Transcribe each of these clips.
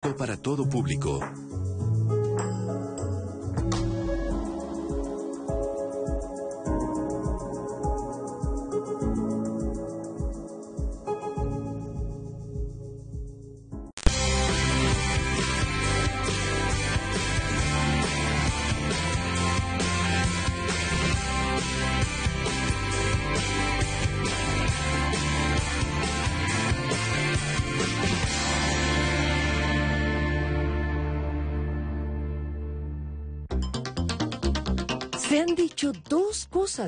para todo público.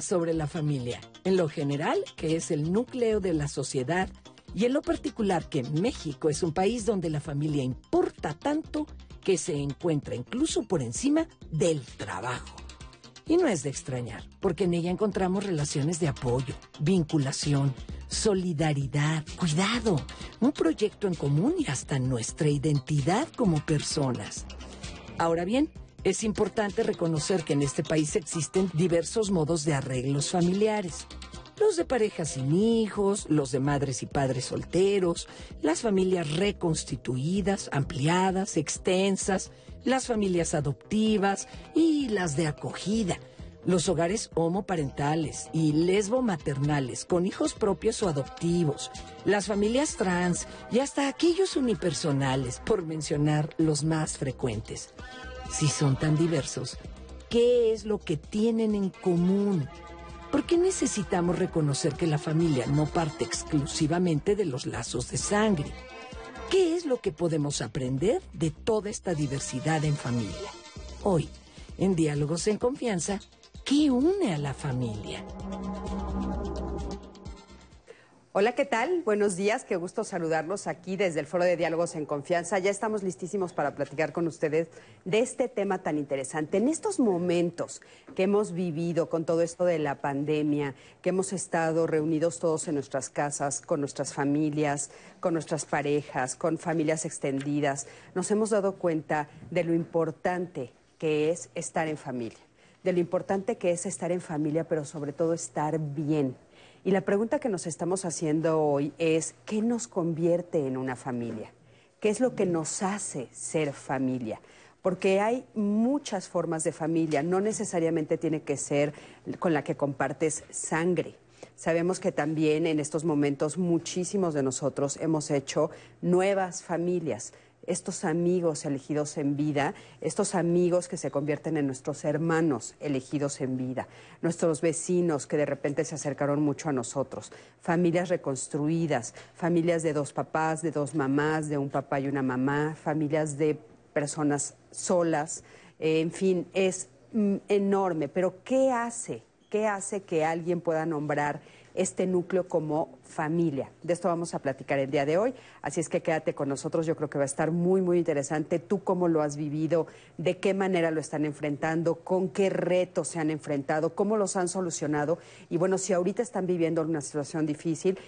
Sobre la familia. En lo general, que es el núcleo de la sociedad, y en lo particular, que México es un país donde la familia importa tanto que se encuentra incluso por encima del trabajo. Y no es de extrañar, porque en ella encontramos relaciones de apoyo, vinculación, solidaridad, cuidado, un proyecto en común y hasta nuestra identidad como personas. Ahora bien, es importante reconocer que en este país existen diversos modos de arreglos familiares. Los de parejas sin hijos, los de madres y padres solteros, las familias reconstituidas, ampliadas, extensas, las familias adoptivas y las de acogida, los hogares homoparentales y lesbomaternales con hijos propios o adoptivos, las familias trans y hasta aquellos unipersonales, por mencionar los más frecuentes si son tan diversos, ¿qué es lo que tienen en común? ¿Por qué necesitamos reconocer que la familia no parte exclusivamente de los lazos de sangre? ¿Qué es lo que podemos aprender de toda esta diversidad en familia? Hoy, en Diálogos en Confianza, ¿qué une a la familia? Hola, ¿qué tal? Buenos días, qué gusto saludarlos aquí desde el Foro de Diálogos en Confianza. Ya estamos listísimos para platicar con ustedes de este tema tan interesante. En estos momentos que hemos vivido con todo esto de la pandemia, que hemos estado reunidos todos en nuestras casas, con nuestras familias, con nuestras parejas, con familias extendidas, nos hemos dado cuenta de lo importante que es estar en familia, de lo importante que es estar en familia, pero sobre todo estar bien y la pregunta que nos estamos haciendo hoy es, ¿qué nos convierte en una familia? ¿Qué es lo que nos hace ser familia? Porque hay muchas formas de familia, no necesariamente tiene que ser con la que compartes sangre. Sabemos que también en estos momentos muchísimos de nosotros hemos hecho nuevas familias estos amigos elegidos en vida, estos amigos que se convierten en nuestros hermanos elegidos en vida, nuestros vecinos que de repente se acercaron mucho a nosotros, familias reconstruidas, familias de dos papás, de dos mamás, de un papá y una mamá, familias de personas solas, en fin, es mm, enorme. Pero ¿qué hace? ¿Qué hace que alguien pueda nombrar? Este núcleo como familia. De esto vamos a platicar el día de hoy, así es que quédate con nosotros, yo creo que va a estar muy, muy interesante. Tú cómo lo has vivido, de qué manera lo están enfrentando, con qué retos se han enfrentado, cómo los han solucionado. Y bueno, si ahorita están viviendo una situación difícil,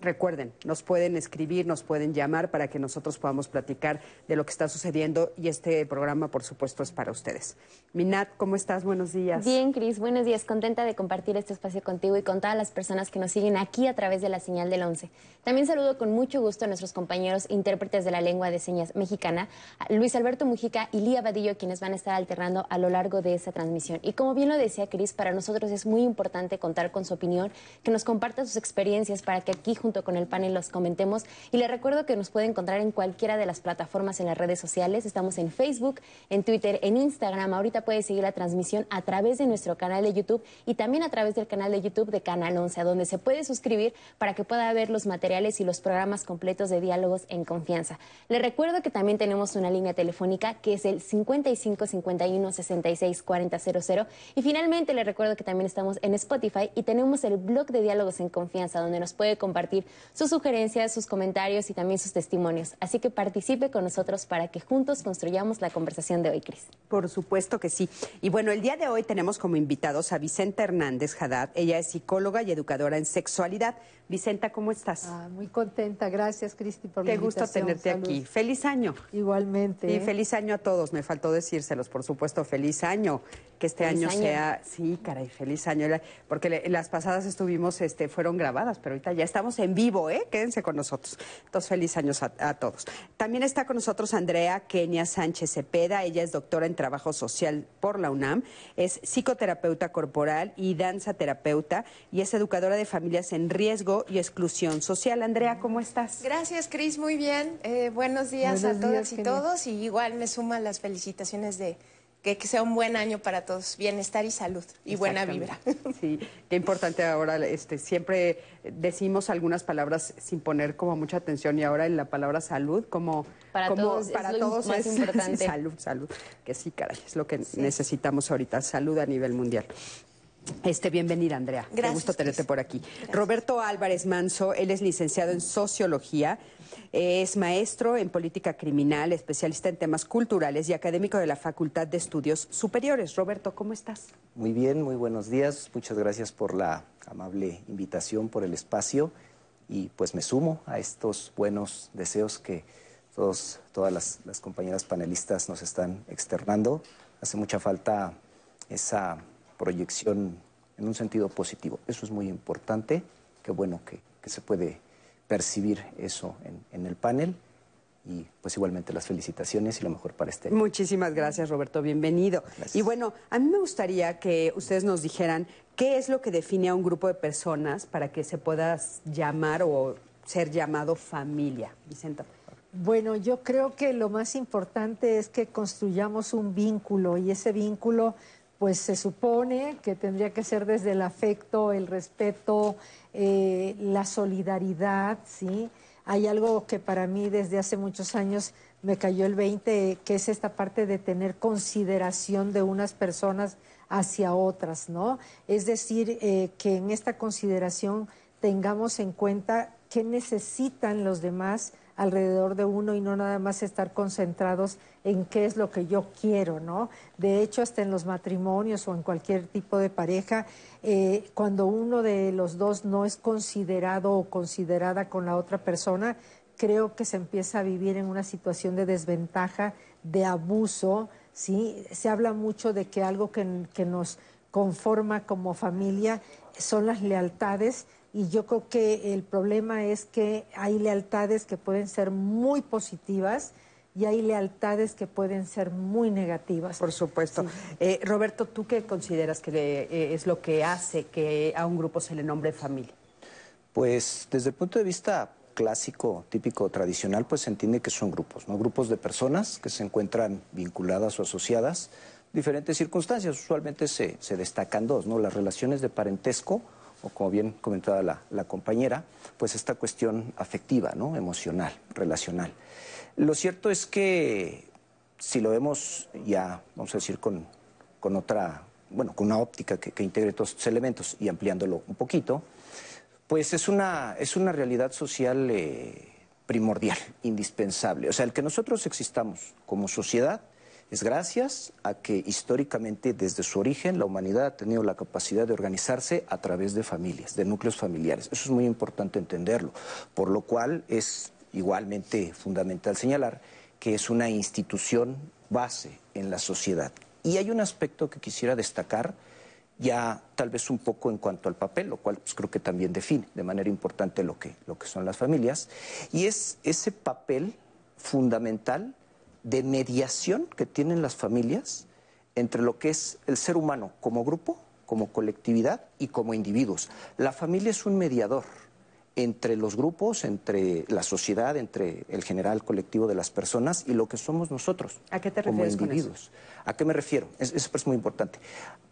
Recuerden, nos pueden escribir, nos pueden llamar para que nosotros podamos platicar de lo que está sucediendo y este programa, por supuesto, es para ustedes. Minat, ¿cómo estás? Buenos días. Bien, Cris, buenos días. Contenta de compartir este espacio contigo y con todas las personas que nos siguen aquí a través de la señal del 11. También saludo con mucho gusto a nuestros compañeros intérpretes de la lengua de señas mexicana, Luis Alberto Mujica y Lía Vadillo, quienes van a estar alternando a lo largo de esta transmisión. Y como bien lo decía Cris, para nosotros es muy importante contar con su opinión, que nos comparta sus experiencias para que aquí juntos junto con el panel los comentemos. Y les recuerdo que nos puede encontrar en cualquiera de las plataformas en las redes sociales. Estamos en Facebook, en Twitter, en Instagram. Ahorita puede seguir la transmisión a través de nuestro canal de YouTube y también a través del canal de YouTube de Canal 11, a donde se puede suscribir para que pueda ver los materiales y los programas completos de diálogos en confianza. Les recuerdo que también tenemos una línea telefónica que es el 55 51 66 40 00. Y finalmente les recuerdo que también estamos en Spotify y tenemos el blog de diálogos en confianza, donde nos puede compartir sus sugerencias, sus comentarios y también sus testimonios. Así que participe con nosotros para que juntos construyamos la conversación de hoy, Cris. Por supuesto que sí. Y bueno, el día de hoy tenemos como invitados a Vicenta Hernández Haddad. Ella es psicóloga y educadora en sexualidad. Vicenta, ¿cómo estás? Ah, muy contenta, gracias Cristi por Qué la gusto tenerte Salud. aquí. Feliz año. Igualmente. Y ¿eh? feliz año a todos, me faltó decírselos, por supuesto, feliz año. Que este Feliz año, año. sea, sí, caray, feliz año. Porque le- las pasadas estuvimos, este, fueron grabadas, pero ahorita ya estamos en vivo, ¿eh? Quédense con nosotros. Entonces, feliz años a, a todos. También está con nosotros Andrea Kenia Sánchez Cepeda, ella es doctora en trabajo social por la UNAM, es psicoterapeuta corporal y danza terapeuta y es educadora de familias en riesgo y exclusión social. Andrea, ¿cómo estás? Gracias, Cris, muy bien. Eh, buenos días Buenos a todas días, y todos. Y igual me suman las felicitaciones de que, que sea un buen año para todos. Bienestar y salud y buena vibra. Sí, qué importante ahora, este, siempre decimos algunas palabras sin poner como mucha atención y ahora en la palabra salud como Para como todos es para lo todos más es importante. sí, salud, salud, que sí, caray, es lo que necesitamos ahorita, salud a nivel mundial. Este, bienvenida, Andrea. Qué Gracias, gusto tenerte por aquí. Roberto Álvarez Manso, él es licenciado en Sociología, es maestro en Política Criminal, especialista en temas culturales y académico de la Facultad de Estudios Superiores. Roberto, ¿cómo estás? Muy bien, muy buenos días. Muchas gracias por la amable invitación, por el espacio y pues me sumo a estos buenos deseos que todos, todas las, las compañeras panelistas nos están externando. Hace mucha falta esa proyección en un sentido positivo. Eso es muy importante. Qué bueno que, que se puede percibir eso en, en el panel y pues igualmente las felicitaciones y lo mejor para este. Muchísimas gracias, Roberto. Bienvenido. Gracias. Y bueno, a mí me gustaría que ustedes nos dijeran qué es lo que define a un grupo de personas para que se pueda llamar o ser llamado familia. Vicenta. Bueno, yo creo que lo más importante es que construyamos un vínculo y ese vínculo pues se supone que tendría que ser desde el afecto, el respeto, eh, la solidaridad, ¿sí? Hay algo que para mí desde hace muchos años me cayó el 20, que es esta parte de tener consideración de unas personas hacia otras, ¿no? Es decir, eh, que en esta consideración tengamos en cuenta qué necesitan los demás alrededor de uno y no nada más estar concentrados en qué es lo que yo quiero, ¿no? De hecho, hasta en los matrimonios o en cualquier tipo de pareja, eh, cuando uno de los dos no es considerado o considerada con la otra persona, creo que se empieza a vivir en una situación de desventaja, de abuso, ¿sí? Se habla mucho de que algo que, que nos conforma como familia son las lealtades y yo creo que el problema es que hay lealtades que pueden ser muy positivas y hay lealtades que pueden ser muy negativas. Por supuesto. Eh, Roberto, ¿tú qué consideras que le- eh, es lo que hace que a un grupo se le nombre familia? Pues desde el punto de vista clásico, típico, tradicional, pues se entiende que son grupos, ¿no? Grupos de personas que se encuentran vinculadas o asociadas a diferentes circunstancias. Usualmente se, se destacan dos, ¿no? Las relaciones de parentesco, o como bien comentaba la, la compañera, pues esta cuestión afectiva, ¿no? Emocional, relacional. Lo cierto es que si lo vemos ya, vamos a decir, con, con otra, bueno, con una óptica que, integre todos estos elementos y ampliándolo un poquito, pues es una, es una realidad social eh, primordial, indispensable. O sea, el que nosotros existamos como sociedad es gracias a que históricamente desde su origen la humanidad ha tenido la capacidad de organizarse a través de familias, de núcleos familiares. Eso es muy importante entenderlo, por lo cual es igualmente fundamental señalar que es una institución base en la sociedad. Y hay un aspecto que quisiera destacar ya tal vez un poco en cuanto al papel, lo cual pues, creo que también define de manera importante lo que, lo que son las familias, y es ese papel fundamental de mediación que tienen las familias entre lo que es el ser humano como grupo, como colectividad y como individuos. La familia es un mediador entre los grupos, entre la sociedad, entre el general colectivo de las personas y lo que somos nosotros ¿A qué te como refieres con eso? individuos. ¿A qué me refiero? Es- Eso es muy importante.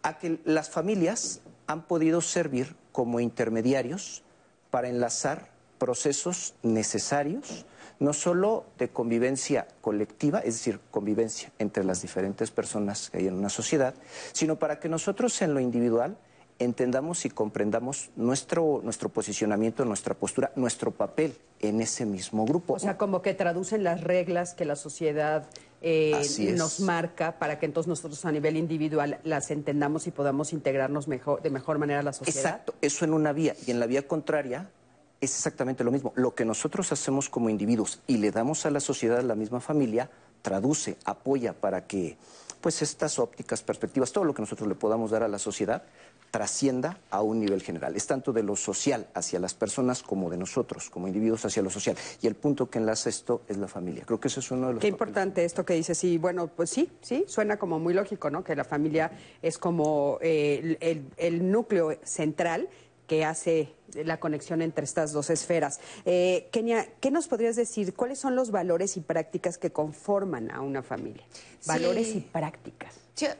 A que las familias han podido servir como intermediarios para enlazar procesos necesarios, no solo de convivencia colectiva, es decir, convivencia entre las diferentes personas que hay en una sociedad, sino para que nosotros en lo individual entendamos y comprendamos nuestro, nuestro posicionamiento, nuestra postura, nuestro papel en ese mismo grupo. O sea, como que traducen las reglas que la sociedad eh, nos marca para que entonces nosotros a nivel individual las entendamos y podamos integrarnos mejor, de mejor manera a la sociedad. Exacto, eso en una vía. Y en la vía contraria, es exactamente lo mismo. Lo que nosotros hacemos como individuos y le damos a la sociedad, a la misma familia, traduce, apoya para que pues estas ópticas, perspectivas, todo lo que nosotros le podamos dar a la sociedad, trascienda a un nivel general. Es tanto de lo social hacia las personas como de nosotros, como individuos hacia lo social. Y el punto que enlaza esto es la familia. Creo que ese es uno de los... Qué importante esto que dices. Y bueno, pues sí, sí, suena como muy lógico, ¿no? Que la familia es como eh, el, el núcleo central que hace la conexión entre estas dos esferas. Eh, Kenia, ¿qué nos podrías decir? ¿Cuáles son los valores y prácticas que conforman a una familia? Valores y prácticas. Eh,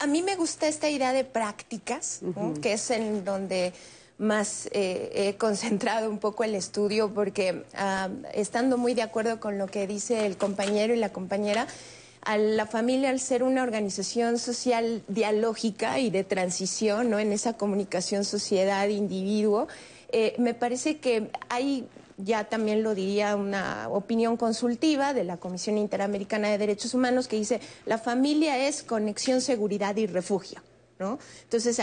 a mí me gusta esta idea de prácticas, que es en donde más eh, he concentrado un poco el estudio, porque ah, estando muy de acuerdo con lo que dice el compañero y la compañera, a la familia al ser una organización social dialógica y de transición, ¿no? En esa comunicación sociedad-individuo, eh, me parece que hay ya también lo diría una opinión consultiva de la Comisión Interamericana de Derechos Humanos que dice la familia es conexión, seguridad y refugio, ¿no? Entonces,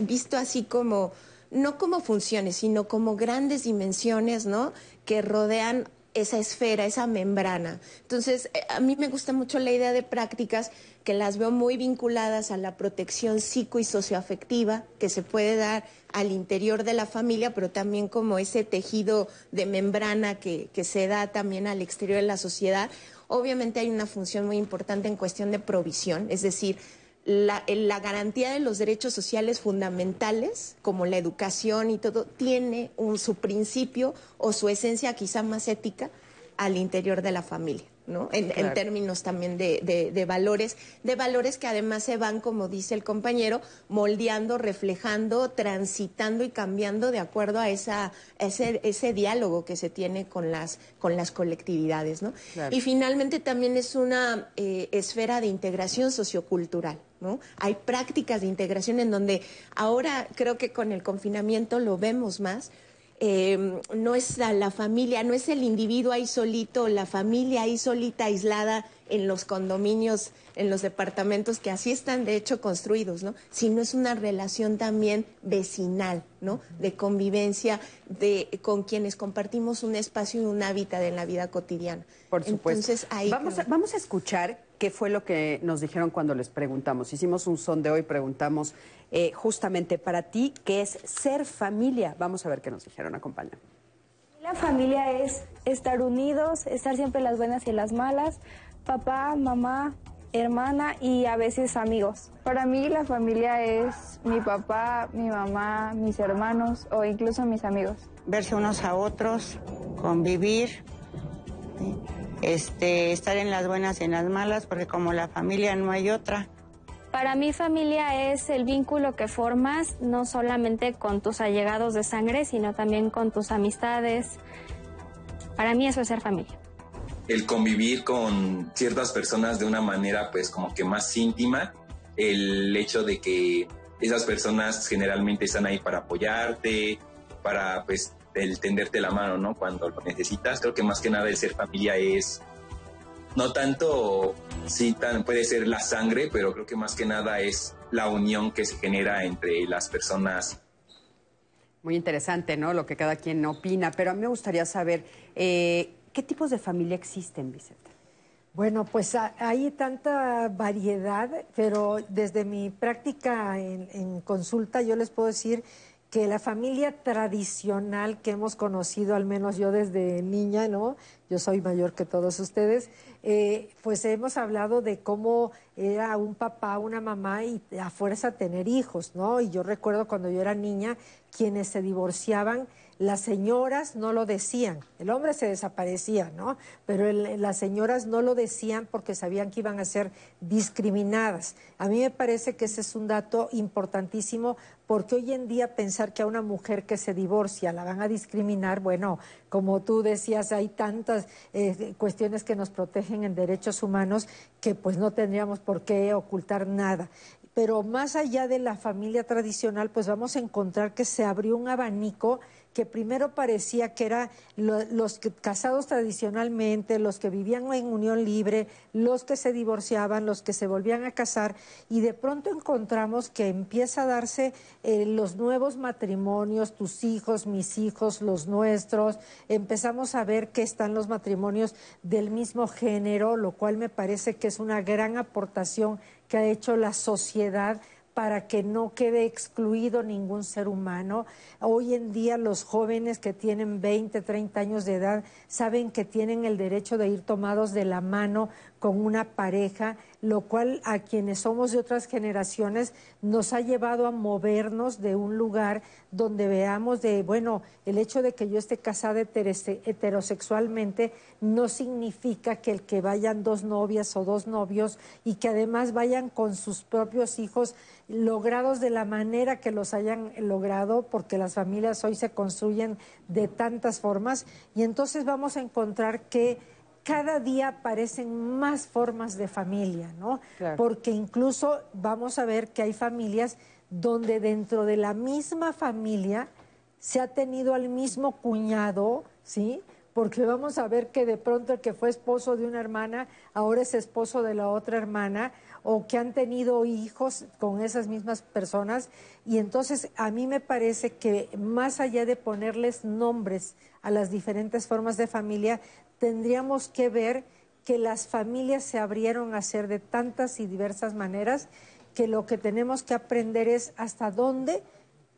visto así como no como funciones, sino como grandes dimensiones, ¿no? Que rodean esa esfera, esa membrana. Entonces, eh, a mí me gusta mucho la idea de prácticas que las veo muy vinculadas a la protección psico y socioafectiva que se puede dar al interior de la familia, pero también como ese tejido de membrana que, que se da también al exterior de la sociedad. Obviamente hay una función muy importante en cuestión de provisión, es decir, la, la, garantía de los derechos sociales fundamentales, como la educación y todo, tiene un, su principio o su esencia quizá más ética al interior de la familia. ¿No? En, términos también de, valores, de valores que además se van, como dice el compañero, moldeando, reflejando, transitando y cambiando de acuerdo a esa, ese, ese diálogo que se tiene con las, con las colectividades. ¿no? Y finalmente también es una eh, esfera de integración sociocultural. Hay prácticas de integración en donde ahora creo que con el confinamiento lo vemos más. Eh, no es la, familia, no es el individuo ahí solito, la familia ahí solita, aislada en los condominios, en los departamentos que así están de hecho construidos, ¿no? Sino es una relación también vecinal, ¿no? De convivencia de con quienes compartimos un espacio y un hábitat en la vida cotidiana. Por supuesto. Entonces, ahí vamos, a, vamos a escuchar qué fue lo que nos dijeron cuando les preguntamos. Hicimos un son de hoy, preguntamos eh, justamente para ti, ¿qué es ser familia? Vamos a ver qué nos dijeron, acompaña. La familia es estar unidos, estar siempre las buenas y las malas, papá, mamá, hermana y a veces amigos. Para mí la familia es mi papá, mi mamá, mis hermanos o incluso mis amigos. Verse unos a otros, convivir, este, estar en las buenas y en las malas, porque como la familia no hay otra. Para mí familia es el vínculo que formas no solamente con tus allegados de sangre, sino también con tus amistades. Para mí eso es ser familia. El convivir con ciertas personas de una manera pues como que más íntima, el hecho de que esas personas generalmente están ahí para apoyarte, para pues el tenderte la mano, ¿no? Cuando lo necesitas. Creo que más que nada el ser familia es no tanto, sí, tan, puede ser la sangre, pero creo que más que nada es la unión que se genera entre las personas. Muy interesante, ¿no? Lo que cada quien opina, pero a mí me gustaría saber eh, qué tipos de familia existen, Vicente. Bueno, pues hay tanta variedad, pero desde mi práctica en consulta yo les puedo decir que la familia tradicional que hemos conocido, al menos yo desde niña, ¿no? Yo soy mayor que todos ustedes, eh, pues hemos hablado de cómo era un papá, una mamá y a fuerza tener hijos, ¿no? Y yo recuerdo cuando yo era niña, quienes se divorciaban, las señoras no lo decían, el hombre se desaparecía, ¿no? Pero las señoras no lo decían porque sabían que iban a ser discriminadas. A mí me parece que ese es un dato importantísimo porque hoy en día pensar que a una mujer que se divorcia la van a discriminar, bueno, como tú decías, hay tantas eh, cuestiones que nos protegen en derechos humanos que pues no tendríamos por qué ocultar nada pero más allá de la familia tradicional, pues vamos a encontrar que se abrió un abanico que primero parecía que eran los casados tradicionalmente, los que vivían en unión libre, los que se divorciaban, los que se volvían a casar, y de pronto encontramos que empieza a darse eh, los nuevos matrimonios, tus hijos, mis hijos, los nuestros, empezamos a ver que están los matrimonios del mismo género, lo cual me parece que es una gran aportación que ha hecho la sociedad para que no quede excluido ningún ser humano. Hoy en día los jóvenes que tienen 20, 30 años de edad saben que tienen el derecho de ir tomados de la mano con una pareja, lo cual a quienes somos de otras generaciones nos ha llevado a movernos de un lugar donde veamos de, bueno, el hecho de que yo esté casada heterosexualmente no significa que el que vayan dos novias o dos novios y que además vayan con sus propios hijos logrados de la manera que los hayan logrado, porque las familias hoy se construyen de tantas formas. Y entonces vamos a encontrar que cada día aparecen más formas de familia, ¿no? Porque incluso vamos a ver que hay familias donde dentro de la misma familia se ha tenido al mismo cuñado, ¿sí? Porque vamos a ver que de pronto el que fue esposo de una hermana ahora es esposo de la otra hermana o que han tenido hijos con esas mismas personas. Y entonces a mí me parece que más allá de ponerles nombres a las diferentes formas de familia, tendríamos que ver que las familias se abrieron a ser de tantas y diversas maneras que lo que tenemos que aprender es hasta dónde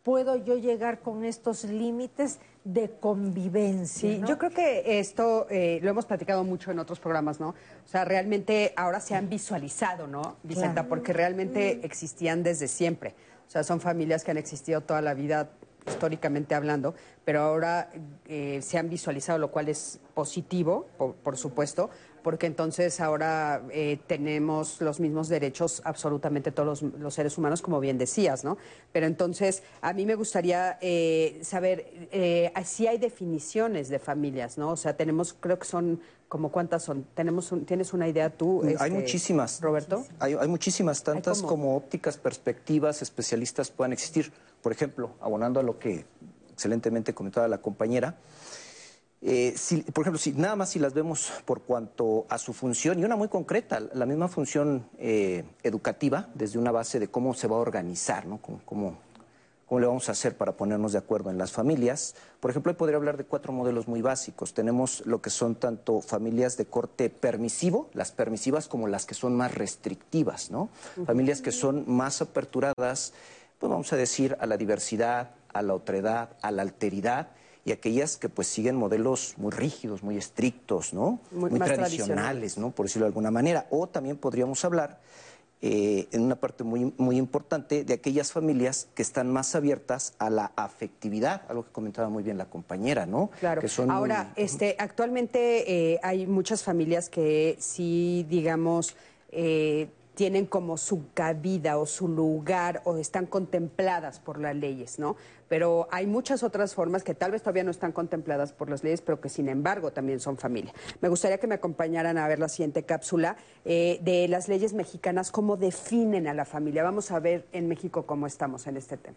puedo yo llegar con estos límites de convivencia. Sí, yo creo que esto eh, lo hemos platicado mucho en otros programas, ¿no? O sea, realmente ahora se han visualizado, ¿no, Vicenta? Porque realmente existían desde siempre. O sea, son familias que han existido toda la vida históricamente hablando, pero ahora eh, se han visualizado, lo cual es positivo, por, supuesto, porque entonces ahora eh, tenemos los mismos derechos absolutamente todos los, seres humanos, como bien decías, ¿no? Pero entonces a mí me gustaría eh, saber si hay definiciones de familias, ¿no? O sea, tenemos, creo que son como cuántas son. Tenemos ¿Tienes una idea tú? hay este, muchísimas. Roberto. Hay, muchísimas, tantas como ópticas, perspectivas, especialistas puedan existir. Por ejemplo, abonando a lo que excelentemente comentaba la compañera, eh, por ejemplo, si, nada más si las vemos por cuanto a su función, y una muy concreta, la misma función eh, educativa, desde una base de cómo se va a organizar, ¿no? cómo, cómo le vamos a hacer para ponernos de acuerdo en las familias. Por ejemplo, hoy podría hablar de cuatro modelos muy básicos. Tenemos lo que son tanto familias de corte permisivo, las permisivas, como las que son más restrictivas, ¿no? Familias que son más aperturadas pues vamos a decir, a la diversidad, a la otredad, a la alteridad y aquellas que pues siguen modelos muy rígidos, muy estrictos, ¿no? Muy, tradicionales, ¿no? Por decirlo de alguna manera. O también podríamos hablar eh, en una parte muy, muy importante de aquellas familias que están más abiertas a la afectividad, algo que comentaba muy bien la compañera, ¿no? Claro. Ahora, este, actualmente eh, hay muchas familias que sí, digamos, eh, tienen como su cabida o su lugar o están contempladas por las leyes, ¿no? Pero hay muchas otras formas que tal vez todavía no están contempladas por las leyes, pero que sin embargo también son familia. Me gustaría que me acompañaran a ver la siguiente cápsula eh, de las leyes mexicanas, cómo definen a la familia. Vamos a ver en México cómo estamos en este tema.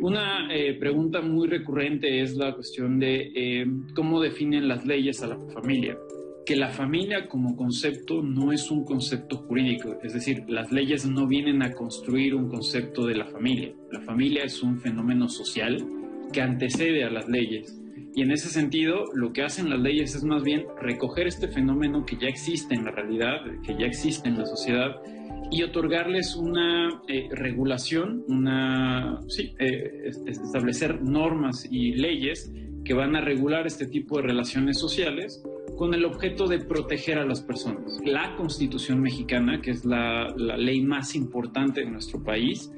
Una eh, pregunta muy recurrente es la cuestión de eh, cómo definen las leyes a la familia que la familia como concepto no es un concepto jurídico, es decir, las leyes no vienen a construir un concepto de la familia. La familia es un fenómeno social que antecede a las leyes. Y en ese sentido, lo que hacen las leyes es más bien recoger este fenómeno que ya existe en la realidad, que ya existe en la sociedad, y otorgarles una eh, regulación, una, sí, eh, establecer normas y leyes que van a regular este tipo de relaciones sociales con el objeto de proteger a las personas. La Constitución mexicana, que es la, ley más importante de nuestro país,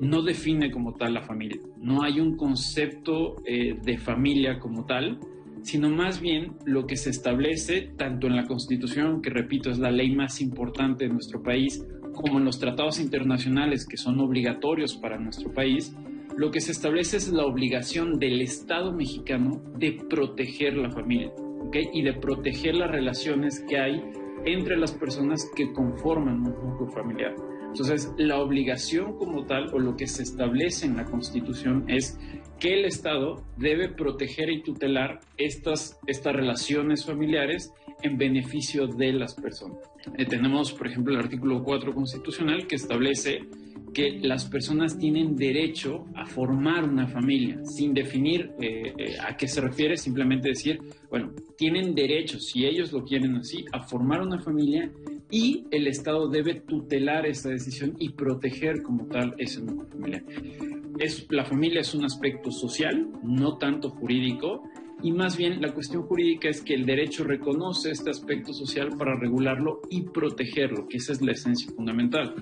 no define como tal la familia. No hay un concepto eh, de familia como tal, sino más bien lo que se establece tanto en la Constitución, que repito es la ley más importante de nuestro país, como en los tratados internacionales que son obligatorios para nuestro país, lo que se establece es la obligación del Estado mexicano de proteger la familia y de proteger las relaciones que hay entre las personas que conforman un núcleo familiar. Entonces, la obligación como tal o lo que se establece en la Constitución es que el Estado debe proteger y tutelar estas, estas relaciones familiares en beneficio de las personas. Eh, tenemos, por ejemplo, el artículo 4 constitucional que establece que las personas tienen derecho a formar una familia, sin definir eh, eh, a qué se refiere, simplemente decir, bueno, tienen derecho, si ellos lo quieren así, a formar una familia y el Estado debe tutelar esa decisión y proteger como tal esa nueva familia. Es, la familia es un aspecto social, no tanto jurídico, y más bien la cuestión jurídica es que el derecho reconoce este aspecto social para regularlo y protegerlo, que esa es la esencia fundamental.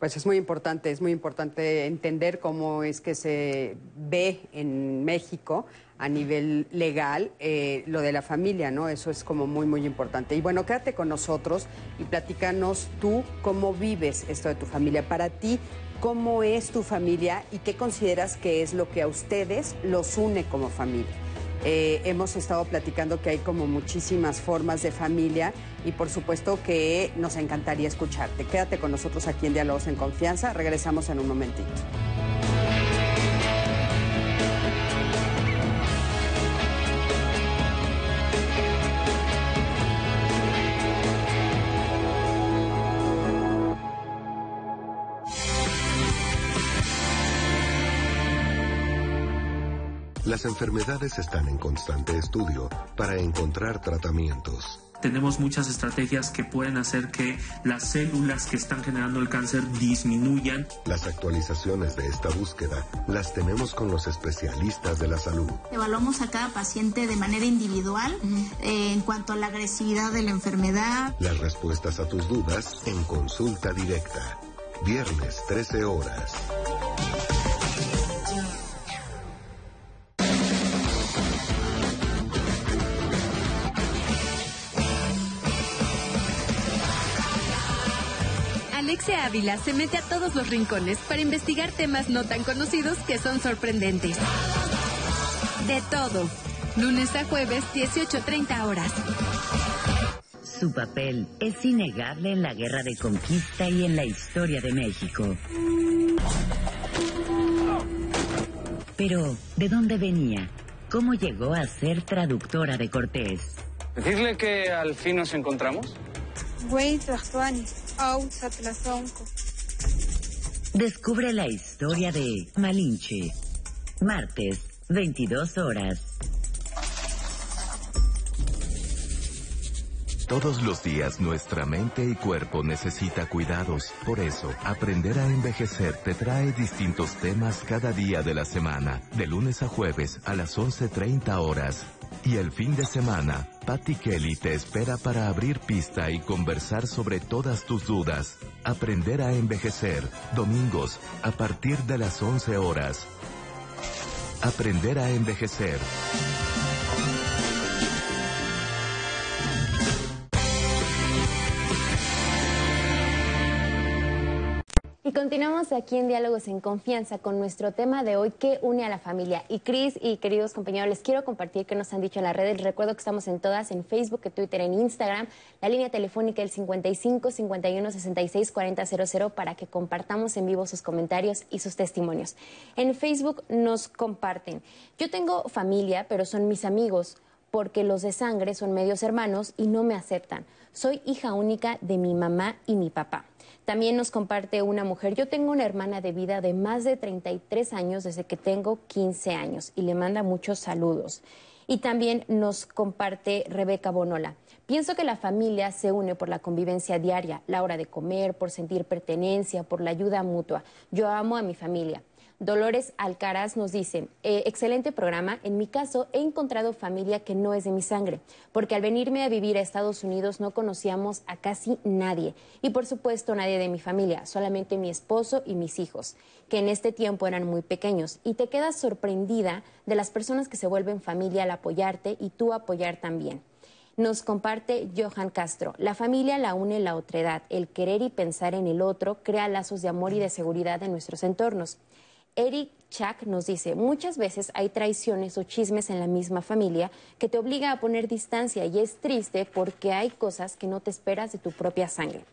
Pues es muy importante, es muy importante entender cómo es que se ve en México a nivel legal eh, lo de la familia, ¿no? Eso es como muy, muy importante. Y bueno, quédate con nosotros y platícanos tú cómo vives esto de tu familia. Para ti, ¿cómo es tu familia y qué consideras que es lo que a ustedes los une como familia? Eh, hemos estado platicando que hay como muchísimas formas de familia y por supuesto que nos encantaría escucharte. Quédate con nosotros aquí en Diálogos en Confianza. Regresamos en un momentito. Las enfermedades están en constante estudio para encontrar tratamientos. Tenemos muchas estrategias que pueden hacer que las células que están generando el cáncer disminuyan. Las actualizaciones de esta búsqueda las tenemos con los especialistas de la salud. Evaluamos a cada paciente de manera individual eh, en cuanto a la agresividad de la enfermedad. Las respuestas a tus dudas en consulta directa. Viernes 13 horas. Alexia Ávila se mete a todos los rincones para investigar temas no tan conocidos que son sorprendentes. De todo. Lunes a jueves, 18.30 horas. Su papel es innegable en la guerra de conquista y en la historia de México. Pero, ¿de dónde venía? ¿Cómo llegó a ser traductora de Cortés? Decirle que al fin nos encontramos. Descubre la historia de Malinche. Martes, 22 horas. Todos los días nuestra mente y cuerpo necesita cuidados. Por eso, aprender a envejecer te trae distintos temas cada día de la semana, de lunes a jueves a las 11.30 horas. Y el fin de semana, Patty Kelly te espera para abrir pista y conversar sobre todas tus dudas. Aprender a envejecer, domingos, a partir de las 11 horas. Aprender a envejecer. Y continuamos aquí en Diálogos en Confianza con nuestro tema de hoy, ¿qué une a la familia? Y Cris y queridos compañeros, les quiero compartir qué nos han dicho en las redes. Recuerdo que estamos en todas, en Facebook, en Twitter, en Instagram. La línea telefónica el 55 51 66 40 00 para que compartamos en vivo sus comentarios y sus testimonios. En Facebook nos comparten, yo tengo familia, pero son mis amigos porque los de sangre son medios hermanos y no me aceptan. Soy hija única de mi mamá y mi papá. También nos comparte una mujer, yo tengo una hermana de vida de más de 33 años desde que tengo 15 años y le manda muchos saludos. Y también nos comparte Rebeca Bonola. Pienso que la familia se une por la convivencia diaria, la hora de comer, por sentir pertenencia, por la ayuda mutua. Yo amo a mi familia. Dolores Alcaraz nos dice, eh, excelente programa, en mi caso he encontrado familia que no es de mi sangre, porque al venirme a vivir a Estados Unidos no conocíamos a casi nadie, y por supuesto nadie de mi familia, solamente mi esposo y mis hijos, que en este tiempo eran muy pequeños, y te quedas sorprendida de las personas que se vuelven familia al apoyarte y tú apoyar también. Nos comparte Johan Castro. La familia la une la otredad. El querer y pensar en el otro crea lazos de amor y de seguridad en nuestros entornos. Eric Chak nos dice, muchas veces hay traiciones o chismes en la misma familia que te obliga a poner distancia y es triste porque hay cosas que no te esperas de tu propia sangre.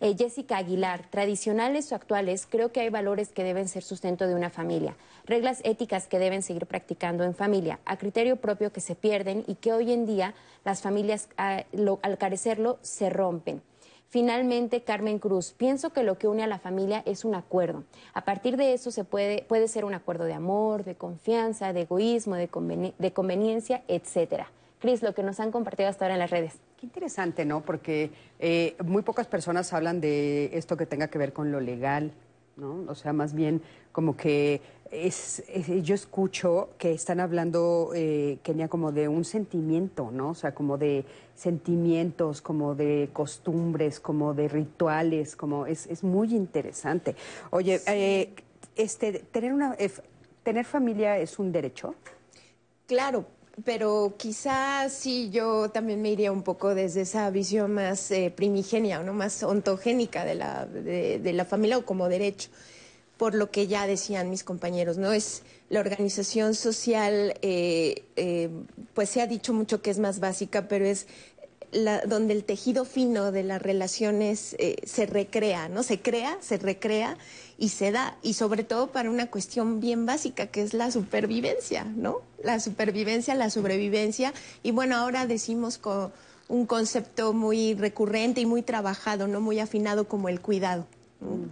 Eh, Jessica Aguilar, tradicionales o actuales, creo que hay valores que deben ser sustento de una familia, reglas éticas que deben seguir practicando en familia, a criterio propio que se pierden y que hoy en día las familias, al carecerlo, se rompen. Finalmente, Carmen Cruz, pienso que lo que une a la familia es un acuerdo. A partir de eso se puede, puede ser un acuerdo de amor, de confianza, de egoísmo, de, conveni- de conveniencia, etcétera. Cris, lo que nos han compartido hasta ahora en las redes. Qué interesante, ¿no? Porque eh, muy pocas personas hablan de esto que tenga que ver con lo legal, ¿no? O sea, más bien como que es, es- yo escucho que están hablando, eh, Kenia, como de un sentimiento, ¿no? O sea, como de sentimientos, como de costumbres, como de rituales, como es, es muy interesante. Oye, eh, este, tener una eh, tener familia es un derecho. Claro, pero quizás sí yo también me iría un poco desde esa visión más eh, primigenia, ¿no? más ontogénica de la, de, de la familia o como derecho, por lo que ya decían mis compañeros, ¿no? Es la organización social, eh, eh, pues se ha dicho mucho que es más básica, pero es la- donde el tejido fino de las relaciones eh, se recrea, ¿no? Se crea, se recrea y se da, y sobre todo para una cuestión bien básica, que es la supervivencia, ¿no? La supervivencia, la sobrevivencia, y bueno, ahora decimos con un concepto muy recurrente y muy trabajado, ¿no? Muy afinado como el cuidado.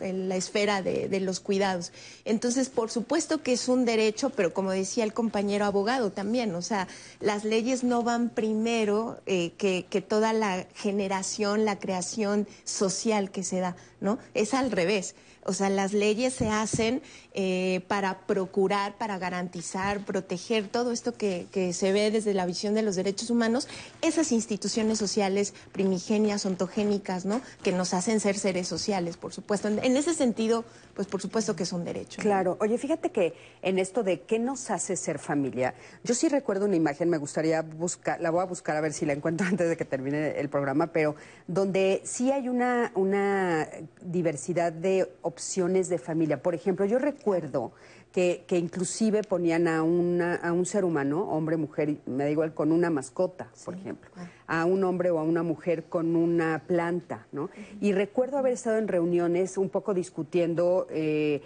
En la esfera de, los cuidados. Entonces, por supuesto que es un derecho, pero como decía el compañero abogado también, o sea, las leyes no van primero eh, que toda la generación, la creación social que se da, ¿no? Es al revés. O sea, las leyes se hacen eh, para procurar, para garantizar, proteger todo esto que, que se ve desde la visión de los derechos humanos, esas instituciones sociales primigenias, ontogénicas, ¿no? Que nos hacen ser seres sociales, por supuesto. En, en ese sentido, pues por supuesto que es un derecho. Claro. Oye, fíjate que en esto de qué nos hace ser familia, yo sí recuerdo una imagen, me gustaría buscar, la voy a buscar a ver si la encuentro antes de que termine el programa, pero donde sí hay una, una diversidad de opciones de familia. Por ejemplo, yo recuerdo que, que inclusive ponían a, una, a un ser humano, hombre, mujer, me da igual, con una mascota, por ejemplo, a un hombre o a una mujer con una planta, ¿no? Y recuerdo haber estado en reuniones un poco discutiendo eh,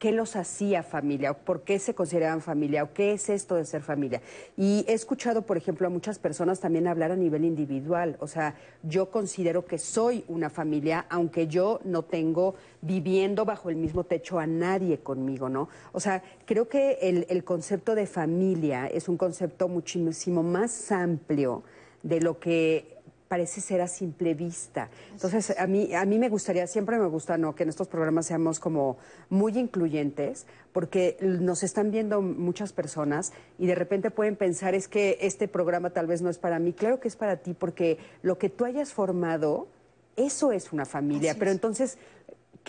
qué los hacía familia, o por qué se consideraban familia, o qué es esto de ser familia. Y he escuchado, por ejemplo, a muchas personas también hablar a nivel individual. O sea, yo considero que soy una familia, aunque yo no tengo viviendo bajo el mismo techo a nadie conmigo, ¿no? O sea, creo que el, el concepto de familia es un concepto muchísimo más amplio de lo que parece ser a simple vista. Entonces, a mí, a mí me gustaría, siempre me gusta, ¿no? Que en estos programas seamos como muy incluyentes, porque nos están viendo muchas personas y de repente pueden pensar, es que este programa tal vez no es para mí. Claro que es para ti, porque lo que tú hayas formado, eso es una familia. Pero entonces,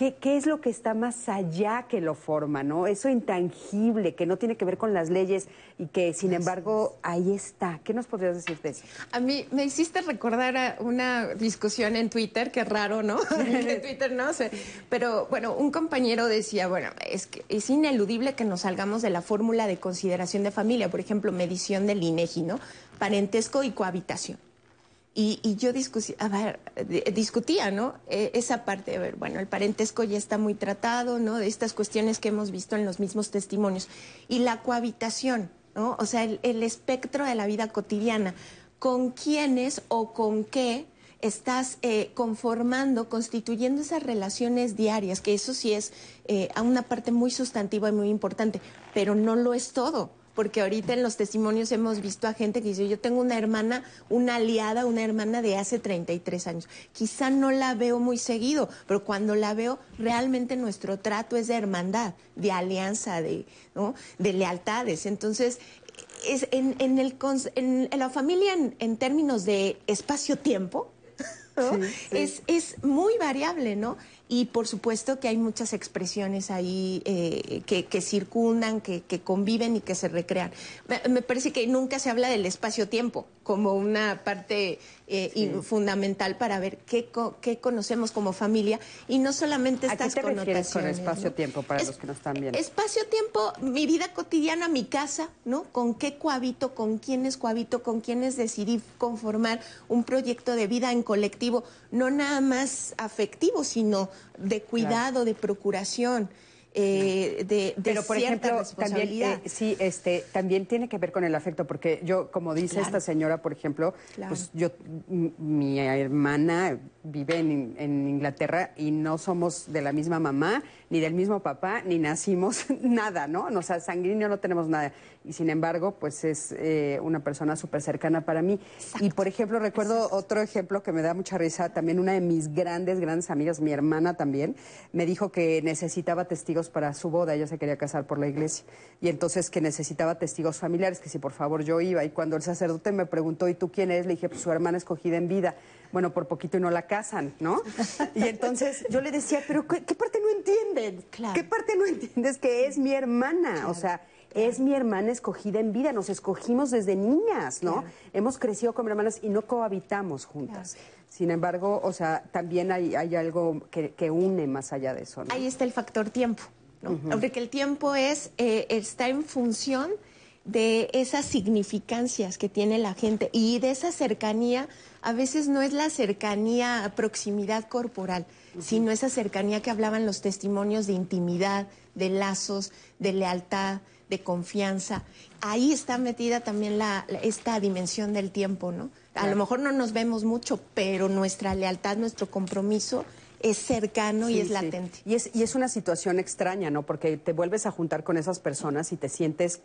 ¿qué, ¿qué es lo que está más allá que lo forma, no? Eso intangible, que no tiene que ver con las leyes y que, sin embargo, ahí está. ¿Qué nos podrías decir de eso? A mí me hiciste recordar a una discusión en Twitter, qué raro, ¿no? en Twitter no sé. Pero bueno, un compañero decía, bueno, es que es ineludible que nos salgamos de la fórmula de consideración de familia, por ejemplo, medición del INEGI, ¿no? Parentesco y cohabitación. Y, y yo discusi- a ver, di- discutía, ¿no? Eh, esa parte, a ver, bueno, el parentesco ya está muy tratado, ¿no? De estas cuestiones que hemos visto en los mismos testimonios. Y la cohabitación, ¿no? O sea, el, espectro de la vida cotidiana. ¿Con quiénes o con qué estás eh, conformando, constituyendo esas relaciones diarias? Que eso sí es eh, una parte muy sustantiva y muy importante, pero no lo es todo porque ahorita en los testimonios hemos visto a gente que dice, yo tengo una hermana, una aliada, una hermana de hace 33 años. Quizá no la veo muy seguido, pero cuando la veo, realmente nuestro trato es de hermandad, de alianza, de, ¿no? de lealtades. Entonces, es en, en el, en, en la familia, en, en términos de espacio-tiempo, ¿no? Es, es muy variable, ¿no? Y por supuesto que hay muchas expresiones ahí eh, que, que, circundan, que, que, conviven y que se recrean. Me, me parece que nunca se habla del espacio-tiempo como una parte eh, sí. fundamental para ver qué, qué, conocemos como familia y no solamente estas ¿A qué te refieres con connotaciones. espacio-tiempo para Es- los que nos están viendo? Espacio-tiempo, mi vida cotidiana, mi casa, ¿no? ¿Con qué cohabito? ¿Con quiénes cohabito? ¿Con quiénes decidí conformar un proyecto de vida en colectivo? No nada más afectivo, sino de cuidado, de procuración, eh, de, de Pero por cierta ejemplo, responsabilidad. también eh, sí, este, también tiene que ver con el afecto, porque yo, como dice Claro. esta señora, por ejemplo, Claro. pues yo, mi hermana vive en, en Inglaterra y no somos de la misma mamá, ni del mismo papá, ni nacimos nada, ¿no? O sea, sanguíneo no tenemos nada. Y sin embargo, pues es eh, una persona súper cercana para mí. Y por ejemplo, recuerdo otro ejemplo que me da mucha risa, también una de mis grandes, grandes amigas, mi hermana también, me dijo que necesitaba testigos para su boda, ella se quería casar por la iglesia. Y entonces que necesitaba testigos familiares, que si por favor yo iba. Y cuando el sacerdote me preguntó, ¿y tú quién eres? Le dije, pues su hermana escogida en vida. Bueno, por poquito y no la casan, ¿no? Y entonces yo le decía, pero ¿qué, qué parte no entienden? ¿Qué parte no entiendes? Que es mi hermana, o sea, es mi hermana escogida en vida, nos escogimos desde niñas, ¿no? Hemos crecido como hermanas y no cohabitamos juntas. Sin embargo, o sea, también hay, hay algo que, que une más allá de eso, ¿no? Ahí está el factor tiempo, ¿no? Porque el tiempo es eh, está en función de esas significancias que tiene la gente y de esa cercanía. A veces no es la cercanía a proximidad corporal, sino esa cercanía que hablaban los testimonios de intimidad, de lazos, de lealtad, de confianza. Ahí está metida también la, la- esta dimensión del tiempo, ¿no? A Claro. lo mejor no nos vemos mucho, pero nuestra lealtad, nuestro compromiso es cercano y es sí. latente. Y es, y es una situación extraña, ¿no? Porque te vuelves a juntar con esas personas y te sientes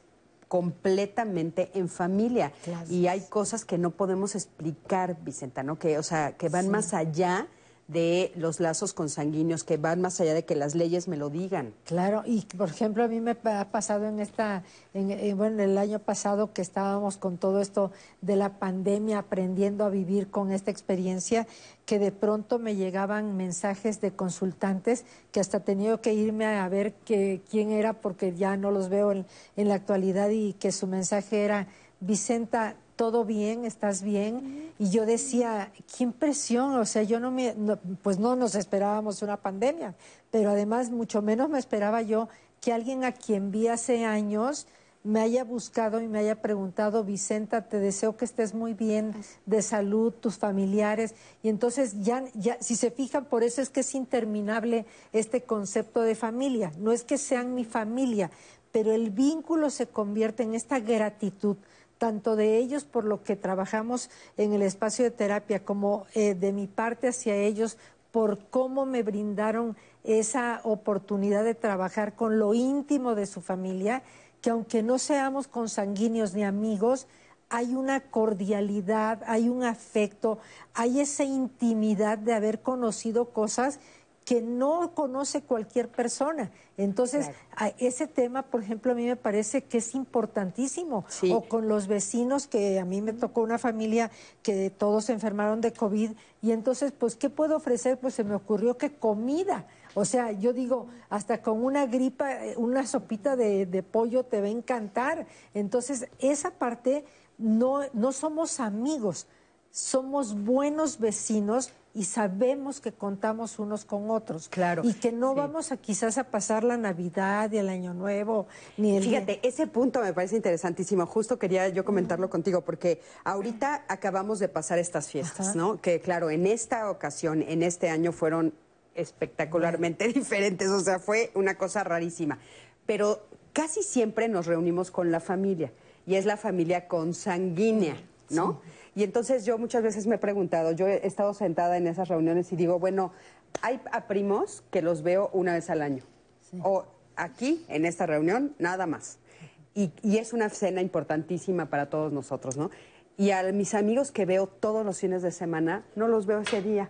completamente en familia. Y hay cosas que no podemos explicar, Vicenta, ¿no? Que, o sea, que van Sí. más allá de los lazos consanguíneos, que van más allá de que las leyes me lo digan. Claro, y por ejemplo a mí me ha pasado en esta, en, en- bueno, el año pasado que estábamos con todo esto de la pandemia, aprendiendo a vivir con esta experiencia, que de pronto me llegaban mensajes de consultantes que hasta tenido que irme a ver que, quién era porque ya no los veo en, en la actualidad y que su mensaje era, Vicenta, todo bien, estás bien. Y yo decía, qué impresión, o sea, yo no me, no, pues no nos esperábamos una pandemia, pero además mucho menos me esperaba yo que alguien a quien vi hace años me haya buscado y me haya preguntado, Vicenta, te deseo que estés muy bien de salud, tus familiares. Y entonces ya, ya, si se fijan, por eso es que es interminable este concepto de familia. No es que sean mi familia, pero el vínculo se convierte en esta gratitud tanto de ellos por lo que trabajamos en el espacio de terapia como eh, de mi parte hacia ellos por cómo me brindaron esa oportunidad de trabajar con lo íntimo de su familia, que aunque no seamos consanguíneos ni amigos, hay una cordialidad, hay un afecto, hay esa intimidad de haber conocido cosas que no conoce cualquier persona. Entonces, a- ese tema, por ejemplo, a mí me parece que es importantísimo. O con los vecinos, que a mí me tocó una familia que todos se enfermaron de COVID, y entonces, pues, ¿qué puedo ofrecer? Pues se me ocurrió que comida. O sea, yo digo, hasta con una gripa, eh, una sopita de, de pollo te va a encantar. Entonces, esa parte, no, no somos amigos, somos buenos vecinos y sabemos que contamos unos con otros. Claro. Y que no vamos a quizás a pasar la Navidad y el Año Nuevo, ni el Fíjate, ese punto me parece interesantísimo. Justo quería yo comentarlo contigo, porque ahorita acabamos de pasar estas fiestas, Ajá. ¿no? Que claro, en esta ocasión, en este año, fueron espectacularmente diferentes. O sea, fue una cosa rarísima. Pero casi siempre nos reunimos con la familia, y es la familia consanguínea, ¿no? Y entonces yo muchas veces me he preguntado, yo he estado sentada en esas reuniones y digo, bueno, hay a primos que los veo una vez al año. O aquí, en esta reunión, nada más. Y, y es una cena importantísima para todos nosotros, ¿no? Y a mis amigos que veo todos los fines de semana, no los veo ese día.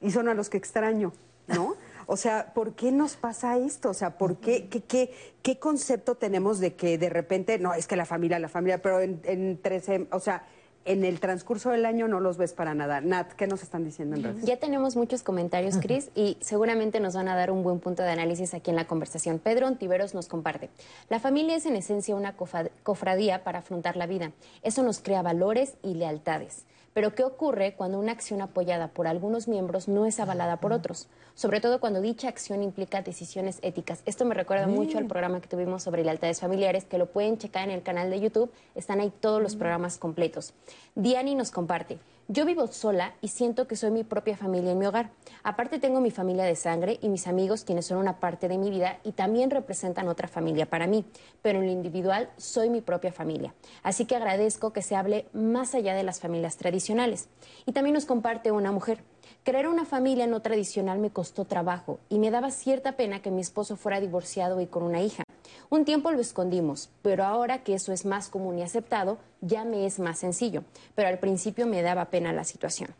Y son a los que extraño, ¿no? O sea, ¿por qué nos pasa esto? O sea, ¿por qué, qué, qué, qué concepto tenemos de que de repente, no, es que la familia, la familia, pero en, entre, se- o sea, en el transcurso del año no los ves para nada. Nat, ¿qué nos están diciendo en redes? Ya tenemos muchos comentarios, Cris, y seguramente nos van a dar un buen punto de análisis aquí en la conversación. Pedro Ontiveros nos comparte. La familia es en esencia una cofradía para afrontar la vida. Eso nos crea valores y lealtades. Pero ¿qué ocurre cuando una acción apoyada por algunos miembros no es avalada por otros? Sobre todo cuando dicha acción implica decisiones éticas. Esto me recuerda mucho al programa que tuvimos sobre lealtades familiares, que lo pueden checar en el canal de YouTube. Están ahí todos los programas completos. Diani nos comparte. Yo vivo sola y siento que soy mi propia familia en mi hogar. Aparte tengo mi familia de sangre y mis amigos quienes son una parte de mi vida y también representan otra familia para mí. Pero en lo individual soy mi propia familia. Así que agradezco que se hable más allá de las familias tradicionales. Y también nos comparte una mujer. Crear una familia no tradicional me costó trabajo y me daba cierta pena que mi esposo fuera divorciado y con una hija. Un tiempo lo escondimos, pero ahora que eso es más común y aceptado, ya me es más sencillo. Pero al principio me daba pena la situación.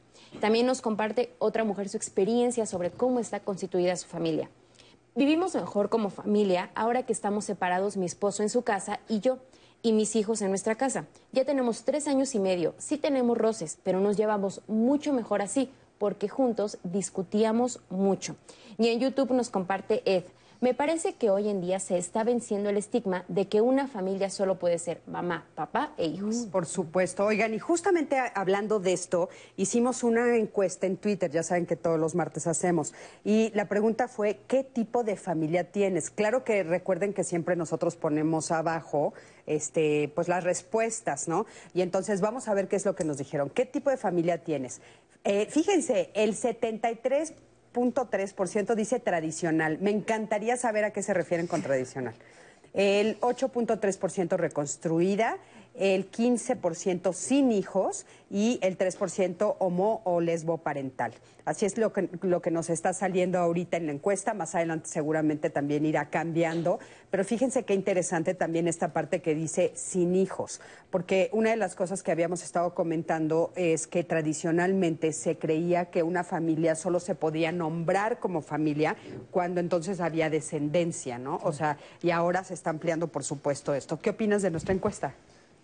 También nos comparte otra mujer su experiencia sobre cómo está constituida su familia. Vivimos mejor como familia ahora que estamos separados mi esposo en su casa y yo y mis hijos en nuestra casa. Ya tenemos tres años y medio, sí tenemos roces, pero nos llevamos mucho mejor así porque juntos discutíamos mucho. Y en YouTube nos comparte Ed. Me parece que hoy en día se está venciendo el estigma de que una familia solo puede ser mamá, papá e hijos. Por supuesto. Oigan, y justamente hablando de esto, hicimos una encuesta en Twitter, ya saben que todos los martes hacemos, y la pregunta fue, ¿qué tipo de familia tienes? Claro que recuerden que siempre nosotros ponemos abajo este, pues las respuestas, ¿no? Y entonces vamos a ver qué es lo que nos dijeron. ¿Qué tipo de familia tienes? Eh, fíjense, el 73.3% dice tradicional. Me encantaría saber a qué se refieren con tradicional. El 8.3% reconstruida, el 15% sin hijos y el 3% homo o lesbo parental. Así es lo que, lo que nos está saliendo ahorita en la encuesta. Más adelante seguramente también irá cambiando. Pero fíjense qué interesante también esta parte que dice sin hijos. Porque una de las cosas que habíamos estado comentando es que tradicionalmente se creía que una familia solo se podía nombrar como familia cuando entonces había descendencia, ¿no? O sea, y ahora se está ampliando, por supuesto, esto. ¿Qué opinas de nuestra encuesta?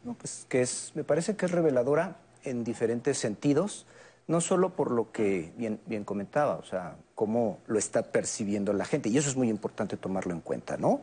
No, pues que es, me parece que es reveladora en diferentes sentidos, no solo por lo que bien, bien comentaba, o sea, cómo lo está percibiendo la gente, y eso es muy importante tomarlo en cuenta, ¿no?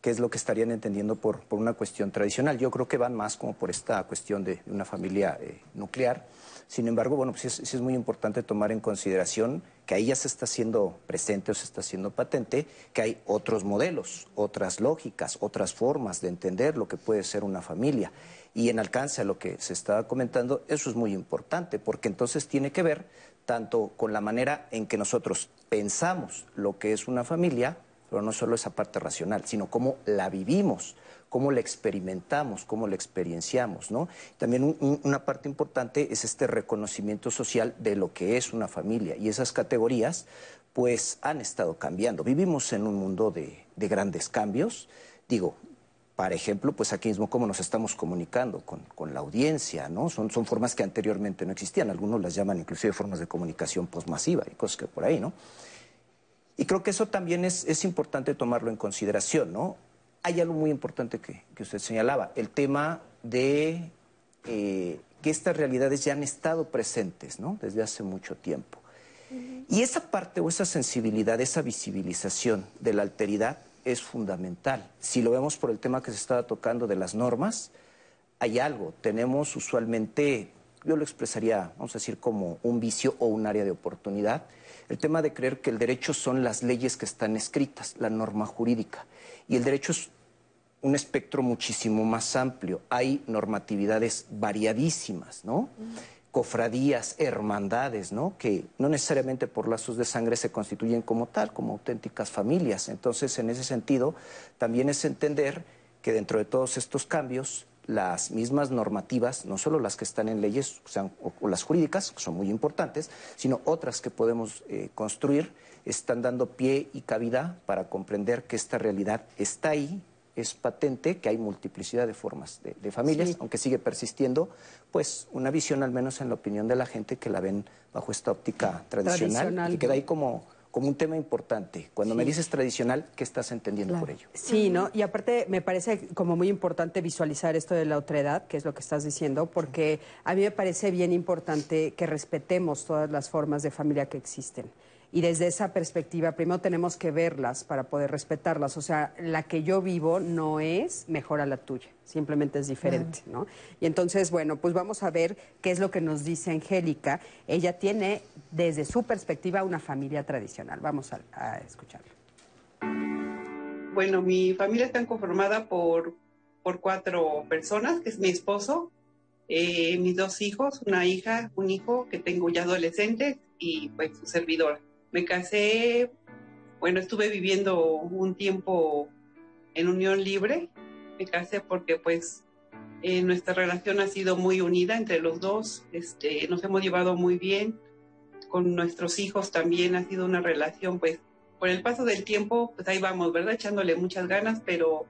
¿Qué es lo que estarían entendiendo por, por una cuestión tradicional? Yo creo que van más como por esta cuestión de, una familia eh, nuclear. Sin embargo, bueno, pues sí es, muy importante tomar en consideración que ahí ya se está haciendo presente o se está haciendo patente que hay otros modelos, otras lógicas, otras formas de entender lo que puede ser una familia. Y en alcance a lo que se estaba comentando, eso es muy importante, porque entonces tiene que ver tanto con la manera en que nosotros pensamos lo que es una familia, pero no solo esa parte racional, sino cómo la vivimos, cómo la experimentamos, cómo la experienciamos, ¿no? También un- un- una parte importante es este reconocimiento social de lo que es una familia y esas categorías pues han estado cambiando. Vivimos en un mundo de, de grandes cambios, digo, para ejemplo, pues aquí mismo cómo nos estamos comunicando con, la audiencia, ¿no? Son, formas que anteriormente no existían, algunos las llaman inclusive formas de comunicación posmasiva y cosas que por ahí, ¿no? Y creo que eso también es importante tomarlo en consideración, ¿no? Hay algo muy importante que, que usted señalaba, el tema de eh, que estas realidades ya han estado presentes, ¿no? Desde hace mucho tiempo. Y esa parte o esa sensibilidad, esa visibilización de la alteridad es fundamental. Si lo vemos por el tema que se estaba tocando de las normas, hay algo. Tenemos usualmente, yo lo expresaría, vamos a decir, como un vicio o un área de oportunidad. El tema de creer que el derecho son las leyes que están escritas, la norma jurídica. Y el derecho es un espectro muchísimo más amplio. Hay normatividades variadísimas, ¿no? Cofradías, hermandades, ¿no? Que no necesariamente por lazos de sangre se constituyen como tal, como auténticas familias. Entonces, en ese sentido, también es entender que dentro de todos estos cambios, las mismas normativas, no solo las que están en leyes o, las jurídicas, que son muy importantes, sino otras que podemos eh, construir, están dando pie y cabida para comprender que esta realidad está ahí, es patente, que hay multiplicidad de formas de, de familias, Sí. aunque sigue persistiendo, pues una visión, al menos en la opinión de la gente, que la ven bajo esta óptica tradicional, Tradicional. y que queda ahí como, como un tema importante. Cuando me dices tradicional, ¿qué estás entendiendo por ello? Sí, ¿no? Y aparte me parece como muy importante visualizar esto de la otredad, que es lo que estás diciendo, porque a mí me parece bien importante que respetemos todas las formas de familia que existen. Y desde esa perspectiva, primero tenemos que verlas para poder respetarlas. O sea, la que yo vivo no es mejor a la tuya, simplemente es diferente, ¿no? Y entonces, bueno, pues vamos a ver qué es lo que nos dice Angélica. Ella tiene, desde su perspectiva, una familia tradicional. Vamos a, a escucharlo. Bueno, mi familia está conformada por, por cuatro personas, que es mi esposo, eh, mis dos hijos, una hija, un hijo que tengo ya adolescente y pues su servidora. Me casé, bueno, estuve viviendo un tiempo en unión libre. Me casé porque pues eh, nuestra relación ha sido muy unida entre los dos. Este, nos hemos llevado muy bien. Con nuestros hijos también ha sido una relación pues por el paso del tiempo, pues ahí vamos, ¿verdad? Echándole muchas ganas, pero,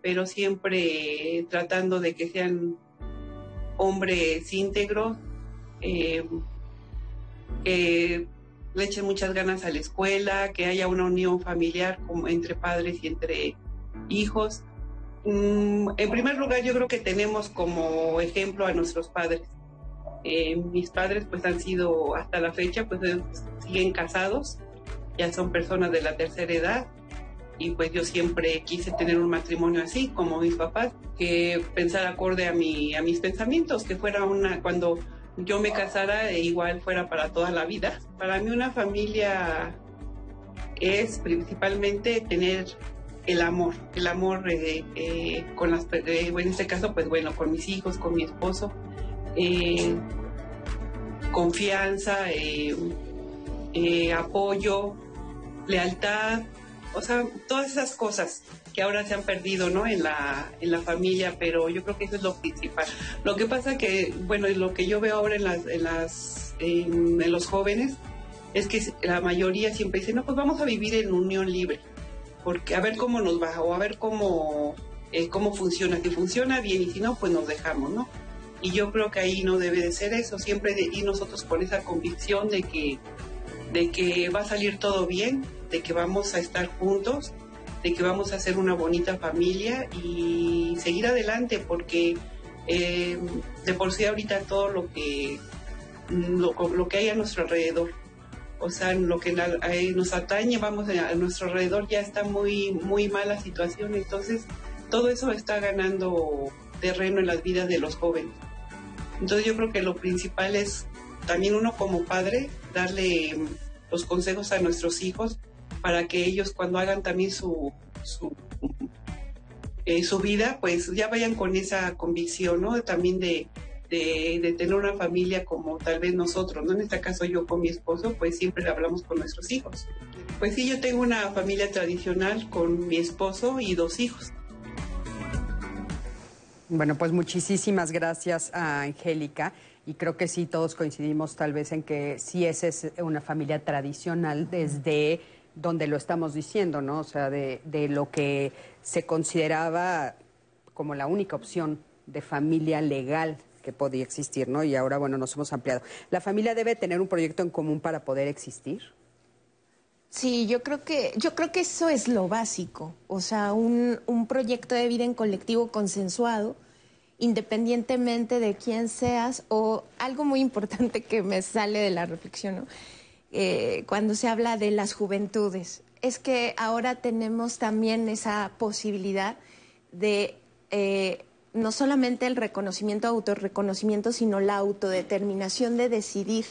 pero siempre tratando de que sean hombres íntegros, eh, le echen muchas ganas a la escuela, que haya una unión familiar como entre padres y entre hijos. Mm, en primer lugar, yo creo que tenemos como ejemplo a nuestros padres. Eh, mis padres pues han sido hasta la fecha, pues siguen casados, ya son personas de la tercera edad y pues yo siempre quise tener un matrimonio así como mis papás, que pensar acorde a, mi, a mis pensamientos, que fuera una, cuando yo me casara e igual fuera para toda la vida. Para mí una familia es principalmente tener el amor, el amor eh, eh, con las, eh, en este caso, pues bueno, con mis hijos, con mi esposo, confianza, apoyo, lealtad, o sea, todas esas cosas que ahora se han perdido, ¿no? En la, en la familia, pero yo creo que eso es lo principal. Lo que pasa que, bueno, lo que yo veo ahora en las, en las, en, los jóvenes es que la mayoría siempre dice, no, pues vamos a vivir en unión libre, porque a ver cómo nos va, o a ver cómo, eh, cómo funciona, que funciona bien, y si no, pues nos dejamos, ¿no? Y yo creo que ahí no debe de ser eso, siempre de ir nosotros con esa convicción de que, de que va a salir todo bien, de que vamos a estar juntos de que vamos a hacer una bonita familia y seguir adelante porque eh, de por sí ahorita todo lo que lo, que hay a nuestro alrededor o sea lo que nos atañe vamos a, nuestro alrededor ya está muy muy mala situación entonces todo eso está ganando terreno en las vidas de los jóvenes. Entonces yo creo que lo principal es también uno como padre darle los consejos a nuestros hijos para que ellos cuando hagan también su, su, eh, su vida, pues ya vayan con esa convicción, ¿no? También de, de, tener una familia como tal vez nosotros, ¿no? En este caso yo con mi esposo, pues siempre hablamos con nuestros hijos. Pues sí, yo tengo una familia tradicional con mi esposo y dos hijos. Bueno, pues muchísimas gracias a Angélica y creo que sí, todos coincidimos tal vez en que sí esa es una familia tradicional desde donde lo estamos diciendo, ¿no? O sea, de, de lo que se consideraba como la única opción de familia legal que podía existir, ¿no? Y ahora, bueno, nos hemos ampliado. ¿La familia debe tener un proyecto en común para poder existir? Sí, yo creo que, yo creo que eso es lo básico. O sea, un, un proyecto de vida en colectivo consensuado, independientemente de quién seas, o algo muy importante que me sale de la reflexión, ¿no? Eh, cuando se habla de las juventudes. Es que ahora tenemos también esa posibilidad de eh, no solamente el reconocimiento, autorreconocimiento, sino la autodeterminación de decidir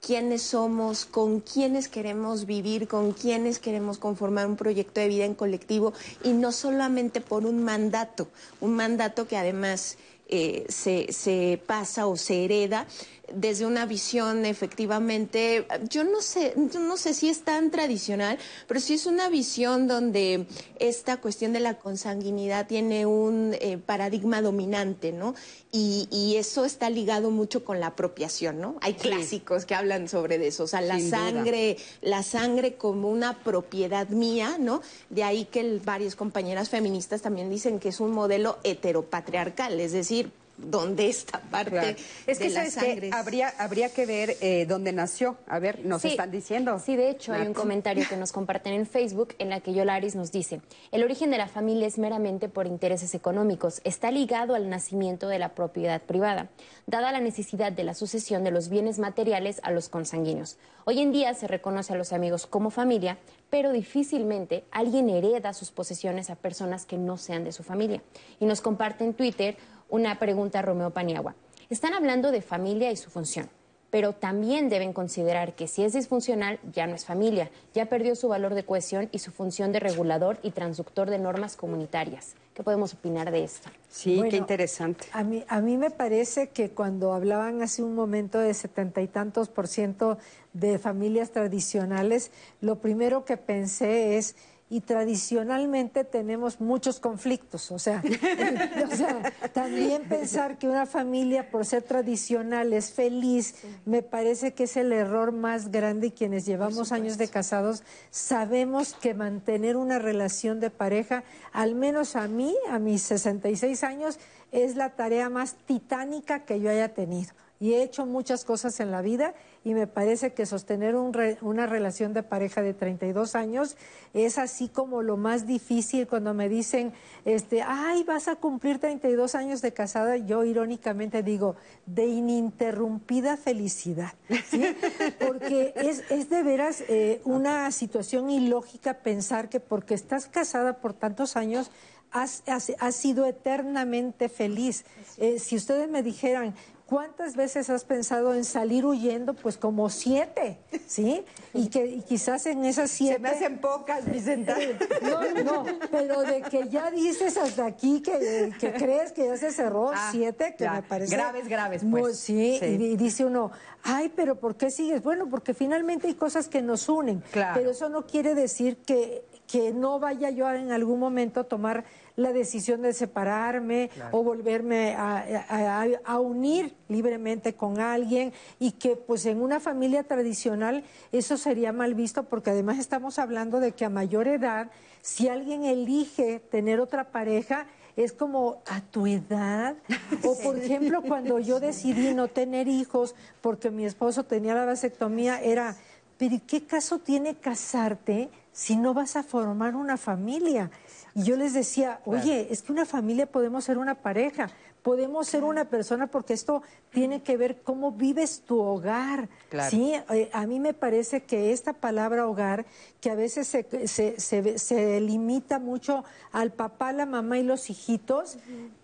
quiénes somos, con quiénes queremos vivir, con quiénes queremos conformar un proyecto de vida en colectivo y no solamente por un mandato, un mandato que además eh, se, se pasa o se hereda desde una visión efectivamente, yo no sé, no sé si es tan tradicional, pero sí es una visión donde esta cuestión de la consanguinidad tiene un eh, paradigma dominante, ¿no? Y, eso está ligado mucho con la apropiación, ¿no? Hay clásicos que hablan sobre eso, o sea, la sangre, la sangre como una propiedad mía, ¿no? De ahí que varias compañeras feministas también dicen que es un modelo heteropatriarcal, es decir, dónde esta parte Claro. Es que de la sabes que habría, habría que ver eh, dónde nació. A ver, nos Sí. están diciendo. Sí, de hecho, hay un comentario que nos comparten en Facebook en la que Yolaris nos dice, el origen de la familia es meramente por intereses económicos, está ligado al nacimiento de la propiedad privada, dada la necesidad de la sucesión de los bienes materiales a los consanguíneos. Hoy en día se reconoce a los amigos como familia, pero difícilmente alguien hereda sus posesiones a personas que no sean de su familia. Y nos comparte en Twitter una pregunta a Romeo Paniagua. Están hablando de familia y su función pero también deben considerar que si es disfuncional ya no es familia, ya perdió su valor de cohesión y su función de regulador y transductor de normas comunitarias. ¿Qué podemos opinar de esto? Sí, Bueno, qué interesante. A mí, a mí me parece que cuando hablaban hace un momento de setenta y tantos por ciento de familias tradicionales, lo primero que pensé es, y tradicionalmente tenemos muchos conflictos, o sea, o sea, también pensar que una familia por ser tradicional es feliz, me parece que es el error más grande y quienes llevamos años de casados sabemos que mantener una relación de pareja, al menos a mí, a mis 66 años, es la tarea más titánica que yo haya tenido. Y he hecho muchas cosas en la vida y me parece que sostener un re- una relación de pareja de 32 años es así como lo más difícil cuando me dicen, este, ay, vas a cumplir 32 años de casada, yo irónicamente digo, de ininterrumpida felicidad, ¿sí? Porque es, es de veras eh, una situación ilógica pensar que porque estás casada por tantos años, has, has- has sido eternamente feliz. Eh, si ustedes me dijeran, ¿cuántas veces has pensado en salir huyendo? Pues como siete, ¿sí? Y que y quizás en esas siete... Se me hacen pocas, Vicenta. No, no, pero de que ya dices hasta aquí que, que crees que ya se cerró Ah, siete, que ya. me parece... Graves, graves, muy- pues. sí, Sí. Y, y dice uno, ay, pero ¿por qué sigues? Bueno, porque finalmente hay cosas que nos unen, Claro. pero eso no quiere decir que, que no vaya yo en algún momento a tomar la decisión de separarme Claro. o volverme a, a- unir libremente con alguien y que pues en una familia tradicional eso sería mal visto porque además estamos hablando de que a mayor edad si alguien elige tener otra pareja es como a tu edad o por ejemplo cuando yo decidí no tener hijos porque mi esposo tenía la vasectomía era pero ¿y qué caso tiene casarte si no vas a formar una familia? Y yo les decía, oye, es que una familia podemos ser una pareja, podemos ser una persona porque esto tiene que ver cómo vives tu hogar. Claro. Sí, Eh, a mí me parece que esta palabra hogar, que a veces se, se, se- se limita mucho al papá, la mamá y los hijitos,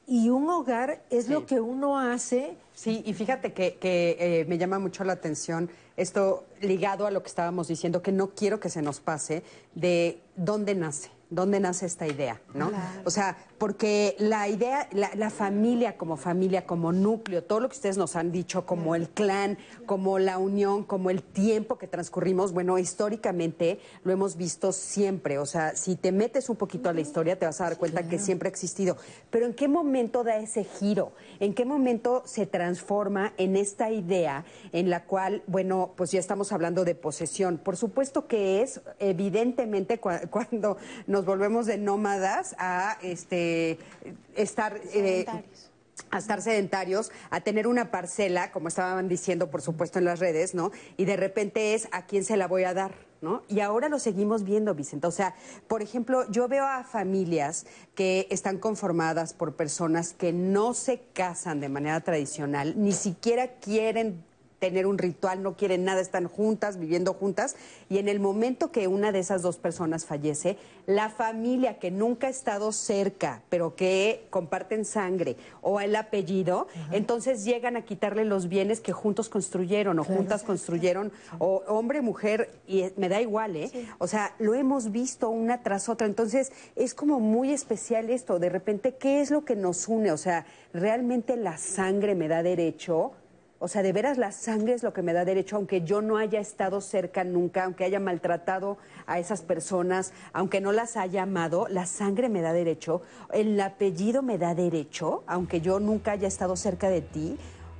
y un hogar es lo que uno hace Sí, y fíjate que, que, eh, me llama mucho la atención esto ligado a lo que estábamos diciendo, que no quiero que se nos pase, de dónde nace, dónde nace esta idea, ¿no? O sea, porque la idea, la, la familia como familia, como núcleo, todo lo que ustedes nos han dicho, como el clan, como la unión, como el tiempo que transcurrimos, bueno, históricamente lo hemos visto siempre. O sea, si te metes un poquito a la historia, te vas a dar cuenta que siempre ha existido. Pero ¿en qué momento da ese giro? ¿En qué momento se transforma en esta idea en la cual, bueno, pues ya estamos hablando de posesión? Por supuesto que es evidentemente cua- cuando nos volvemos de nómadas a este estar eh, a estar sedentarios, a tener una parcela, como estaban diciendo, por supuesto, en las redes, ¿no? Y de repente es a quién se la voy a dar, ¿no? Y ahora lo seguimos viendo, Vicente. O sea, por ejemplo, yo veo a familias que están conformadas por personas que no se casan de manera tradicional, ni siquiera quieren tener un ritual, no quieren nada, están juntas, viviendo juntas, y en el momento que una de esas dos personas fallece, la familia que nunca ha estado cerca, pero que comparten sangre o el apellido, entonces llegan a quitarle los bienes que juntos construyeron o juntas construyeron, o hombre, mujer, y me da igual, ¿eh? O sea, lo hemos visto una tras otra, entonces es como muy especial esto, de repente, ¿qué es lo que nos une? O sea, ¿realmente la sangre me da derecho? O sea, de veras la sangre es lo que me da derecho, aunque yo no haya estado cerca nunca, aunque haya maltratado a esas personas, aunque no las haya amado, la sangre me da derecho, el apellido me da derecho, aunque yo nunca haya estado cerca de ti.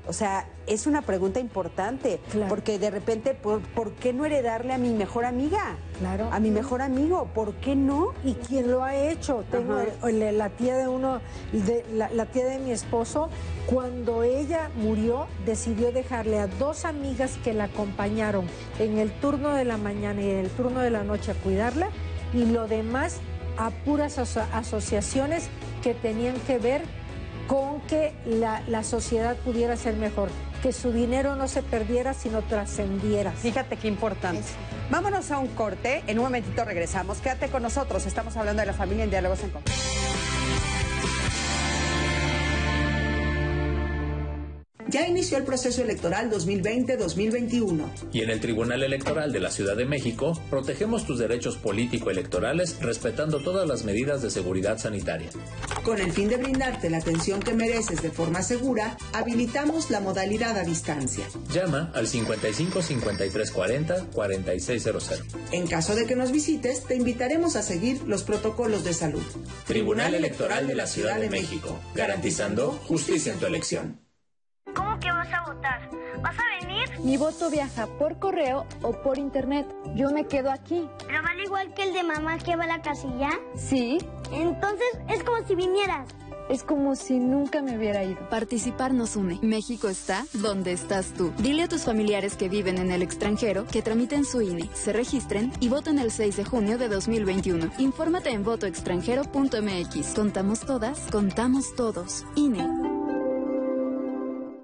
O sea, es una pregunta importante, porque de repente, ¿por, por qué no heredarle a mi mejor amiga? Claro. A mi mejor amigo, ¿por qué no? ¿Y quién lo ha hecho? Tengo el- la tía de uno, de, la, la tía de mi esposo, cuando ella murió, decidió dejarle a dos amigas que la acompañaron en el turno de la mañana y en el turno de la noche a cuidarla, y lo demás a puras aso- asociaciones que tenían que ver con que la, la sociedad pudiera ser mejor, que su dinero no se perdiera, sino trascendiera. Fíjate qué importante. Vámonos a un corte, en un momentito regresamos. Quédate con nosotros, estamos hablando de la familia en Diálogos en Confianza. Ya inició el proceso electoral 2020-2021. Y en el Tribunal Electoral de la Ciudad de México, protegemos tus derechos político-electorales respetando todas las medidas de seguridad sanitaria. Con el fin de brindarte la atención que mereces de forma segura, habilitamos la modalidad a distancia. Llama al 55 53 40 4600. En caso de que nos visites, te invitaremos a seguir los protocolos de salud. Tribunal Electoral de la Ciudad de México, garantizando justicia en tu elección. ¿Cómo que vas a votar? ¿Vas a venir? Mi voto viaja por correo o por internet. Yo me quedo aquí. ¿Pero vale igual que el de mamá que va a la casilla? Sí. Entonces es como si vinieras. Es como si nunca me hubiera ido. Participar nos une. México está donde estás tú. Dile a tus familiares que viven en el extranjero que tramiten su INE, se registren y voten el 6 de junio de 2021. Infórmate en votoextranjero.mx. Contamos todas, contamos todos. INE.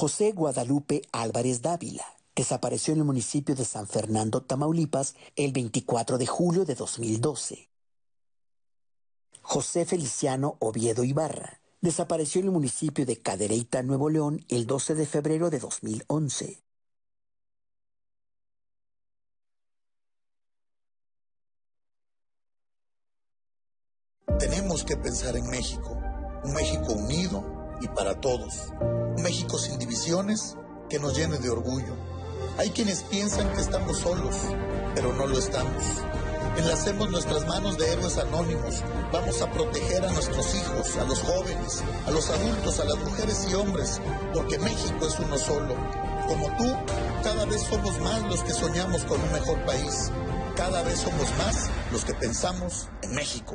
José Guadalupe Álvarez Dávila desapareció en el municipio de San Fernando, Tamaulipas, el 24 de julio de 2012. José Feliciano Oviedo Ibarra desapareció en el municipio de Cadereyta, Nuevo León, el 12 de febrero de 2011. Tenemos que pensar en México, un México unido y para todos, un México sin divisiones que nos llene de orgullo. Hay quienes piensan que estamos solos, pero no lo estamos. Enlacemos nuestras manos de héroes anónimos. Vamos a proteger a nuestros hijos, a los jóvenes, a los adultos, a las mujeres y hombres, porque México es uno solo. Como tú, cada vez somos más los que soñamos con un mejor país. Cada vez somos más los que pensamos en México.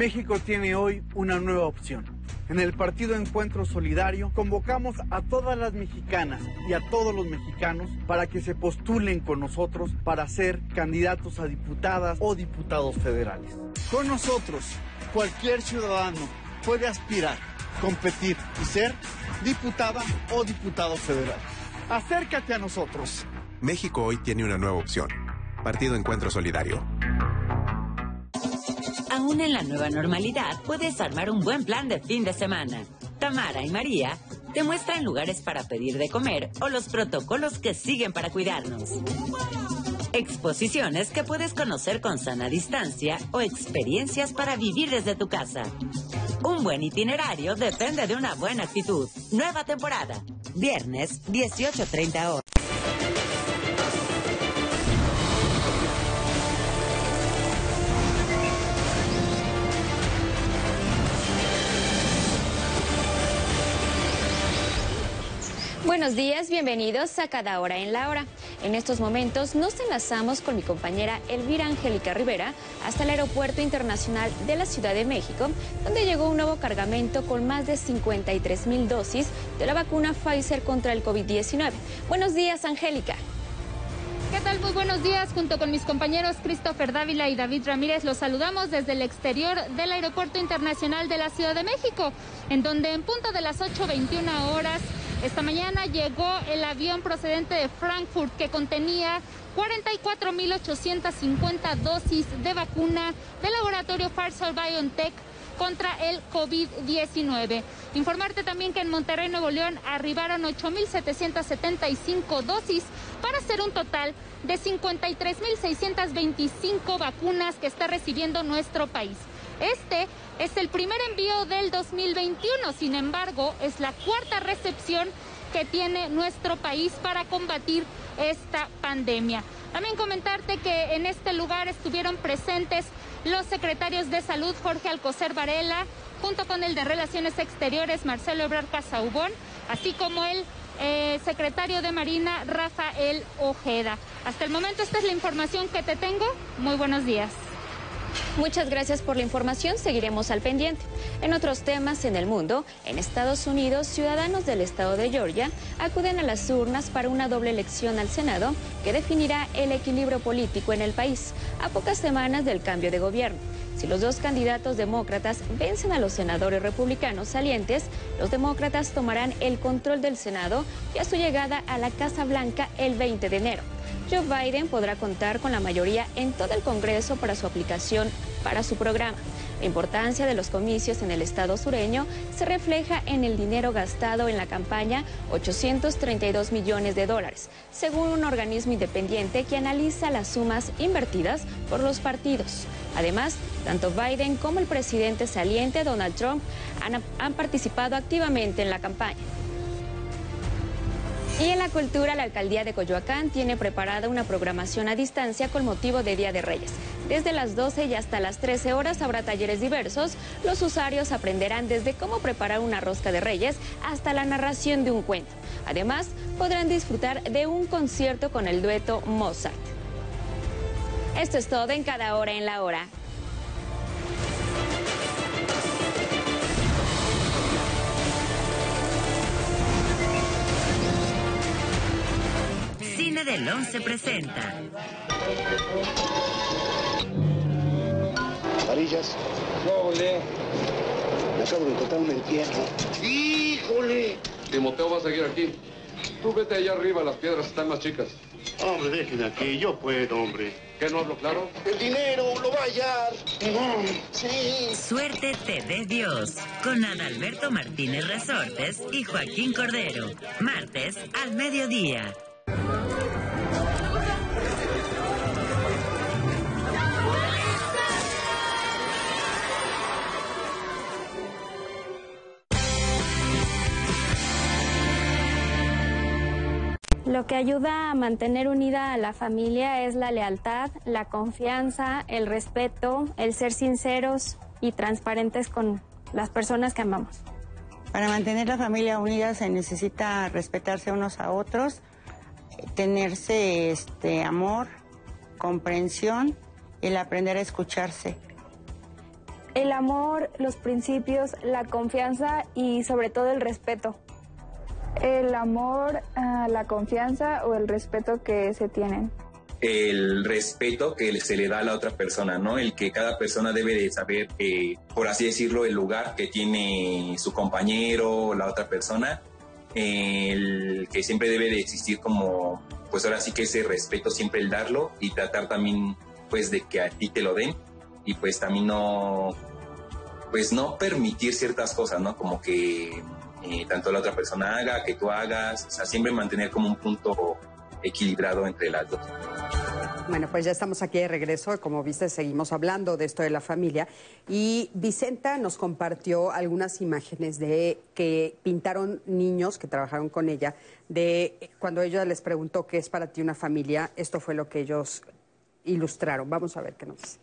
México tiene hoy una nueva opción. En el Partido Encuentro Solidario convocamos a todas las mexicanas y a todos los mexicanos para que se postulen con nosotros para ser candidatos a diputadas o diputados federales. Con nosotros, cualquier ciudadano puede aspirar, competir y ser diputada o diputado federal. Acércate a nosotros. México hoy tiene una nueva opción. Partido Encuentro Solidario. Aún en la nueva normalidad, puedes armar un buen plan de fin de semana. Tamara y María te muestran lugares para pedir de comer o los protocolos que siguen para cuidarnos. Exposiciones que puedes conocer con sana distancia o experiencias para vivir desde tu casa. Un buen itinerario depende de una buena actitud. Nueva temporada. Viernes, 18.30 horas. Buenos días, bienvenidos a Cada Hora en la Hora. En estos momentos nos enlazamos con mi compañera Elvira Angélica Rivera hasta el Aeropuerto Internacional de la Ciudad de México, donde llegó un nuevo cargamento con más de 53 mil dosis de la vacuna Pfizer contra el COVID-19. Buenos días, Angélica. ¿Qué tal? Muy buenos días. Junto con mis compañeros Christopher Dávila y David Ramírez los saludamos desde el exterior del Aeropuerto Internacional de la Ciudad de México, en donde en punto de las 8.21 horas esta mañana llegó el avión procedente de Frankfurt que contenía 44.850 dosis de vacuna del laboratorio Pfizer BioNTech contra el COVID-19. Informarte también que en Monterrey, Nuevo León, arribaron 8.775 dosis para hacer un total de 53.625 vacunas que está recibiendo nuestro país. Este es el primer envío del 2021, sin embargo, es la cuarta recepción que tiene nuestro país para combatir esta pandemia. También comentarte que en este lugar estuvieron presentes los secretarios de Salud Jorge Alcocer Varela, junto con el de Relaciones Exteriores Marcelo Ebrard Casaubón, así como el eh, secretario de Marina Rafael Ojeda. Hasta el momento esta es la información que te tengo. Muy buenos días. Muchas gracias por la información, seguiremos al pendiente. En otros temas en el mundo, en Estados Unidos, ciudadanos del estado de Georgia acuden a las urnas para una doble elección al Senado que definirá el equilibrio político en el país, a pocas semanas del cambio de gobierno. Si los dos candidatos demócratas vencen a los senadores republicanos salientes, los demócratas tomarán el control del Senado y a su llegada a la Casa Blanca el 20 de enero. Joe Biden podrá contar con la mayoría en todo el Congreso para su aplicación para su programa. La importancia de los comicios en el estado sureño se refleja en el dinero gastado en la campaña, 832 millones de dólares, según un organismo independiente que analiza las sumas invertidas por los partidos. Además, tanto Biden como el presidente saliente Donald Trump han, han participado activamente en la campaña. Y en la cultura, la alcaldía de Coyoacán tiene preparada una programación a distancia con motivo de Día de Reyes. Desde las 12 y hasta las 13 horas habrá talleres diversos. Los usuarios aprenderán desde cómo preparar una rosca de reyes hasta la narración de un cuento. Además, podrán disfrutar de un concierto con el dueto Mozart. Esto es todo en cada hora en la hora. Cine del 11 presenta. Varillas. ¡Híjole! Me acabo de encontrar un entierro. ¡Híjole! Timoteo va a seguir aquí. Tú vete allá arriba, las piedras están más chicas. Hombre, déjenme aquí, yo puedo, hombre. ¿Qué no hablo claro? El dinero lo va a hallar. Sí. Suerte te dé Dios. Con Adalberto Martínez Resortes y Joaquín Cordero. Martes al mediodía. Lo que ayuda a mantener unida a la familia es la lealtad, la confianza, el respeto, el ser sinceros y transparentes con las personas que amamos. Para mantener la familia unida se necesita respetarse unos a otros, tenerse este amor, comprensión y el aprender a escucharse. El amor, los principios, la confianza y sobre todo el respeto. El amor, ah, la confianza o el respeto que se tienen. el respeto que se le da a la otra persona, ¿no? El que cada persona debe de saber, eh, por así decirlo, el lugar que tiene su compañero, la otra persona, el que siempre debe de existir como, pues ahora sí que ese respeto siempre el darlo y tratar también, pues, de que a ti te lo den y pues también no, pues no permitir ciertas cosas, ¿no? Como que eh, tanto la otra persona haga, que tú hagas, o sea, siempre mantener como un punto equilibrado entre las dos. Bueno, pues ya estamos aquí de regreso. Como viste, seguimos hablando de esto de la familia. Y Vicenta nos compartió algunas imágenes de que pintaron niños que trabajaron con ella, de cuando ella les preguntó qué es para ti una familia. Esto fue lo que ellos ilustraron. Vamos a ver qué nos dice.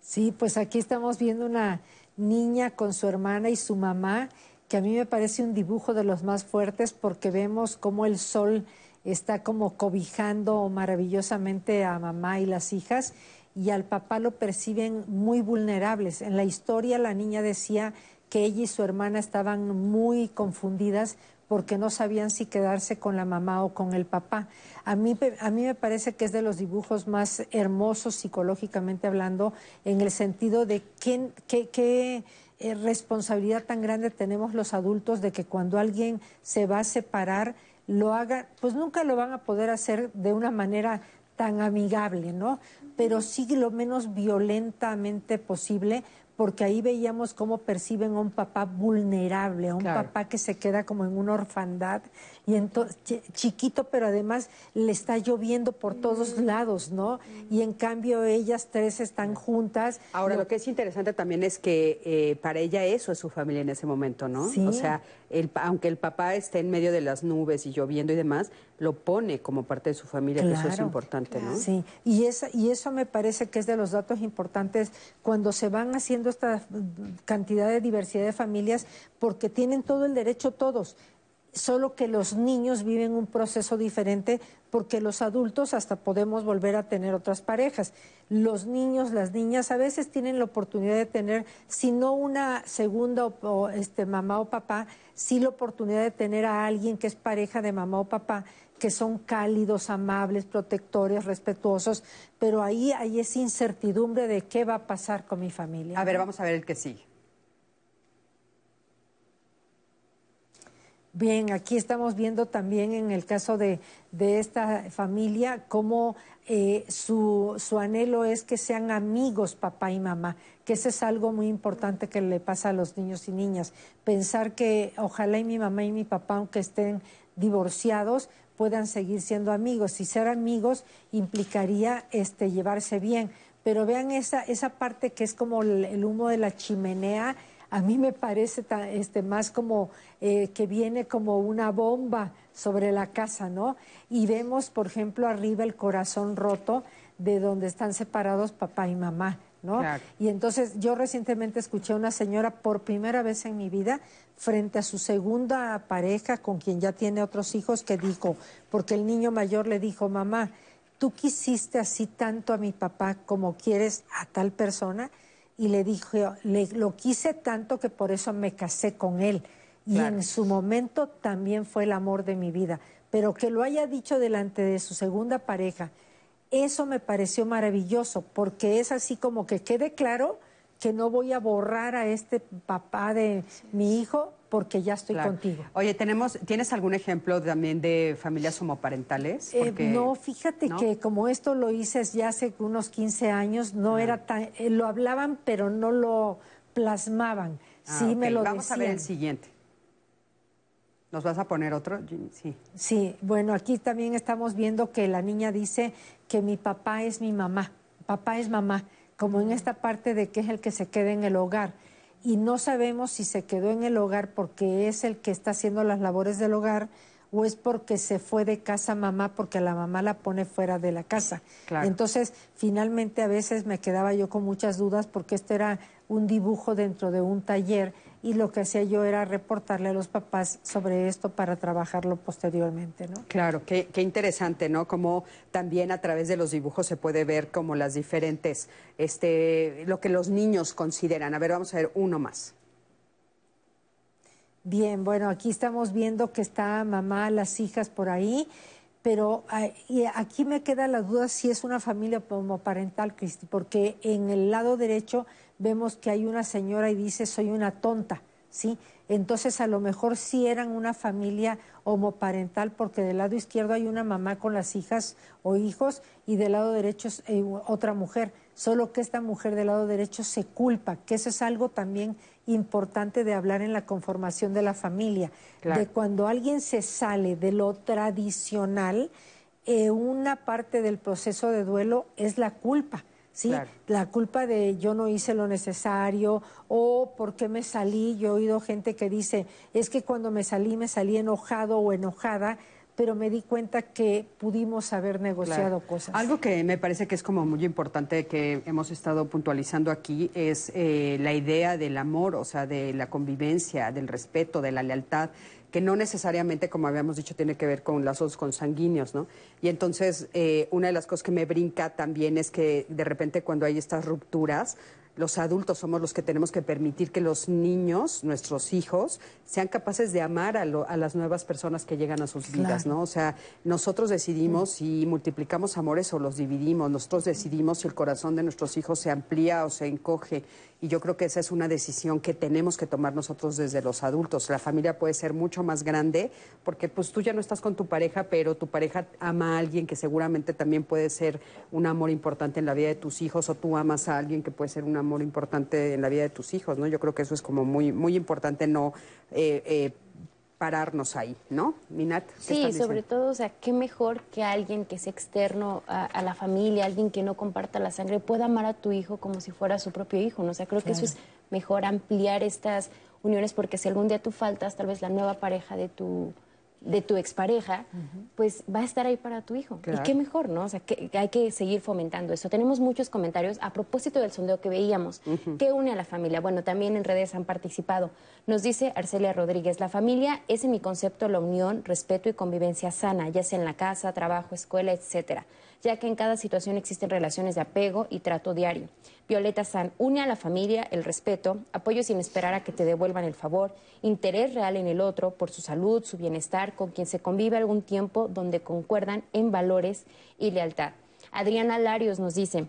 Sí, pues aquí estamos viendo una niña con su hermana y su mamá que a mí me parece un dibujo de los más fuertes porque vemos cómo el sol está como cobijando maravillosamente a mamá y las hijas y al papá lo perciben muy vulnerables. En la historia la niña decía que ella y su hermana estaban muy confundidas porque no sabían si quedarse con la mamá o con el papá. A mí, a mí me parece que es de los dibujos más hermosos psicológicamente hablando, en el sentido de qué, qué, eh, responsabilidad tan grande tenemos los adultos de que cuando alguien se va a separar, lo haga, pues nunca lo van a poder hacer de una manera tan amigable, ¿no? Pero sí lo menos violentamente posible, porque ahí veíamos cómo perciben a un papá vulnerable, a un papá que se queda como en una orfandad y entonces chiquito, pero además le está lloviendo por todos lados, ¿no? Y en cambio ellas tres están juntas. Ahora, lo, que es interesante también es que eh, para ella eso es su familia en ese momento, ¿no? Sí. O sea, el, aunque el papá esté en medio de las nubes y lloviendo y demás, lo pone como parte de su familia, que eso es importante, ¿no? Sí, y, esa, y eso me parece que es de los datos importantes cuando se van haciendo esta cantidad de diversidad de familias, porque tienen todo el derecho todos solo que los niños viven un proceso diferente porque los adultos hasta podemos volver a tener otras parejas. Los niños, las niñas a veces tienen la oportunidad de tener, si no una segunda o, este, mamá o papá, sí la oportunidad de tener a alguien que es pareja de mamá o papá, que son cálidos, amables, protectores, respetuosos, pero ahí hay esa incertidumbre de qué va a pasar con mi familia. A ver, vamos a ver el que sigue. Bien, aquí estamos viendo también en el caso de, esta familia cómo eh, su, su, anhelo es que sean amigos papá y mamá, que eso es algo muy importante que le pasa a los niños y niñas. Pensar que ojalá y mi mamá y mi papá, aunque estén divorciados, puedan seguir siendo amigos. Y ser amigos implicaría este, llevarse bien. Pero vean esa, esa parte que es como el humo de la chimenea a mí me parece este, más como eh, que viene como una bomba sobre la casa, ¿no? Y vemos, por ejemplo, arriba el corazón roto de donde están separados papá y mamá, ¿no? Y entonces yo recientemente escuché a una señora por primera vez en mi vida frente a su segunda pareja con quien ya tiene otros hijos que dijo, porque el niño mayor le dijo, mamá, ¿tú quisiste así tanto a mi papá como quieres a tal persona? Y le dije, lo quise tanto que por eso me casé con él. Y en su momento también fue el amor de mi vida. Pero que lo haya dicho delante de su segunda pareja, eso me pareció maravilloso, porque es así como que quede claro que no voy a borrar a este papá de mi hijo porque ya estoy contigo. Oye, tenemos, ¿tienes algún ejemplo también de familias homoparentales? Eh, no, fíjate que como esto lo hice ya hace unos 15 años, no era tan, eh, lo hablaban pero no lo plasmaban. Ah, sí me lo Vamos a ver el siguiente. ¿Nos vas a poner otro? Sí. Sí, bueno, aquí también estamos viendo que la niña dice que mi papá es mi mamá, papá es mamá, como en esta parte de que es el que se queda en el hogar y no sabemos si se quedó en el hogar porque es el que está haciendo las labores del hogar o es porque se fue de casa mamá porque la mamá la pone fuera de la casa. Entonces, finalmente a veces me quedaba yo con muchas dudas porque este era un dibujo dentro de un taller y lo que hacía yo era reportarle a los papás sobre esto para trabajarlo posteriormente, ¿no? Claro, qué, qué interesante, ¿no? Como también a través de los dibujos se puede ver como las diferentes, este, lo que los niños consideran. A ver, vamos a ver uno más. Bien, bueno, aquí estamos viendo que está mamá, las hijas por ahí, pero aquí me queda la duda si es una familia homoparental, Cristi, porque en el lado derecho vemos que hay una señora y dice soy una tonta, ¿sí? Entonces a lo mejor sí eran una familia homoparental porque del lado izquierdo hay una mamá con las hijas o hijos y del lado derecho es eh, otra mujer, solo que esta mujer del lado derecho se culpa, que eso es algo también importante de hablar en la conformación de la familia, de cuando alguien se sale de lo tradicional, eh, una parte del proceso de duelo es la culpa. ¿Sí? La culpa de yo no hice lo necesario o por qué me salí. Yo he oído gente que dice, es que cuando me salí me salí enojado o enojada pero me di cuenta que pudimos haber negociado Claro. cosas. Algo que me parece que es como muy importante que hemos estado puntualizando aquí es eh, la idea del amor, o sea, de la convivencia, del respeto, de la lealtad que no necesariamente, como habíamos dicho, tiene que ver con lazos consanguíneos, ¿no? Y entonces, eh, una de las cosas que me brinca también es que de repente cuando hay estas rupturas, los adultos somos los que tenemos que permitir que los niños, nuestros hijos, sean capaces de amar a, lo- a las nuevas personas que llegan a sus vidas. ¿no? O sea, nosotros decidimos si multiplicamos amores o los dividimos, nosotros decidimos si el corazón de nuestros hijos se amplía o se encoge. Y yo creo que esa es una decisión que tenemos que tomar nosotros desde los adultos. La familia puede ser mucho más grande porque pues tú ya no estás con tu pareja, pero tu pareja ama a alguien que seguramente también puede ser un amor importante en la vida de tus hijos o tú amas a alguien que puede ser un amor importante en la vida de tus hijos, ¿no? Yo creo que eso es como muy, muy importante no eh, eh, pararnos ahí, ¿no? Minat. ¿qué Sí, sobre todo, o sea, qué mejor que alguien que sea externo a, a la familia, alguien que no comparta la sangre, pueda amar a tu hijo como si fuera su propio hijo, ¿no? O sea, creo que eso es mejor ampliar estas uniones porque si algún día tú faltas, tal vez la nueva pareja de tu de tu expareja, pues va a estar ahí para tu hijo. Claro. Y qué mejor, ¿no? O sea, que, que hay que seguir fomentando eso. Tenemos muchos comentarios a propósito del sondeo que veíamos. ¿Qué une a la familia? Bueno, también en redes han participado. Nos dice Arcelia Rodríguez, la familia es en mi concepto la unión, respeto y convivencia sana, ya sea en la casa, trabajo, escuela, etcétera, ya que en cada situación existen relaciones de apego y trato diario. Violeta San, une a la familia el respeto, apoyo sin esperar a que te devuelvan el favor, interés real en el otro por su salud, su bienestar, con quien se convive algún tiempo donde concuerdan en valores y lealtad. Adriana Larios nos dice,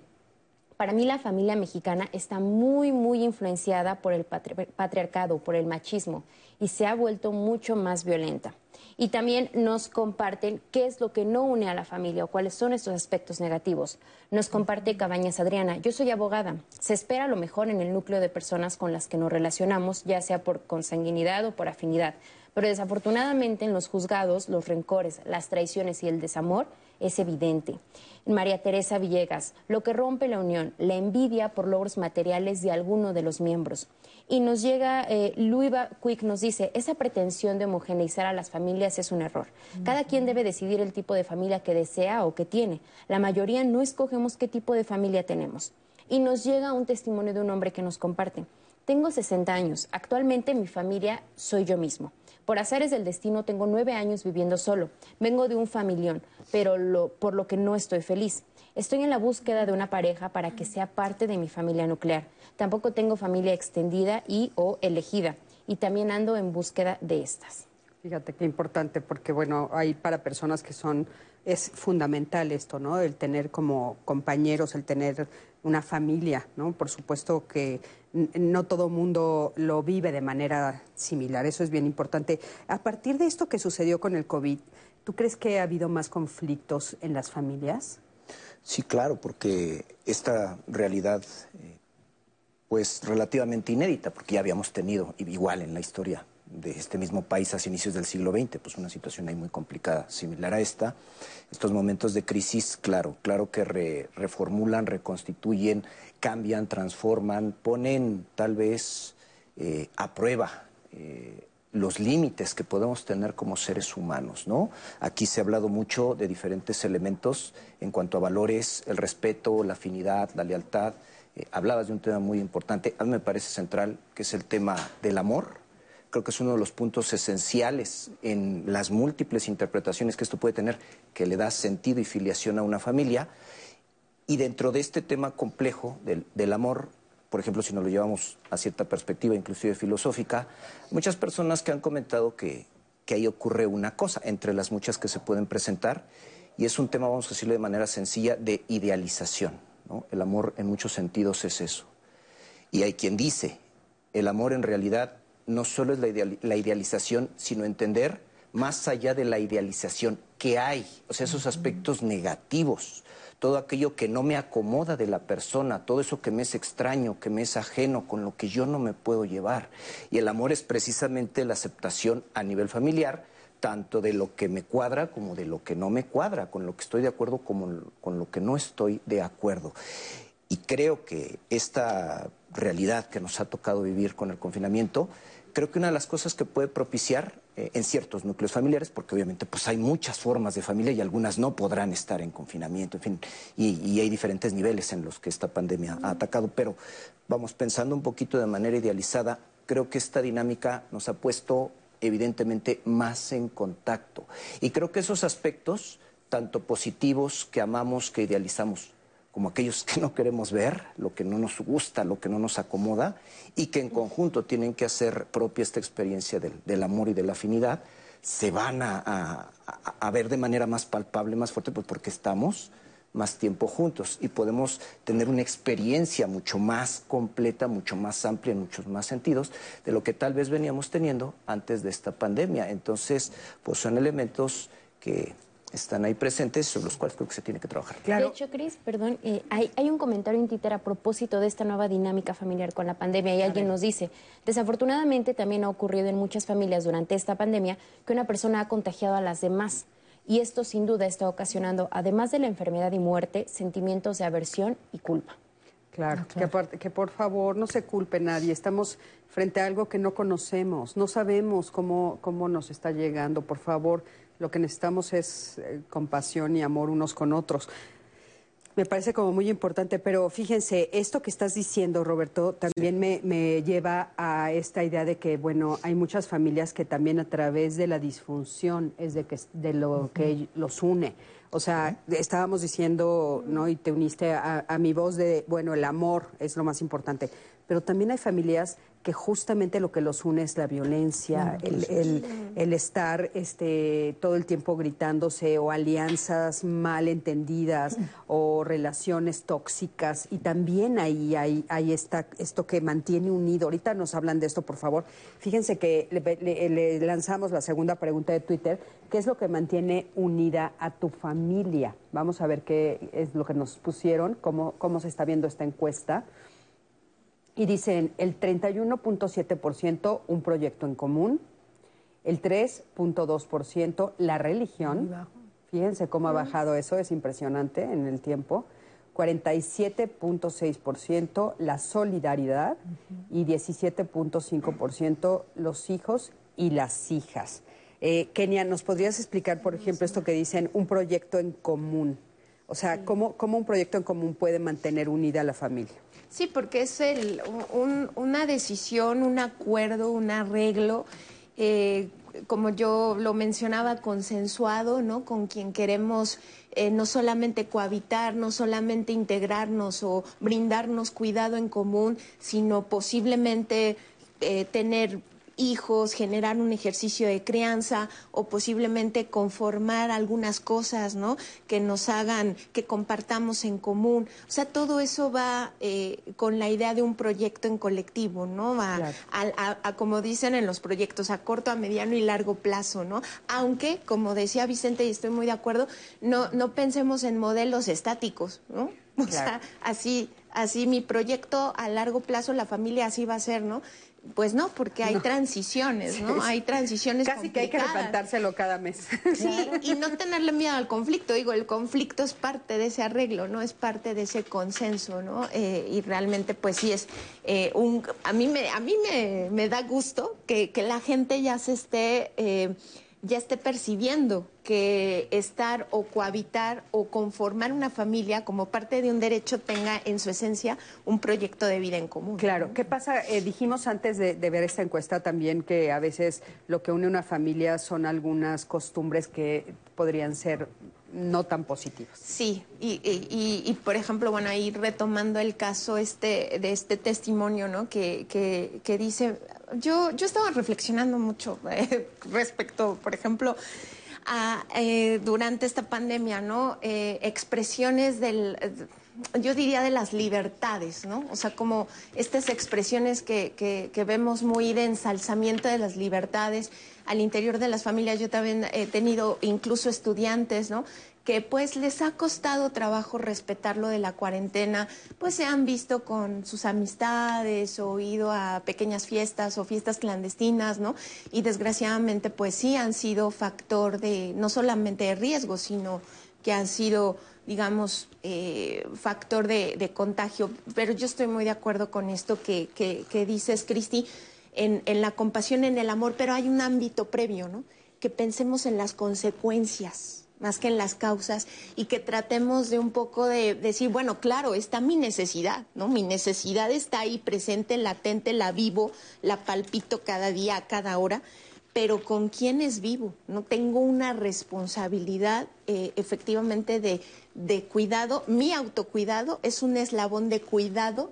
para mí la familia mexicana está muy, muy influenciada por el patri- patriarcado, por el machismo, y se ha vuelto mucho más violenta. Y también nos comparten qué es lo que no une a la familia o cuáles son estos aspectos negativos. Nos comparte Cabañas Adriana, yo soy abogada. Se espera lo mejor en el núcleo de personas con las que nos relacionamos, ya sea por consanguinidad o por afinidad. Pero desafortunadamente en los juzgados los rencores, las traiciones y el desamor es evidente. María Teresa Villegas, lo que rompe la unión, la envidia por logros materiales de alguno de los miembros. Y nos llega, eh, Luiva Quick nos dice, esa pretensión de homogeneizar a las familias es un error. Cada quien debe decidir el tipo de familia que desea o que tiene. La mayoría no escogemos qué tipo de familia tenemos. Y nos llega un testimonio de un hombre que nos comparte. Tengo 60 años. Actualmente mi familia soy yo mismo. Por azares del destino tengo nueve años viviendo solo. Vengo de un familión, pero por lo que no estoy feliz. Estoy en la búsqueda de una pareja para que sea parte de mi familia nuclear. Tampoco tengo familia extendida y o elegida. Y también ando en búsqueda de estas. Fíjate qué importante, porque bueno, hay para personas que son, es fundamental esto, ¿no? El tener como compañeros, el tener una familia, ¿no? Por supuesto que no todo mundo lo vive de manera similar, eso es bien importante. A partir de esto que sucedió con el COVID, ¿tú crees que ha habido más conflictos en las familias? Sí, claro, porque esta realidad, eh, pues relativamente inédita, porque ya habíamos tenido, igual en la historia de este mismo país hacia inicios del siglo XX, pues una situación ahí muy complicada, similar a esta. Estos momentos de crisis, claro, claro que re- reformulan, reconstituyen, cambian, transforman, ponen tal vez eh, a prueba eh, los límites que podemos tener como seres humanos, ¿no? Aquí se ha hablado mucho de diferentes elementos en cuanto a valores, el respeto, la afinidad, la lealtad. Eh, hablabas de un tema muy importante, a mí me parece central, que es el tema del amor. Creo que es uno de los puntos esenciales en las múltiples interpretaciones que esto puede tener, que le da sentido y filiación a una familia. Y dentro de este tema complejo del, del amor, por ejemplo, si nos lo llevamos a cierta perspectiva, inclusive filosófica, muchas personas que han comentado que, que ahí ocurre una cosa, entre las muchas que se pueden presentar, y es un tema, vamos a decirlo de manera sencilla, de idealización. ¿no? El amor en muchos sentidos es eso. Y hay quien dice, el amor en realidad no solo es la, ideali- la idealización, sino entender más allá de la idealización que hay, o sea, esos aspectos negativos, todo aquello que no me acomoda de la persona, todo eso que me es extraño, que me es ajeno, con lo que yo no me puedo llevar. Y el amor es precisamente la aceptación a nivel familiar, tanto de lo que me cuadra como de lo que no me cuadra, con lo que estoy de acuerdo como con lo que no estoy de acuerdo. Y creo que esta realidad que nos ha tocado vivir con el confinamiento, creo que una de las cosas que puede propiciar eh, en ciertos núcleos familiares, porque obviamente pues hay muchas formas de familia y algunas no podrán estar en confinamiento, en fin, y, y hay diferentes niveles en los que esta pandemia ha atacado, pero vamos pensando un poquito de manera idealizada, creo que esta dinámica nos ha puesto evidentemente más en contacto. Y creo que esos aspectos, tanto positivos que amamos, que idealizamos, como aquellos que no queremos ver, lo que no nos gusta, lo que no nos acomoda, y que en conjunto tienen que hacer propia esta experiencia del, del amor y de la afinidad, se van a, a- ver de manera más palpable, más fuerte, pues porque estamos más tiempo juntos y podemos tener una experiencia mucho más completa, mucho más amplia en muchos más sentidos de lo que tal vez veníamos teniendo antes de esta pandemia. Entonces, pues son elementos que están ahí presentes sobre los cuales creo que se tiene que trabajar. De hecho, Cris, perdón, eh, hay, hay un comentario en Twitter a propósito de esta nueva dinámica familiar con la pandemia y alguien nos dice, desafortunadamente también ha ocurrido en muchas familias durante esta pandemia que una persona ha contagiado a las demás y esto sin duda está ocasionando, además de la enfermedad y muerte, sentimientos de aversión y culpa. Claro, Que, por, que por favor no se culpe nadie. Estamos frente a algo que no conocemos, no sabemos cómo, cómo nos está llegando. Por favor, lo que necesitamos es eh, compasión y amor unos con otros. Me parece como muy importante, pero fíjense, esto que estás diciendo, Roberto, también me, me lleva a esta idea de que, bueno, hay muchas familias que también a través de la disfunción es de, que, de lo que los une. O sea, estábamos diciendo, ¿no? Y te uniste a, a mi voz de, bueno, el amor es lo más importante. Pero también hay familias que justamente lo que los une es la violencia, el, el- el estar este, todo el tiempo gritándose o alianzas mal entendidas o relaciones tóxicas. Y también ahí hay, hay esta, esto que mantiene unido. Ahorita nos hablan de esto, por favor. Fíjense que le, le- le lanzamos la segunda pregunta de Twitter. ¿Qué es lo que mantiene unida a tu familia? Vamos a ver qué es lo que nos pusieron, cómo, cómo se está viendo esta encuesta. Y dicen el 31.7% un proyecto en común, el 3.2% la religión. Fíjense cómo ha bajado eso, es impresionante en el tiempo. 47.6% la solidaridad y 17.5% los hijos y las hijas. Eh, Kenia, ¿nos podrías explicar, por ejemplo, esto que dicen un proyecto en común? O sea, ¿cómo, ¿cómo un proyecto en común puede mantener unida a la familia? Sí, porque es el, un- una decisión, un acuerdo, un arreglo, eh, como yo lo mencionaba, consensuado, ¿no? Con quien queremos eh, no solamente cohabitar, no solamente integrarnos o brindarnos cuidado en común, sino posiblemente eh, tener hijos, generar un ejercicio de crianza o posiblemente conformar algunas cosas, ¿no? Que nos hagan, que compartamos en común. O sea, todo eso va eh, con la idea de un proyecto en colectivo, ¿no? Va al- a, a, como dicen en los proyectos, a corto, a mediano y largo plazo, ¿no? Aunque, como decía Vicente, y estoy muy de acuerdo, no, no pensemos en modelos estáticos, ¿no? O sea, así, así mi proyecto a largo plazo, la familia así va a ser, ¿no? Pues no, porque hay No. transiciones, ¿no? Sí. Hay transiciones Casi que hay que replantárselo cada mes. Sí, y no tenerle miedo al conflicto. Digo, el conflicto es parte de ese arreglo, ¿no? Es parte de ese consenso, ¿no? Eh, y realmente, pues sí es eh, un... A mí me, a mí me, me da gusto que, que la gente ya se esté... eh, ya esté percibiendo que estar o cohabitar o conformar una familia como parte de un derecho tenga en su esencia un proyecto de vida en común. Claro, ¿qué pasa? Eh, dijimos antes de, de ver esta encuesta también que a veces lo que une una familia son algunas costumbres que podrían ser no tan positivas. Sí, y- y, por ejemplo, bueno, ahí retomando el caso este de este testimonio, ¿no? Que, que, que dice, yo, yo estaba reflexionando mucho eh, respecto, por ejemplo, a, eh, durante esta pandemia, ¿no? Eh, expresiones del, yo diría de las libertades, ¿no? O sea, como estas expresiones que, que, que vemos muy de ensalzamiento de las libertades al interior de las familias. Yo también he tenido incluso estudiantes, ¿no? que pues les ha costado trabajo respetar lo de la cuarentena, pues se han visto con sus amistades o ido a pequeñas fiestas o fiestas clandestinas, ¿no? Y desgraciadamente pues sí han sido factor de no solamente de riesgo, sino que han sido digamos, eh, factor de, de, contagio. Pero yo estoy muy de acuerdo con esto que, que, que dices, Cristi, en, la compasión, en el amor, pero hay un ámbito previo, ¿no? Que pensemos en las consecuencias más que en las causas y que tratemos de un poco de decir, bueno, claro, está mi necesidad, ¿no? Mi necesidad está ahí presente, latente, la vivo, la palpito cada día, cada hora, pero ¿con quién es vivo? No tengo una responsabilidad eh, efectivamente de cuidado. Mi autocuidado es un eslabón de cuidado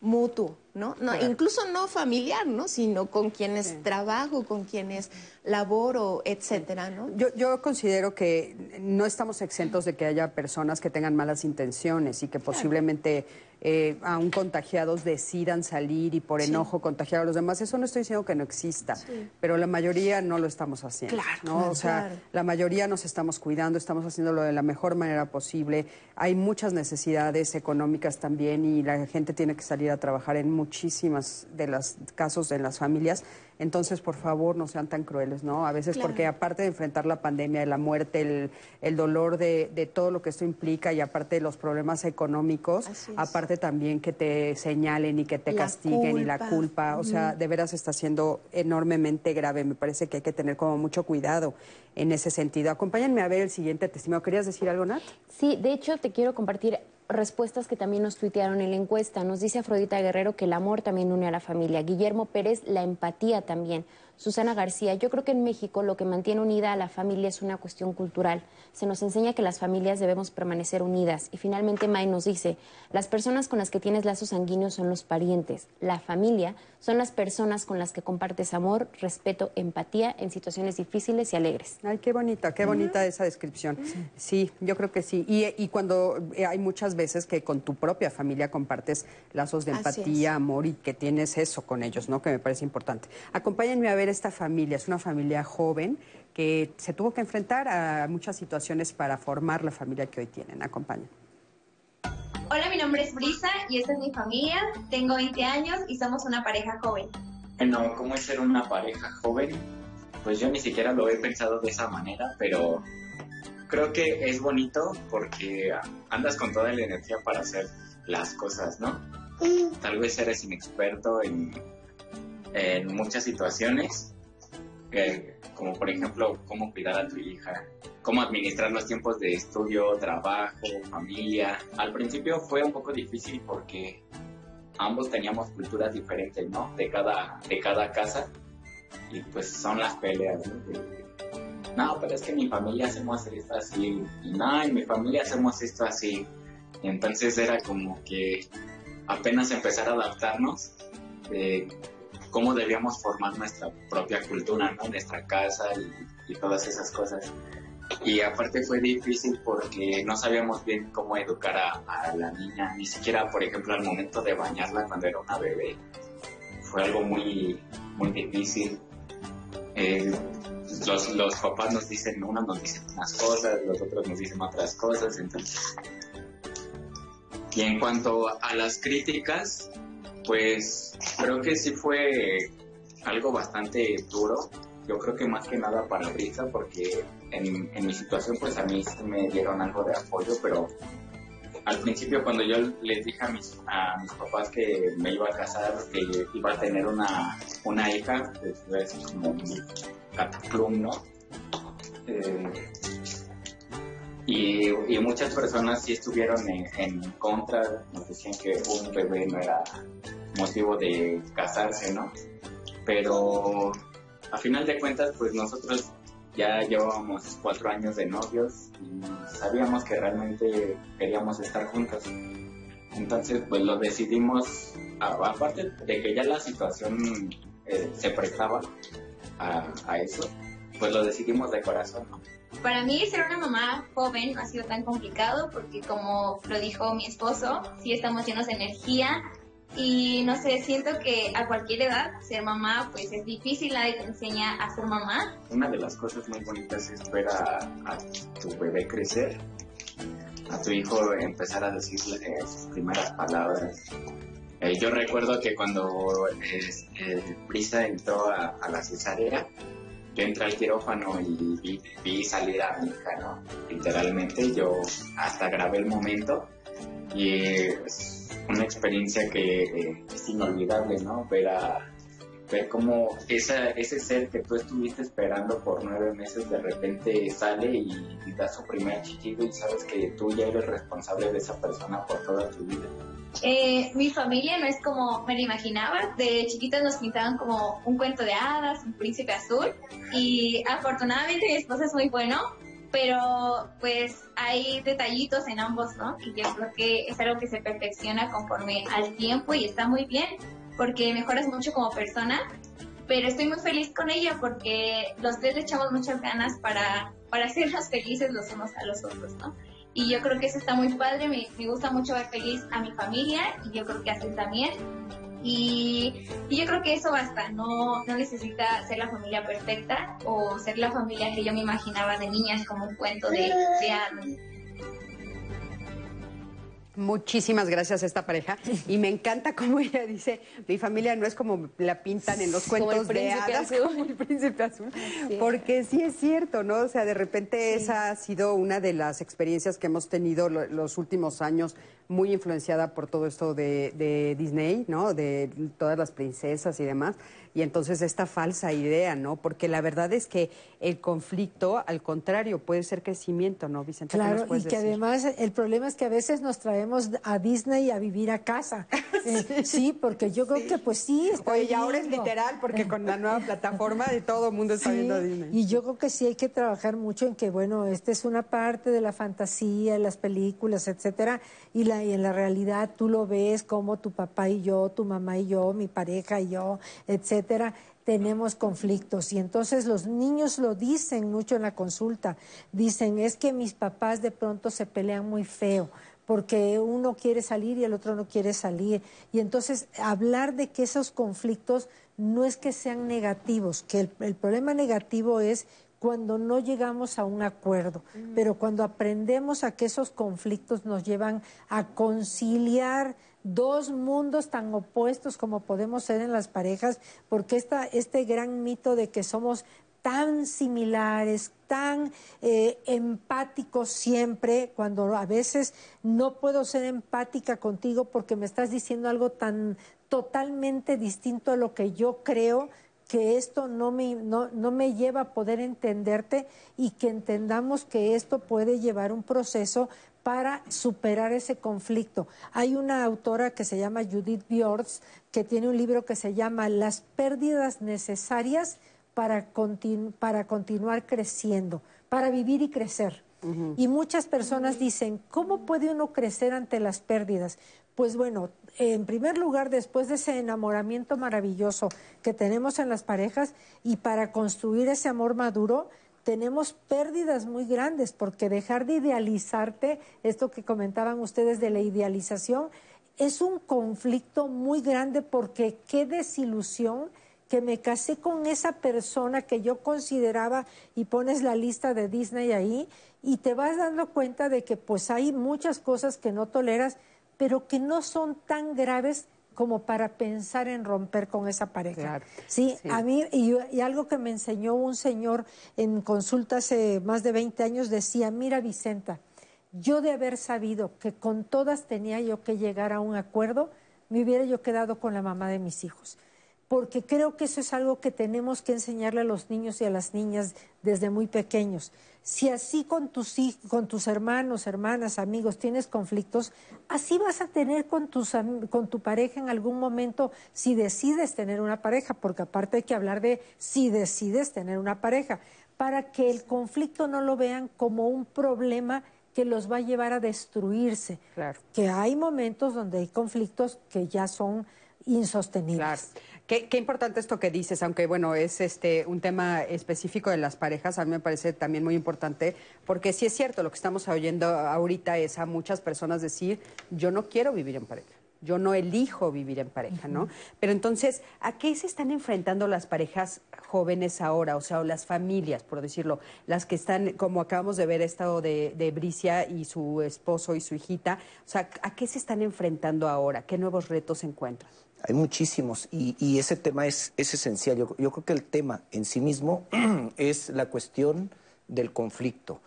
mutuo, ¿no? no Incluso no familiar, ¿no? Sino con quienes trabajo, con quienes laboro, etcétera, ¿no? Yo, yo considero que no estamos exentos de que haya personas que tengan malas intenciones y que posiblemente eh, aún contagiados decidan salir y por enojo contagiar a los demás. Eso no estoy diciendo que no exista, pero la mayoría no lo estamos haciendo. Claro, ¿no? o sea, la mayoría nos estamos cuidando, estamos haciéndolo de la mejor manera posible. Hay muchas necesidades económicas también y la gente tiene que salir a trabajar en muchísimas de los casos de las familias. Entonces, por favor, no sean tan crueles, ¿no? A veces porque aparte de enfrentar la pandemia, la muerte, el, el dolor de, de, todo lo que esto implica y aparte de los problemas económicos, aparte también que te señalen y que te la castiguen culpa. y la culpa, o sea, de veras está siendo enormemente grave. Me parece que hay que tener como mucho cuidado en ese sentido. Acompáñenme a ver el siguiente testimonio. ¿Querías decir algo, Nat? Sí, de hecho te quiero compartir respuestas que también nos tuitearon en la encuesta. Nos dice Afrodita Guerrero que el amor también une a la familia. Guillermo Pérez, la empatía también. Susana García, yo creo que en México lo que mantiene unida a la familia es una cuestión cultural. Se nos enseña que las familias debemos permanecer unidas. Y finalmente May nos dice, las personas con las que tienes lazos sanguíneos son los parientes. La familia son las personas con las que compartes amor, respeto, empatía en situaciones difíciles y alegres. Ay, qué bonita, qué bonita esa descripción. Sí, yo creo que sí. Y, y cuando eh, hay muchas veces que con tu propia familia compartes lazos de empatía, amor y que tienes eso con ellos, ¿no? Que me parece importante. Acompáñenme a ver esta familia. Es una familia joven que se tuvo que enfrentar a muchas situaciones para formar la familia que hoy tienen. Acompáñenme. Hola, mi nombre es Brisa y esta es mi familia. Tengo 20 años y somos una pareja joven. Bueno, ¿cómo es ser una pareja joven? Pues yo ni siquiera lo he pensado de esa manera, pero creo que es bonito porque andas con toda la energía para hacer las cosas, ¿no? Tal vez eres inexperto en, en muchas situaciones, eh, como por ejemplo cómo cuidar a tu hija, cómo administrar los tiempos de estudio, trabajo, familia. Al principio fue un poco difícil porque ambos teníamos culturas diferentes, ¿no? De cada, de cada casa. Y pues son las peleas, ¿no? De, no, pero es que en mi familia hacemos esto así. Y no, en mi familia hacemos esto así. Y entonces era como que apenas empezar a adaptarnos de cómo debíamos formar nuestra propia cultura, ¿no? Nuestra casa y, y todas esas cosas. Y aparte fue difícil porque no sabíamos bien cómo educar a, a, la niña, ni siquiera, por ejemplo, al momento de bañarla cuando era una bebé. Fue algo muy, muy difícil. Eh, los, los papás nos dicen, unos nos dicen unas cosas, los otros nos dicen otras cosas, entonces... Y en cuanto a las críticas, pues creo que sí fue algo bastante duro. Yo creo que más que nada para Brisa, porque en, mi situación pues a mí sí me dieron algo de apoyo, pero al principio cuando yo les dije a mis, a mis papás que me iba a casar, que iba a tener una, una hija, así como un cataclum, ¿no? Eh, y, y, muchas personas sí estuvieron en, en, contra, nos decían que un bebé no era motivo de casarse, ¿no? Pero a final de cuentas, pues nosotros ya llevábamos cuatro años de novios y sabíamos que realmente queríamos estar juntos. Entonces, pues lo decidimos, aparte de que ya la situación eh, se prestaba a, a, eso, pues lo decidimos de corazón. Para mí ser una mamá joven no ha sido tan complicado porque como lo dijo mi esposo, sí estamos llenos de energía, y no sé, siento que a cualquier edad ser mamá pues es difícil, nadie te enseña a ser mamá. Una de las cosas muy bonitas es ver a, tu bebé crecer, a tu hijo empezar a decir eh, sus primeras palabras. Eh, yo recuerdo que cuando eh, Brisa entró a, a, la cesárea, yo entré al quirófano y vi, vi salir a mi hija, ¿no? Literalmente yo hasta grabé el momento y es una experiencia que eh, es inolvidable, ¿no? Ver a ver cómo esa, ese ser que tú estuviste esperando por nueve meses de repente sale y, da su primer chillido y sabes que tú ya eres responsable de esa persona por toda tu vida. Eh, mi familia no es como me lo imaginaba. De chiquitos nos pintaban como un cuento de hadas, un príncipe azul. Y afortunadamente mi esposo es muy bueno, pero pues hay detallitos en ambos, ¿no? Y yo creo que es algo que se perfecciona conforme al tiempo y está muy bien, porque mejoras mucho como persona. Pero estoy muy feliz con ella porque los tres le echamos muchas ganas para, para hacernos felices los unos a los otros, ¿no? Y yo creo que eso está muy padre, me, me gusta mucho ver feliz a mi familia y yo creo que a él también. Y, y, yo creo que eso basta, no, no necesita ser la familia perfecta o ser la familia que yo me imaginaba de niñas como un cuento de, de hadas. Muchísimas gracias a esta pareja y me encanta cómo ella dice, mi familia no es como la pintan en los Como el cuentos de hadas, azul. como el príncipe azul, Sí. porque sí es cierto, ¿no? O sea, de repente esa ha sido una de las experiencias que hemos tenido lo- los últimos años, muy influenciada por todo esto de, de Disney, ¿no? De todas las princesas y demás. Y entonces esta falsa idea, ¿no? Porque la verdad es que el conflicto, al contrario, puede ser crecimiento, ¿no, Vicente? ¿Qué nos Claro, y que decir? además el problema es que a veces nos traemos a Disney a vivir a casa. Eh, sí. porque yo creo que pues sí. está Oye, y ahora es literal, porque con la nueva plataforma de todo el mundo está Sí, viendo Disney. Y yo creo que sí hay que trabajar mucho en que, bueno, esta es una parte de la fantasía, las películas, etcétera, y, la, y en la realidad tú lo ves como tu papá y yo, tu mamá y yo, mi pareja y yo, etcétera, tenemos conflictos. Y entonces los niños lo dicen mucho en la consulta. Dicen, es que mis papás de pronto se pelean muy feo porque uno quiere salir y el otro no quiere salir. Y entonces hablar de que esos conflictos no es que sean negativos, que el, problema negativo es cuando no llegamos a un acuerdo, pero cuando aprendemos a que esos conflictos nos llevan a conciliar dos mundos tan opuestos como podemos ser en las parejas, porque esta, este gran mito de que somos tan similares, tan eh, empáticos siempre, cuando a veces no puedo ser empática contigo porque me estás diciendo algo tan totalmente distinto a lo que yo creo, que esto no me, no, no me lleva a poder entenderte y que entendamos que esto puede llevar un proceso para superar ese conflicto. Hay una autora que se llama Judith Bjords que tiene un libro que se llama Las pérdidas necesarias para, continu- para continuar creciendo, para vivir y crecer. Y muchas personas dicen, ¿cómo puede uno crecer ante las pérdidas? Pues bueno, en primer lugar, después de ese enamoramiento maravilloso que tenemos en las parejas y para construir ese amor maduro, tenemos pérdidas muy grandes porque dejar de idealizarte, esto que comentaban ustedes de la idealización, es un conflicto muy grande porque qué desilusión que me casé con esa persona que yo consideraba y pones la lista de Disney ahí y te vas dando cuenta de que pues hay muchas cosas que no toleras, pero que no son tan graves como para pensar en romper con esa pareja. Claro. Sí, Sí. a mí, y, y algo que me enseñó un señor en consulta hace más de 20 años decía, mira Vicenta, yo de haber sabido que con todas tenía yo que llegar a un acuerdo, me hubiera yo quedado con la mamá de mis hijos. Porque creo que eso es algo que tenemos que enseñarle a los niños y a las niñas desde muy pequeños. Si así con tus, con tus hermanos, hermanas, amigos tienes conflictos, así vas a tener con, tus, con tu pareja en algún momento si decides tener una pareja, porque aparte hay que hablar de si decides tener una pareja, para que el conflicto no lo vean como un problema que los va a llevar a destruirse. Claro. Que hay momentos donde hay conflictos que ya son insostenibles. Claro. Qué, qué importante esto que dices, aunque bueno, es este un tema específico de las parejas, a mí me parece también muy importante, porque sí es cierto, lo que estamos oyendo ahorita es a muchas personas decir, yo no quiero vivir en pareja. Yo no elijo vivir en pareja, ¿no? Pero entonces, ¿a qué se están enfrentando las parejas jóvenes ahora? O sea, o las familias, por decirlo, las que están, como acabamos de ver estado de, de Bricia y su esposo y su hijita, o sea, ¿a qué se están enfrentando ahora? ¿Qué nuevos retos encuentran? Hay muchísimos y, y ese tema es, es esencial. Yo, yo creo que el tema en sí mismo es la cuestión del conflicto.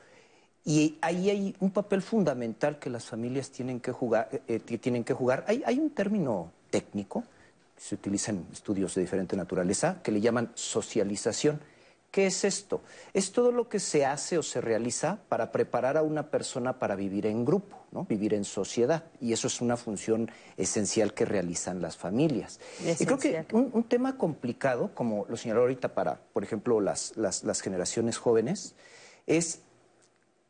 Y ahí hay un papel fundamental que las familias tienen que jugar. eh, que tienen que jugar. Hay, hay un término técnico, se utiliza en estudios de diferente naturaleza, que le llaman socialización. ¿Qué es esto? Es todo lo que se hace o se realiza para preparar a una persona para vivir en grupo, ¿no? vivir en sociedad. Y eso es una función esencial que realizan las familias. Y creo que un, un tema complicado, como lo señaló ahorita para, por ejemplo, las, las, las generaciones jóvenes, es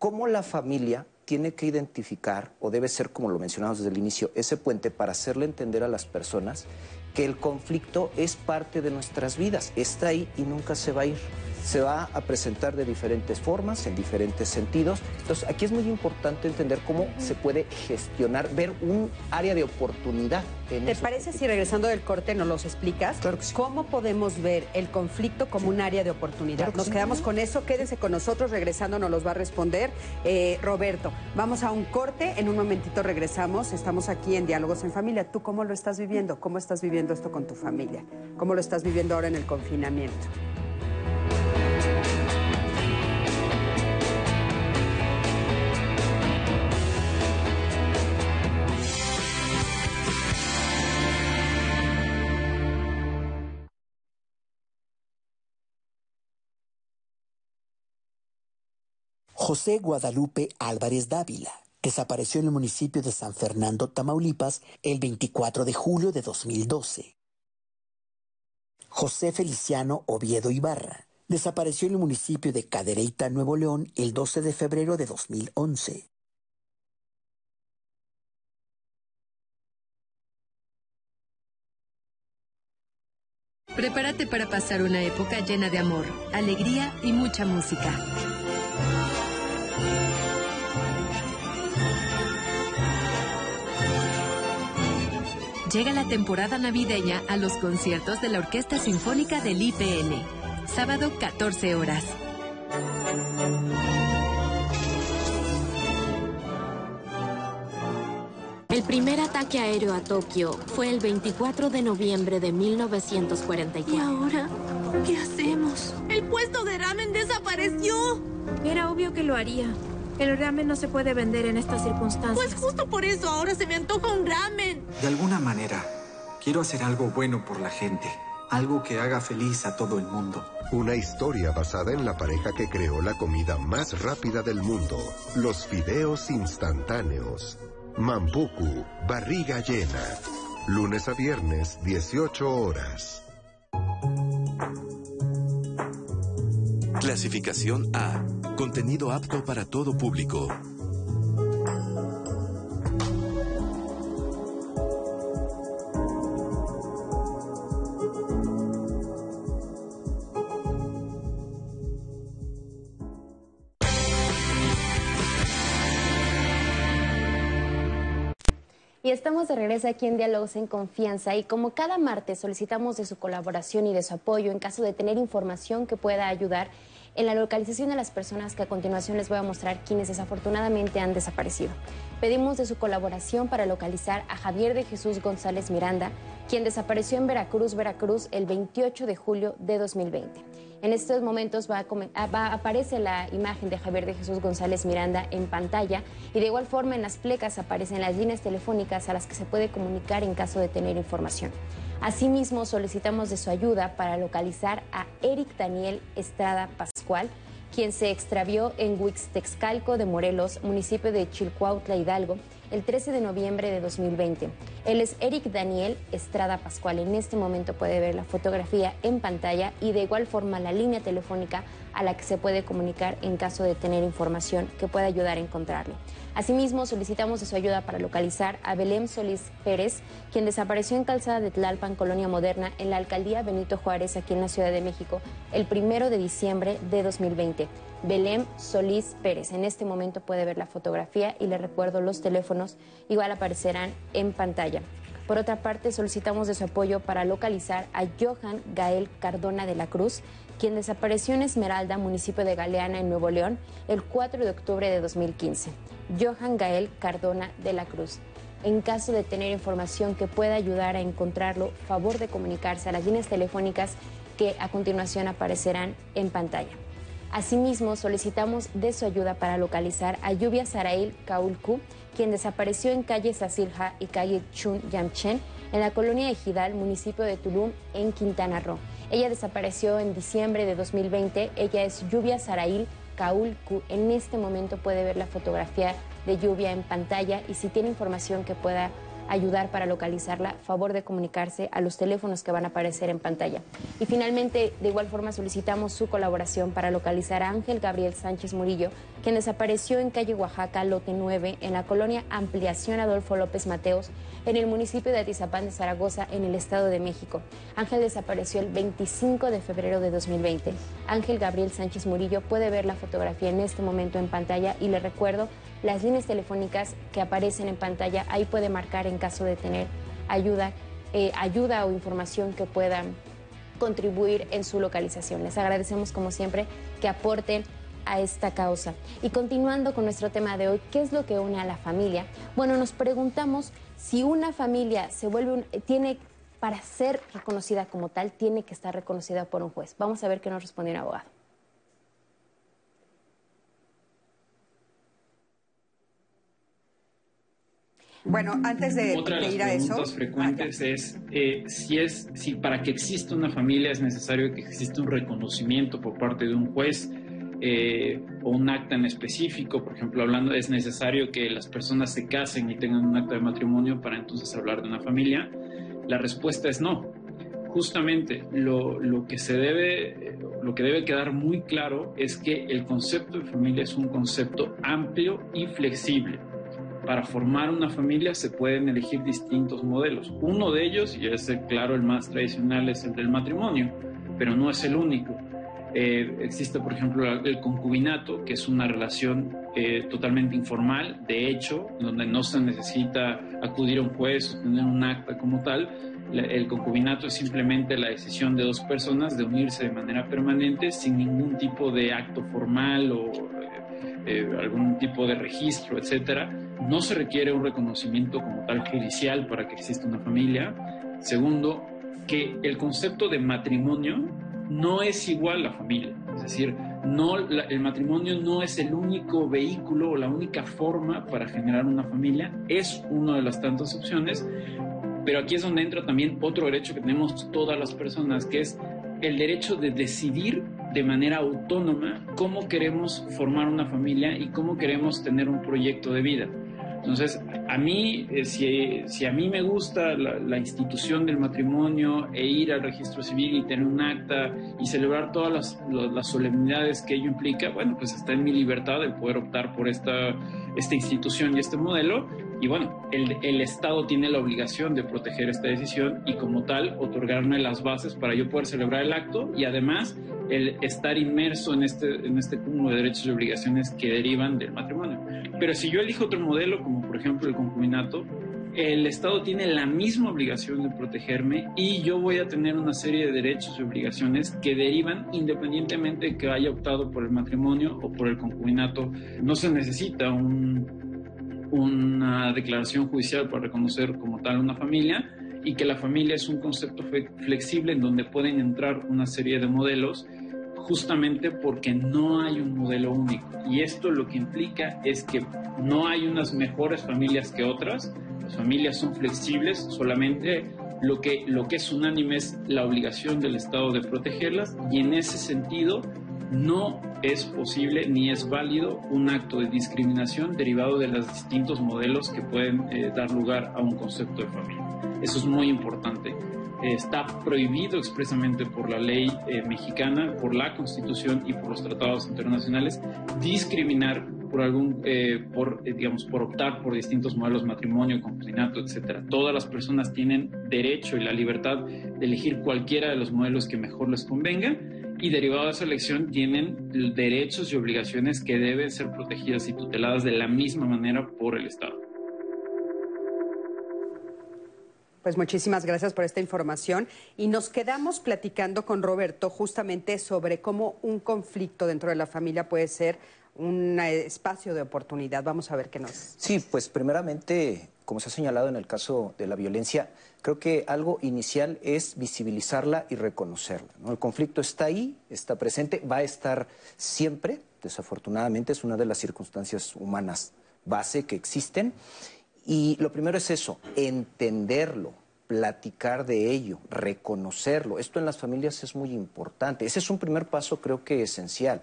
cómo la familia tiene que identificar, o debe ser, como lo mencionamos desde el inicio, ese puente para hacerle entender a las personas que el conflicto es parte de nuestras vidas, está ahí y nunca se va a ir. Se va a presentar de diferentes formas, en diferentes sentidos. Entonces, aquí es muy importante entender cómo se puede gestionar, ver un área de oportunidad. En ¿Te parece si regresando del corte nos los explicas? ¿Cómo podemos ver el conflicto como un área de oportunidad? Claro que nos sí. quedamos con eso, quédense con nosotros, regresando nos los va a responder eh, Roberto. Vamos a un corte, en un momentito regresamos, estamos aquí en Diálogos en Familia. ¿Tú cómo lo estás viviendo? ¿Cómo estás viviendo esto con tu familia? ¿Cómo lo estás viviendo ahora en el confinamiento? José Guadalupe Álvarez Dávila desapareció en el municipio de San Fernando, Tamaulipas, el 24 de julio de 2012. José Feliciano Oviedo Ibarra desapareció en el municipio de Cadereyta, Nuevo León, el 12 de febrero de 2011. Prepárate para pasar una época llena de amor, alegría y mucha música. Llega la temporada navideña a los conciertos de la Orquesta Sinfónica del IPN. Sábado 14 horas. El primer ataque aéreo a Tokio fue el 24 de noviembre de 1944. ¿Y ahora? ¿Qué hacemos? ¡El puesto de ramen desapareció! Era obvio que lo haría. El ramen no se puede vender en estas circunstancias. Pues justo por eso ahora se me antoja un ramen. De alguna manera, quiero hacer algo bueno por la gente. Algo que haga feliz a todo el mundo. Una historia basada en la pareja que creó la comida más rápida del mundo, los fideos instantáneos. Mambuku, barriga llena. Lunes a viernes, 18 horas. Clasificación A. Contenido apto para todo público. Estamos de regreso aquí en Diálogos en Confianza y como cada martes solicitamos de su colaboración y de su apoyo en caso de tener información que pueda ayudar en la localización de las personas que a continuación les voy a mostrar quienes desafortunadamente han desaparecido. Pedimos de su colaboración para localizar a Javier de Jesús González Miranda, quien desapareció en Veracruz, Veracruz, el 28 de julio de 2020. En estos momentos ah, va- aparece la imagen de Javier de Jesús González Miranda en pantalla y de igual forma en las plecas aparecen las líneas telefónicas a las que se puede comunicar en caso de tener información. Asimismo, solicitamos de su ayuda para localizar a Eric Daniel Estrada Pascual, quien se extravió en Huixtexcalco de Morelos, municipio de Chilcuautla, Hidalgo, el 13 de noviembre de 2020. Él es Eric Daniel Estrada Pascual. En este momento puede ver la fotografía en pantalla y de igual forma la línea telefónica a la que se puede comunicar en caso de tener información que pueda ayudar a encontrarlo. Asimismo, solicitamos de su ayuda para localizar a Belém Solís Pérez, quien desapareció en Calzada de Tlalpan, Colonia Moderna, en la alcaldía Benito Juárez, aquí en la Ciudad de México, el primero de diciembre de 2020. Belém Solís Pérez. En este momento puede ver la fotografía y le recuerdo los teléfonos, igual aparecerán en pantalla. Por otra parte, solicitamos de su apoyo para localizar a Johan Gael Cardona de la Cruz, quien desapareció en Esmeralda, municipio de Galeana, en Nuevo León, el 4 de octubre de 2015. Johan Gael Cardona de la Cruz. En caso de tener información que pueda ayudar a encontrarlo, favor de comunicarse a las líneas telefónicas que a continuación aparecerán en pantalla. Asimismo, solicitamos de su ayuda para localizar a Lluvia Sarail Kaulku, quien desapareció en calle Sasilja y calle Chun Yamchen, en la colonia de Gidal, municipio de Tulum, en Quintana Roo. Ella desapareció en diciembre de 2020. Ella es Lluvia Sarail Kaulku. En este momento puede ver la fotografía de Lluvia en pantalla y si tiene información que pueda ayudar para localizarla, favor de comunicarse a los teléfonos que van a aparecer en pantalla. Y finalmente, de igual forma, solicitamos su colaboración para localizar a Ángel Gabriel Sánchez Murillo, quien desapareció en calle Oaxaca, lote 9, en la colonia Ampliación Adolfo López Mateos, en el municipio de Atizapán de Zaragoza, en el Estado de México. Ángel desapareció el 25 de febrero de 2020. Ángel Gabriel Sánchez Murillo puede ver la fotografía en este momento en pantalla y le recuerdo las líneas telefónicas que aparecen en pantalla, ahí puede marcar en caso de tener ayuda, eh, ayuda o información que puedan contribuir en su localización. Les agradecemos como siempre que aporten a esta causa. Y continuando con nuestro tema de hoy, ¿qué es lo que une a la familia? Bueno, nos preguntamos si una familia se vuelve tiene para ser reconocida como tal, tiene que estar reconocida por un juez. Vamos a ver qué nos respondió un abogado. Bueno, antes de, Otra de de ir las a eso. preguntas frecuentes es eh, si es si para que exista una familia es necesario que exista un reconocimiento por parte de un juez eh, o un acta en específico. Por ejemplo, hablando es necesario que las personas se casen y tengan un acta de matrimonio para entonces hablar de una familia. La respuesta es no. Justamente lo, lo que se debe lo que debe quedar muy claro es que el concepto de familia es un concepto amplio y flexible para formar una familia se pueden elegir distintos modelos. Uno de ellos, y es claro el más tradicional, es el del matrimonio, pero no es el único. Eh, existe, por ejemplo, el concubinato, que es una relación eh, totalmente informal, de hecho, donde no se necesita acudir a un juez o tener un acta como tal. El concubinato es simplemente la decisión de dos personas de unirse de manera permanente sin ningún tipo de acto formal o eh, algún tipo de registro, etcétera. No se requiere un reconocimiento como tal judicial para que exista una familia. Segundo, que el concepto de matrimonio no es igual a la familia. Es decir, no, el matrimonio no es el único vehículo o la única forma para generar una familia. Es una de las tantas opciones. Pero aquí es donde entra también otro derecho que tenemos todas las personas, que es el derecho de decidir de manera autónoma cómo queremos formar una familia y cómo queremos tener un proyecto de vida. Entonces, a mí, eh, si, si a mí me gusta la, institución del matrimonio e ir al registro civil y tener un acta y celebrar todas las, las solemnidades que ello implica, bueno, pues está en mi libertad de poder optar por esta, esta institución y este modelo. Y bueno, el, Estado tiene la obligación de proteger esta decisión y como tal otorgarme las bases para yo poder celebrar el acto y además el estar inmerso en este, en este cúmulo de derechos y obligaciones que derivan del matrimonio. Pero si yo elijo otro modelo, como por ejemplo el concubinato, el Estado tiene la misma obligación de protegerme y yo voy a tener una serie de derechos y obligaciones que derivan independientemente de que haya optado por el matrimonio o por el concubinato. No se necesita un, una declaración judicial para reconocer como tal una familia y que la familia es un concepto flexible en donde pueden entrar una serie de modelos justamente porque no hay un modelo único. Y esto lo que implica es que no hay unas mejores familias que otras, las familias son flexibles, solamente lo que, lo que es unánime es la obligación del Estado de protegerlas y en ese sentido no es posible ni es válido un acto de discriminación derivado de los distintos modelos que pueden eh, dar lugar a un concepto de familia. Eso es muy importante. Está prohibido expresamente por la ley eh, mexicana, por la Constitución y por los tratados internacionales discriminar por algún, eh, por, digamos, por optar por distintos modelos, matrimonio, concubinato, etcétera. Todas las personas tienen derecho y la libertad de elegir cualquiera de los modelos que mejor les convenga y derivado de esa elección tienen derechos y obligaciones que deben ser protegidas y tuteladas de la misma manera por el Estado. Pues muchísimas gracias por esta información y nos quedamos platicando con Roberto justamente sobre cómo un conflicto dentro de la familia puede ser un espacio de oportunidad. Vamos a ver qué nos... Sí, pues primeramente, como se ha señalado en el caso de la violencia, creo que algo inicial es visibilizarla y reconocerla. El conflicto está ahí, está presente, va a estar siempre, desafortunadamente es una de las circunstancias humanas base que existen. Y lo primero es eso, entenderlo, platicar de ello, reconocerlo. Esto en las familias es muy importante. Ese es un primer paso creo que esencial.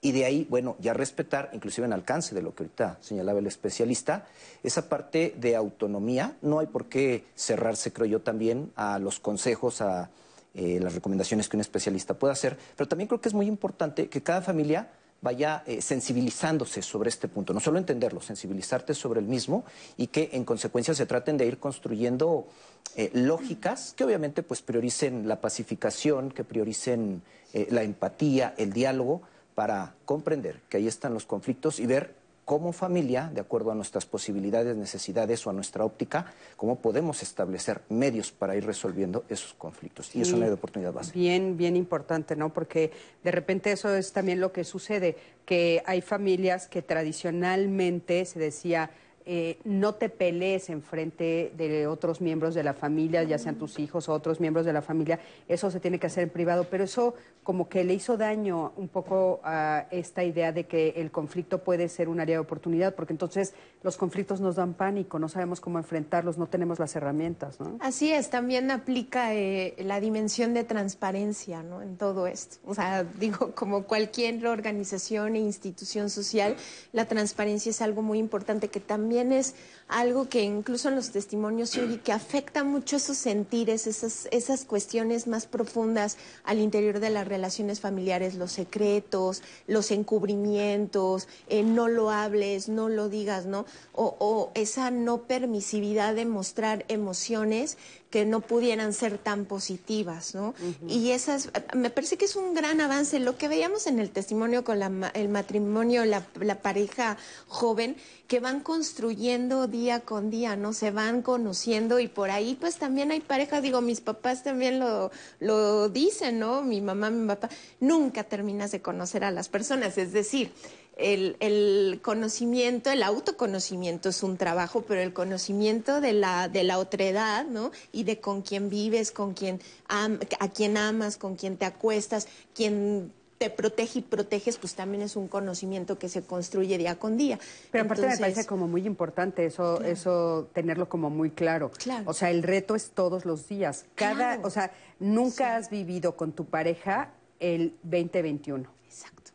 Y de ahí, bueno, ya respetar, inclusive en alcance de lo que ahorita señalaba el especialista, esa parte de autonomía. No hay por qué cerrarse, creo yo, también a los consejos, a eh, las recomendaciones que un especialista pueda hacer. Pero también creo que es muy importante que cada familia vaya eh, sensibilizándose sobre este punto, no solo entenderlo, sensibilizarte sobre el mismo y que en consecuencia se traten de ir construyendo eh, lógicas que obviamente pues prioricen la pacificación, que prioricen eh, la empatía, el diálogo, para comprender que ahí están los conflictos y ver como familia, de acuerdo a nuestras posibilidades, necesidades o a nuestra óptica, cómo podemos establecer medios para ir resolviendo esos conflictos. y es una oportunidad básica. Bien, bien importante, ¿no? Porque de repente eso es también lo que sucede, que hay familias que tradicionalmente se decía, eh, no te pelees en frente de otros miembros de la familia, ya sean tus hijos o otros miembros de la familia, eso se tiene que hacer en privado, pero eso como que le hizo daño un poco a esta idea de que el conflicto puede ser un área de oportunidad, porque entonces los conflictos nos dan pánico, no sabemos cómo enfrentarlos, no tenemos las herramientas, ¿no? Así es, también aplica eh, la dimensión de transparencia, ¿no? En todo esto. O sea, digo, como cualquier organización e institución social, la transparencia es algo muy importante que también es algo que incluso en los testimonios se oye que afecta mucho esos sentires, esas, esas cuestiones más profundas al interior de las relaciones familiares, los secretos, los encubrimientos, eh, no lo hables, no lo digas, ¿no? O, o esa no permisividad de mostrar emociones que no pudieran ser tan positivas, ¿no? Y esas, me parece que es un gran avance. Lo que veíamos en el testimonio con el matrimonio, la, pareja joven, que van construyendo día con día, ¿no? Se van conociendo y por ahí pues también hay parejas, digo, mis papás también lo, lo dicen, ¿no? Mi mamá, mi papá, nunca terminas de conocer a las personas, es decir, el, el, conocimiento, el autoconocimiento es un trabajo, pero el conocimiento de la, de la otredad, ¿no? Y de con quién vives, con quién a quién amas, con quién te acuestas, quién te protege y proteges, pues también es un conocimiento que se construye día con día. Pero aparte me parece como muy importante eso, eso tenerlo como muy claro. O sea, el reto es todos los días. Cada, o sea, nunca has vivido con tu pareja el 2021.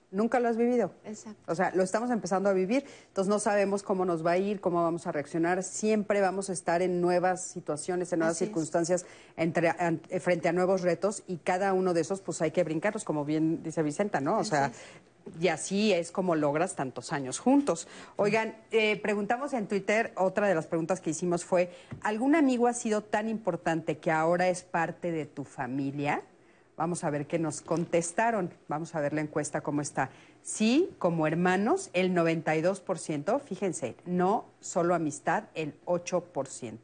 Nunca lo has vivido. Exacto. O sea, lo estamos empezando a vivir, entonces no sabemos cómo nos va a ir, cómo vamos a reaccionar. Siempre vamos a estar en nuevas situaciones, en nuevas circunstancias, entre, eh, frente a nuevos retos y cada uno de esos, pues hay que brincarlos, como bien dice Vicenta, ¿no? O sea, y así es como logras tantos años juntos. Oigan, eh, preguntamos en Twitter, otra de las preguntas que hicimos fue, ¿algún amigo ha sido tan importante que ahora es parte de tu familia? Vamos a ver qué nos contestaron. Vamos a ver la encuesta cómo está. Sí, como hermanos, el 92%. Fíjense, no solo amistad, el 8%.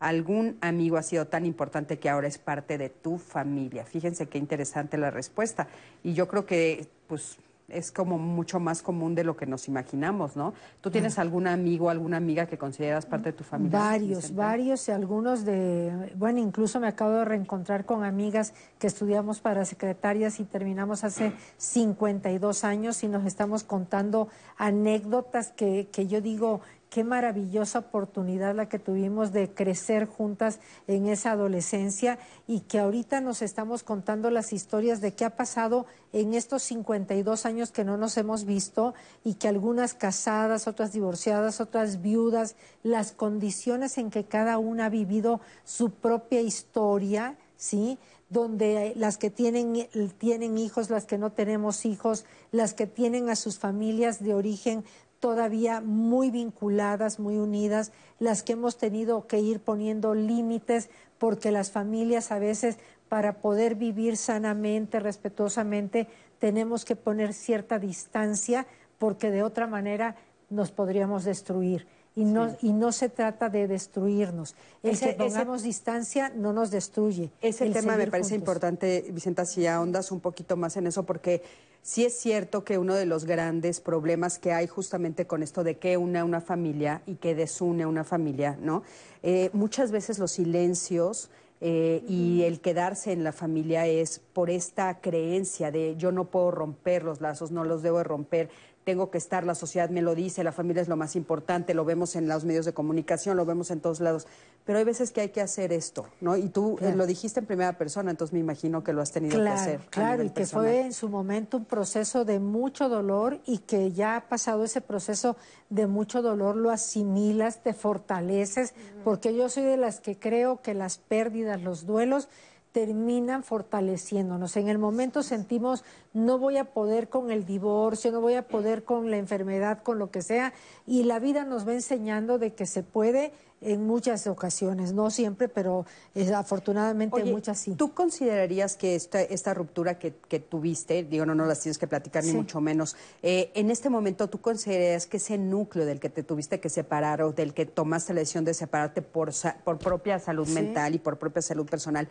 ¿Algún amigo ha sido tan importante que ahora es parte de tu familia? Fíjense qué interesante la respuesta. Y yo creo que, pues, es como mucho más común de lo que nos imaginamos, ¿no? ¿Tú tienes algún amigo, alguna amiga que consideras parte de tu familia? Varios, varios y algunos de, bueno, incluso me acabo de reencontrar con amigas que estudiamos para secretarias y terminamos hace 52 años y nos estamos contando anécdotas que, que yo digo, qué maravillosa oportunidad la que tuvimos de crecer juntas en esa adolescencia y que ahorita nos estamos contando las historias de qué ha pasado en estos 52 años que no nos hemos visto y que algunas casadas, otras divorciadas, otras viudas, las condiciones en que cada una ha vivido su propia historia, ¿sí? donde las que tienen, tienen hijos, las que no tenemos hijos, las que tienen a sus familias de origen todavía muy vinculadas, muy unidas, las que hemos tenido que ir poniendo límites porque las familias a veces para poder vivir sanamente, respetuosamente, tenemos que poner cierta distancia porque de otra manera nos podríamos destruir. Y no, y no se trata de destruirnos. El Ese- que pongamos distancia no nos destruye. Ese El tema me parece juntos. importante, Vicenta, si ahondas un poquito más en eso, porque sí es cierto que uno de los grandes problemas que hay justamente con esto de que une una familia y que desune una familia, ¿no? Eh, muchas veces los silencios eh, y el quedarse en la familia es por esta creencia de yo no puedo romper los lazos, no los debo de romper, tengo que estar, la sociedad me lo dice, la familia es lo más importante, lo vemos en los medios de comunicación, lo vemos en todos lados, pero hay veces que hay que hacer esto, ¿no? Y tú eh, lo dijiste en primera persona, entonces me imagino que lo has tenido que hacer. claro, y que personal. fue en su momento un proceso de mucho dolor y que ya ha pasado ese proceso de mucho dolor, lo asimilas, te fortaleces, porque yo soy de las que creo que las pérdidas, los duelos, terminan fortaleciéndonos. En el momento sentimos, no voy a poder con el divorcio, no voy a poder con la enfermedad, con lo que sea, y la vida nos va enseñando de que se puede en muchas ocasiones, no siempre, pero eh, afortunadamente Oye, muchas sí. ¿Tú considerarías que esta, esta ruptura que, que tuviste, digo, no, no las tienes que platicar ni mucho menos, eh, en este momento tú considerarías que ese núcleo del que te tuviste que separar o del que tomaste la decisión de separarte por, por propia salud Sí. mental y por propia salud personal,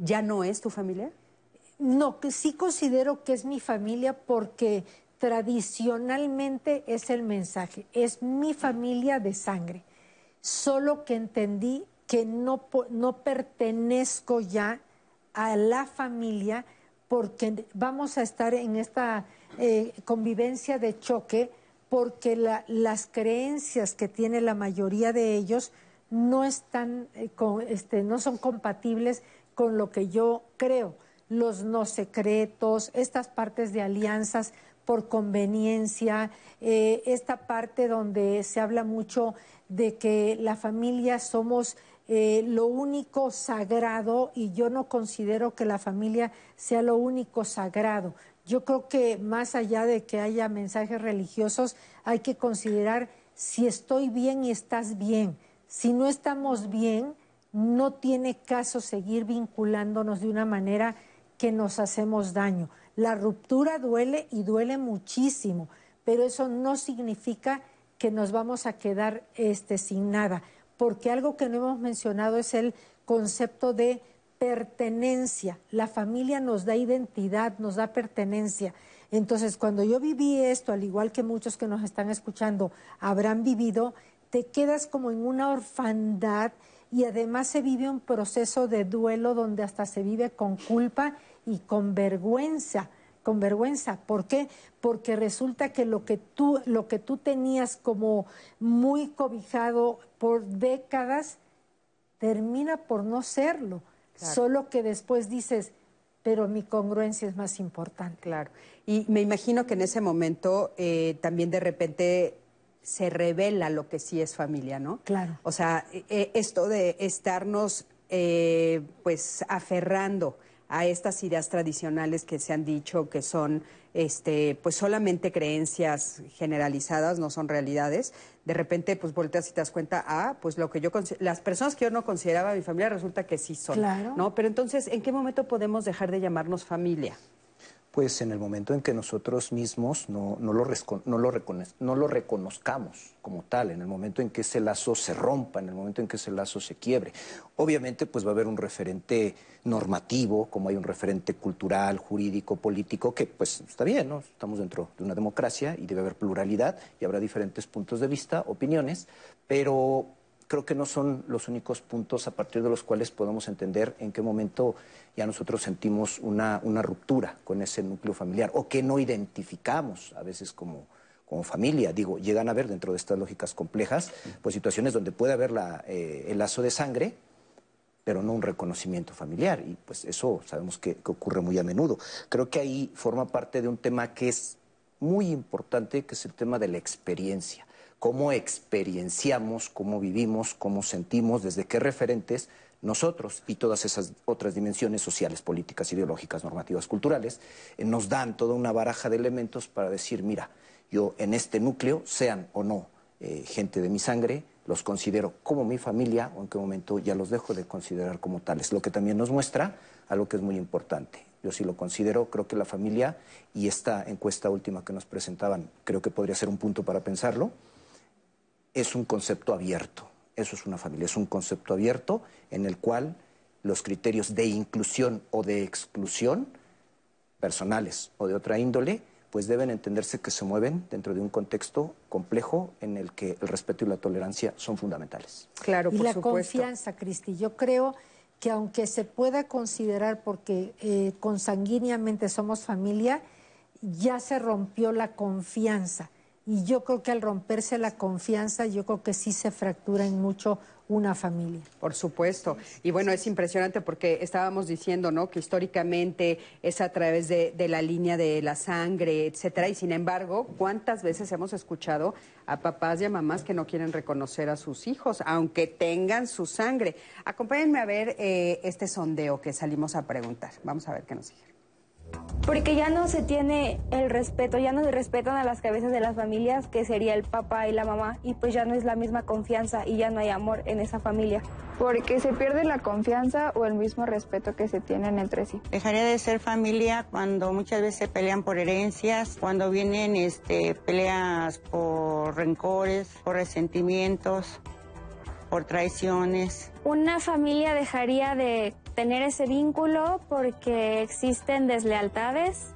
¿ya no es tu familia? No, sí considero que es mi familia porque tradicionalmente es el mensaje, es mi familia de sangre. Solo que entendí que no, no pertenezco ya a la familia porque vamos a estar en esta eh, convivencia de choque porque la- las creencias que tiene la mayoría de ellos no están eh, con- este, no son compatibles con lo que yo creo los no secretos estas partes de alianzas por conveniencia eh, esta parte donde se habla mucho de que la familia somos eh, lo único sagrado y yo no considero que la familia sea lo único sagrado. Yo creo que más allá de que haya mensajes religiosos, hay que considerar si estoy bien y estás bien. Si no estamos bien, no tiene caso seguir vinculándonos de una manera que nos hacemos daño. La ruptura duele y duele muchísimo, pero eso no significa que nos vamos a quedar este, sin nada, porque algo que no hemos mencionado es el concepto de pertenencia. La familia nos da identidad, nos da pertenencia. Entonces, cuando yo viví esto, al igual que muchos que nos están escuchando habrán vivido, te quedas como en una orfandad y además se vive un proceso de duelo donde hasta se vive con culpa y con vergüenza, con vergüenza. ¿Por qué? Porque resulta que lo que tú, lo que tú tenías como muy cobijado por décadas termina por no serlo. Claro. Solo que después dices, pero mi congruencia es más importante. Claro. Y me imagino que en ese momento eh, también de repente se revela lo que sí es familia, ¿no? Claro. O sea, eh, esto de estarnos eh, pues aferrando a estas ideas tradicionales que se han dicho que son este pues solamente creencias generalizadas, no son realidades. De repente pues volteas y te das cuenta, ah, pues lo que yo las personas que yo no consideraba mi familia resulta que sí son, Claro. ¿no? Pero entonces, ¿en qué momento podemos dejar de llamarnos familia? Pues en el momento en que nosotros mismos no, no, lo, no, lo no lo reconozcamos como tal, en el momento en que ese lazo se rompa, en el momento en que ese lazo se quiebre. Obviamente pues va a haber un referente normativo, como hay un referente cultural, jurídico, político, que pues está bien, ¿no? Estamos dentro de una democracia y debe haber pluralidad y habrá diferentes puntos de vista, opiniones, pero creo que no son los únicos puntos a partir de los cuales podemos entender en qué momento ya nosotros sentimos una, una ruptura con ese núcleo familiar o que no identificamos a veces como, como familia. Digo, llegan a haber dentro de estas lógicas complejas, pues situaciones donde puede haber eh, el lazo de sangre, pero no un reconocimiento familiar. Y pues eso sabemos que ocurre muy a menudo. Creo que ahí forma parte de un tema que es muy importante, que es el tema de la experiencia. Cómo experienciamos, cómo vivimos, cómo sentimos, desde qué referentes nosotros y todas esas otras dimensiones sociales, políticas, ideológicas, normativas, culturales, eh, nos dan toda una baraja de elementos para decir, mira, yo en este núcleo, sean o no eh, gente de mi sangre, los considero como mi familia o en qué momento ya los dejo de considerar como tales. Lo que también nos muestra algo que es muy importante. Yo sí lo considero, creo que la familia y esta encuesta última que nos presentaban, creo que podría ser un punto para pensarlo. Es un concepto abierto. Eso es una familia, es un concepto abierto en el cual los criterios de inclusión o de exclusión, personales o de otra índole, pues deben entenderse que se mueven dentro de un contexto complejo en el que el respeto y la tolerancia son fundamentales. Claro, y por la supuesto. confianza, Cristi. Yo creo que aunque se pueda considerar porque eh, consanguíneamente somos familia, ya se rompió la confianza. Y yo creo que al romperse la confianza, yo creo que sí se fractura en mucho una familia. Por supuesto. Y bueno, es impresionante porque estábamos diciendo, ¿no? Que históricamente es a través de, de, la línea de la sangre, etcétera. Y sin embargo, ¿cuántas veces hemos escuchado a papás y a mamás que no quieren reconocer a sus hijos, aunque tengan su sangre? Acompáñenme a ver eh, este sondeo que salimos a preguntar. Vamos a ver qué nos dijeron. Porque ya no se tiene el respeto, ya no se respetan a las cabezas de las familias, que sería el papá y la mamá, y pues ya no es la misma confianza y ya no hay amor en esa familia. Porque se pierde la confianza o el mismo respeto que se tienen entre sí. Dejaría de ser familia cuando muchas veces se pelean por herencias, cuando vienen este, peleas por rencores, por resentimientos, por traiciones. Una familia dejaría de tener ese vínculo porque existen deslealtades,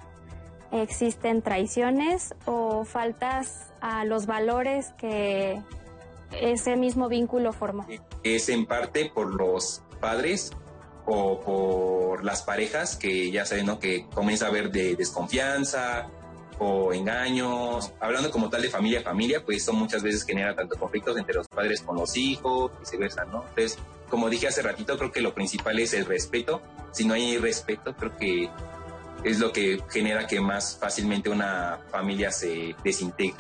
existen traiciones o faltas a los valores que ese mismo vínculo formó. Es en parte por los padres o por las parejas que ya saben ¿no? que comienza a haber de desconfianza o engaños. Hablando como tal de familia a familia, pues son muchas veces genera tanto conflictos entre los padres con los hijos, viceversa, ¿no? Entonces, como dije hace ratito, creo que lo principal es el respeto. Si no hay respeto, creo que es lo que genera que más fácilmente una familia se desintegre.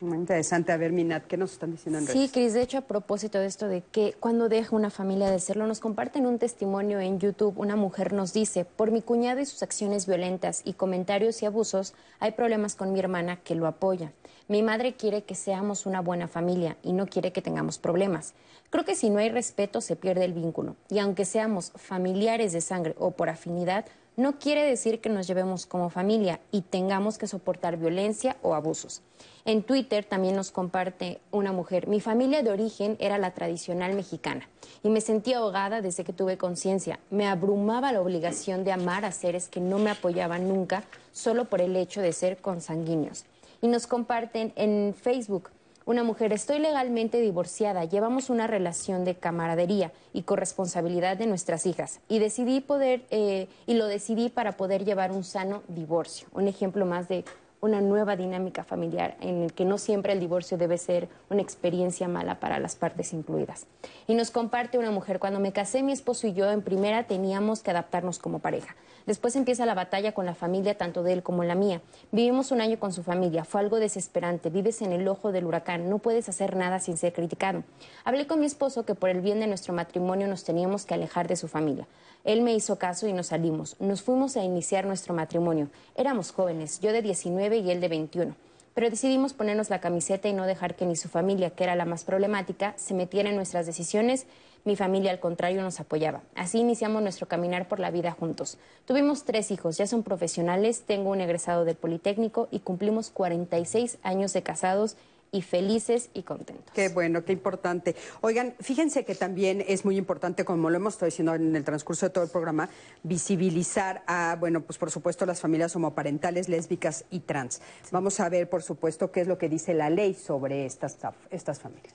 Muy interesante. A ver, Minat, ¿qué nos están diciendo en Sí, Cris, de hecho, a propósito de esto de que cuando deja una familia de serlo, nos comparten un testimonio en YouTube. Una mujer nos dice, por mi cuñado y sus acciones violentas y comentarios y abusos, hay problemas con mi hermana que lo apoya. Mi madre quiere que seamos una buena familia y no quiere que tengamos problemas. Creo que si no hay respeto se pierde el vínculo. Y aunque seamos familiares de sangre o por afinidad, no quiere decir que nos llevemos como familia y tengamos que soportar violencia o abusos. En Twitter también nos comparte una mujer, mi familia de origen era la tradicional mexicana y me sentí ahogada desde que tuve conciencia. Me abrumaba la obligación de amar a seres que no me apoyaban nunca solo por el hecho de ser consanguíneos. Y nos comparten en Facebook, una mujer, estoy legalmente divorciada, llevamos una relación de camaradería y corresponsabilidad de nuestras hijas y decidí poder, eh, y lo decidí para poder llevar un sano divorcio. Un ejemplo más de una nueva dinámica familiar en el que no siempre el divorcio debe ser una experiencia mala para las partes incluidas. Y nos comparte una mujer, cuando me casé mi esposo y yo en primera teníamos que adaptarnos como pareja. Después empieza la batalla con la familia, tanto de él como la mía. Vivimos un año con su familia, fue algo desesperante, vives en el ojo del huracán, no puedes hacer nada sin ser criticado. Hablé con mi esposo que por el bien de nuestro matrimonio nos teníamos que alejar de su familia. Él me hizo caso y nos salimos. Nos fuimos a iniciar nuestro matrimonio. Éramos jóvenes, yo de 19 y él de 21. Pero decidimos ponernos la camiseta y no dejar que ni su familia, que era la más problemática, se metiera en nuestras decisiones. Mi familia, al contrario, nos apoyaba. Así iniciamos nuestro caminar por la vida juntos. Tuvimos tres hijos, ya son profesionales, tengo un egresado del Politécnico y cumplimos 46 años de casados y felices y contentos. Qué bueno, qué importante. Oigan, fíjense que también es muy importante, como lo hemos estado diciendo en el transcurso de todo el programa, visibilizar a, bueno, pues por supuesto las familias homoparentales, lésbicas y trans. Vamos a ver, por supuesto, qué es lo que dice la ley sobre estas, estas familias.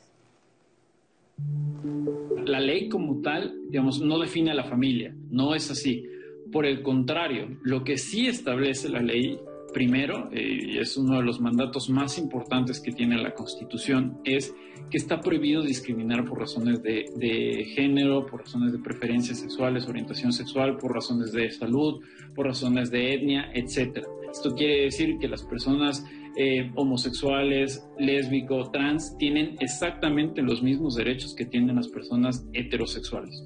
La ley como tal, digamos, no define a la familia, no es así. Por el contrario, lo que sí establece la ley Primero, eh, y es uno de los mandatos más importantes que tiene la Constitución, es que está prohibido discriminar por razones de, de, género, por razones de preferencias sexuales, orientación sexual, por razones de salud, por razones de etnia, etc. Esto quiere decir que las personas eh, homosexuales, lésbico, trans, tienen exactamente los mismos derechos que tienen las personas heterosexuales.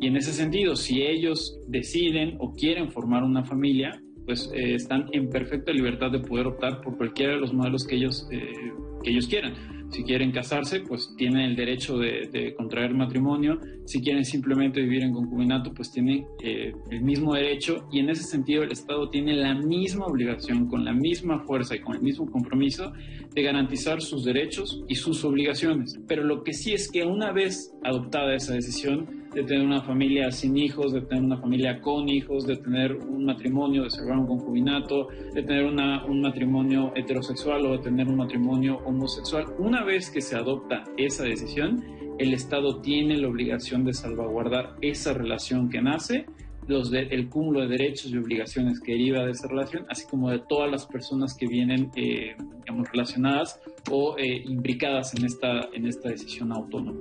Y en ese sentido, si ellos deciden o quieren formar una familia, pues eh, están en perfecta libertad de poder optar por cualquiera de los modelos que ellos, eh, que ellos quieran. Si quieren casarse, pues tienen el derecho de, contraer matrimonio. Si quieren simplemente vivir en concubinato, pues tienen eh, el mismo derecho. Y en ese sentido, el Estado tiene la misma obligación, con la misma fuerza y con el mismo compromiso, de garantizar sus derechos y sus obligaciones. Pero lo que sí es que una vez adoptada esa decisión, de tener una familia sin hijos, de tener una familia con hijos, de tener un matrimonio, de celebrar un concubinato, de tener una, un matrimonio heterosexual o de tener un matrimonio homosexual. Una vez que se adopta esa decisión, el Estado tiene la obligación de salvaguardar esa relación que nace, los de, el cúmulo de derechos y obligaciones que deriva de esa relación, así como de todas las personas que vienen eh, digamos, relacionadas o eh, implicadas en esta, en esta decisión autónoma.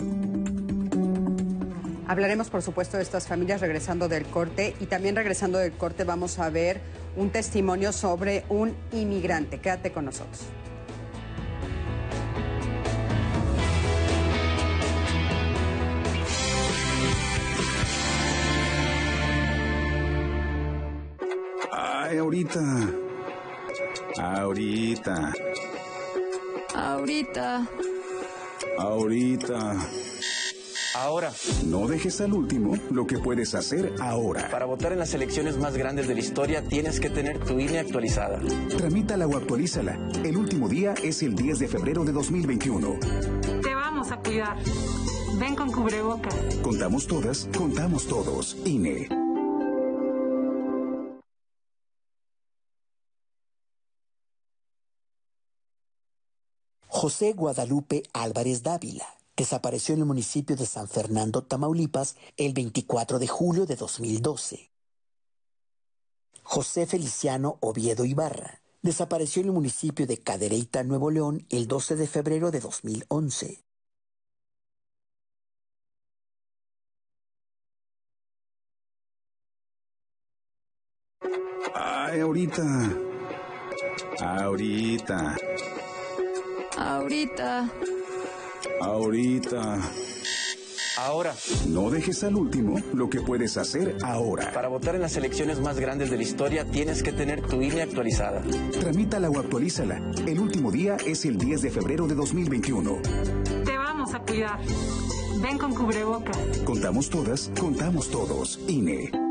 Hablaremos, por supuesto, de estas familias regresando del corte y también regresando del corte vamos a ver un testimonio sobre un inmigrante. Quédate con nosotros. Ay, ahorita. Ahorita. Ahorita. Ahorita. Ahora. No dejes al último lo que puedes hacer ahora. Para votar en las elecciones más grandes de la historia tienes que tener tu INE actualizada. Tramítala o actualízala. El último día es el 10 de febrero de 2021. Te vamos a cuidar. Ven con cubrebocas. Contamos todas, contamos todos. INE. José Guadalupe Álvarez Dávila Desapareció en el municipio de San Fernando, Tamaulipas, el 24 de julio de 2012. José Feliciano Oviedo Ibarra desapareció en el municipio de Cadereyta, Nuevo León, el 12 de febrero de 2011. Ay, ahorita. Ahorita. Ahorita. Ahorita. Ahora. No dejes al último lo que puedes hacer ahora. Para votar en las elecciones más grandes de la historia tienes que tener tu INE actualizada. Tramítala o actualízala. El último día es el 10 de febrero de 2021. Te vamos a cuidar. Ven con cubrebocas. Contamos todas, contamos todos. INE.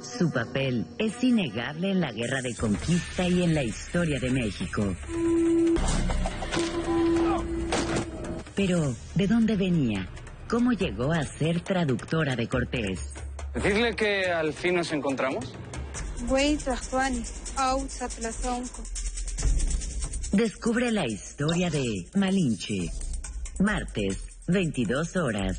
Su papel es innegable en la guerra de conquista y en la historia de México. Pero, ¿de dónde venía? ¿Cómo llegó a ser traductora de Cortés? Decirle que al fin nos encontramos. Descubre la historia de Malinche. Martes, 22 horas.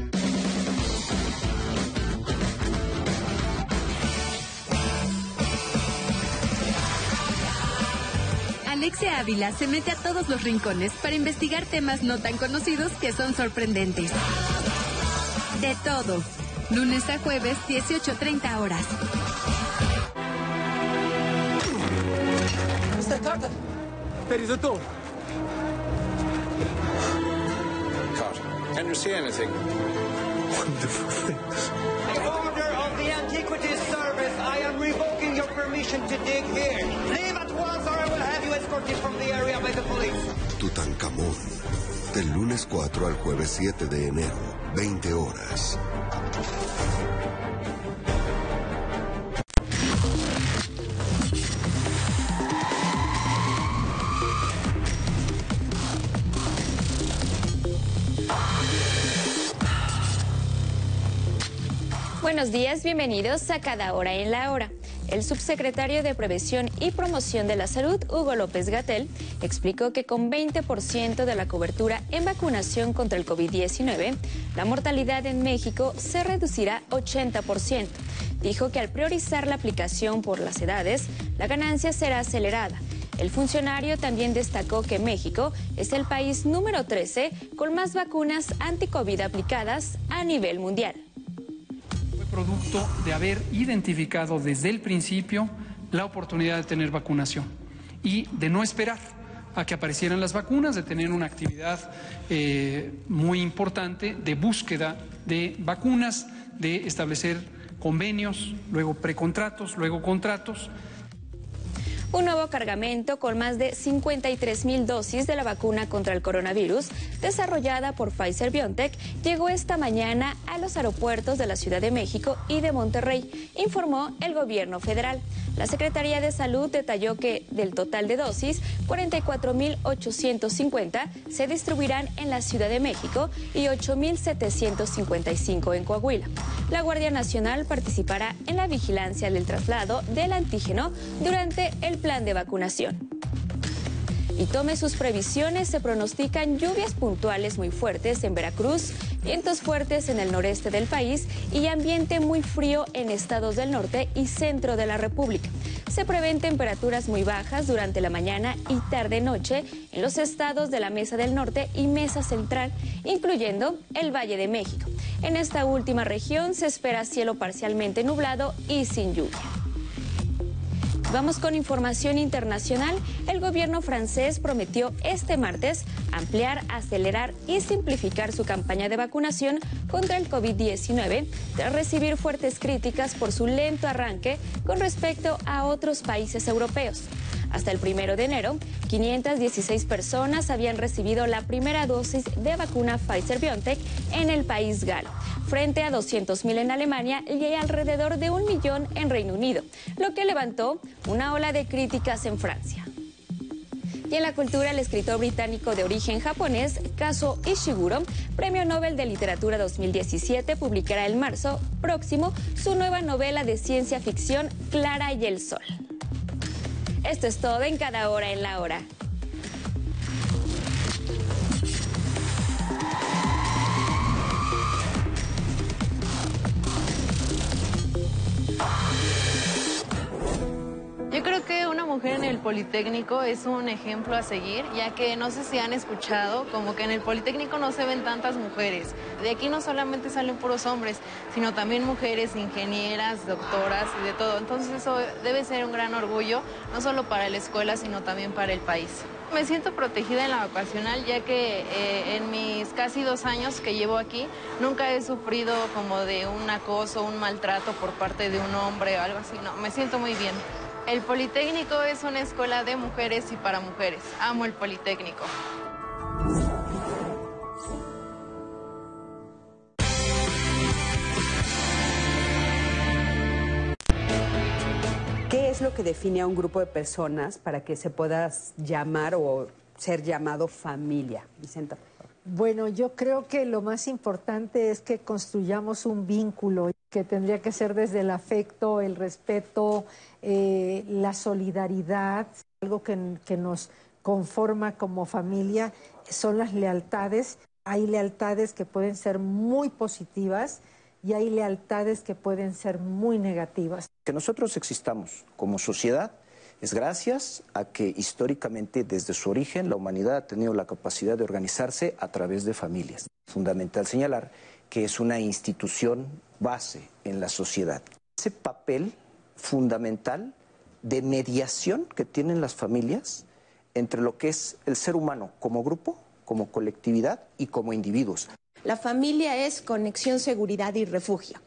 Alexia Ávila se mete a todos los rincones para investigar temas no tan conocidos que son sorprendentes. De todo. Lunes a jueves, 18.30 horas. A door. Can you see anything? Wonderful things. The order of the Antiquities Service, I am revoking your permission to dig here. Leave at once or I will have you escorted from the area by the police. Tutankamón. Del lunes 4 al jueves 7 de enero, 20 horas. Buenos días, bienvenidos a Cada Hora en la Hora. El subsecretario de Prevención y Promoción de la Salud, Hugo López Gatel, explicó que con 20% de la cobertura en vacunación contra el COVID-19, la mortalidad en México se reducirá 80%. Dijo que al priorizar la aplicación por las edades, la ganancia será acelerada. El funcionario también destacó que México es el país número 13 con más vacunas anti-COVID aplicadas a nivel mundial producto de haber identificado desde el principio la oportunidad de tener vacunación y de no esperar a que aparecieran las vacunas, de tener una actividad eh, muy importante de búsqueda de vacunas, de establecer convenios, luego precontratos, luego contratos un nuevo cargamento con más de 53 mil dosis de la vacuna contra el coronavirus desarrollada por Pfizer BioNTech llegó esta mañana a los aeropuertos de la Ciudad de México y de Monterrey, informó el gobierno federal. La Secretaría de Salud detalló que del total de dosis, 44.850 se distribuirán en la Ciudad de México y 8.755 en Coahuila. La Guardia Nacional participará en la vigilancia del traslado del antígeno durante el plan de vacunación y tome sus previsiones. Se pronostican lluvias puntuales muy fuertes en Veracruz, vientos fuertes en el noreste del país y ambiente muy frío en estados del norte y centro de la República. Se prevén temperaturas muy bajas durante la mañana y tarde-noche en los estados de la Mesa del Norte y Mesa Central, incluyendo el Valle de México. En esta última región se espera cielo parcialmente nublado y sin lluvia. Vamos con información internacional. El gobierno francés prometió este martes ampliar, acelerar y simplificar su campaña de vacunación contra el COVID-19 tras recibir fuertes críticas por su lento arranque con respecto a otros países europeos. Hasta el primero de enero, 516 personas habían recibido la primera dosis de vacuna Pfizer-BioNTech en el país galo, frente a 200.000 en Alemania y alrededor de un millón en Reino Unido, lo que levantó una ola de críticas en Francia. Y en la cultura, el escritor británico de origen japonés, Kazuo Ishiguro, Premio Nobel de Literatura 2017, publicará en marzo próximo su nueva novela de ciencia ficción, Clara y el Sol. Esto es todo en cada hora en la hora. Yo creo que una mujer en el Politécnico es un ejemplo a seguir, ya que no sé si han escuchado, como que en el Politécnico no se ven tantas mujeres. De aquí no solamente salen puros hombres, sino también mujeres, ingenieras, doctoras y de todo. Entonces eso debe ser un gran orgullo, no solo para la escuela, sino también para el país. Me siento protegida en la vacacional, ya que eh, en mis casi dos años que llevo aquí, nunca he sufrido como de un acoso, un maltrato por parte de un hombre o algo así. No, me siento muy bien. El Politécnico es una escuela de mujeres y para mujeres. Amo el Politécnico. ¿Qué es lo que define a un grupo de personas para que se pueda llamar o ser llamado familia? Vicenta. Bueno, yo creo que lo más importante es que construyamos un vínculo que tendría que ser desde el afecto, el respeto, eh, la solidaridad, algo que, que nos conforma como familia, son las lealtades. Hay lealtades que pueden ser muy positivas y hay lealtades que pueden ser muy negativas. Que nosotros existamos como sociedad es gracias a que históricamente desde su origen la humanidad ha tenido la capacidad de organizarse a través de familias. Fundamental señalar que es una institución base en la sociedad. Ese papel fundamental de mediación que tienen las familias entre lo que es el ser humano como grupo, como colectividad y como individuos. La familia es conexión, seguridad y refugio.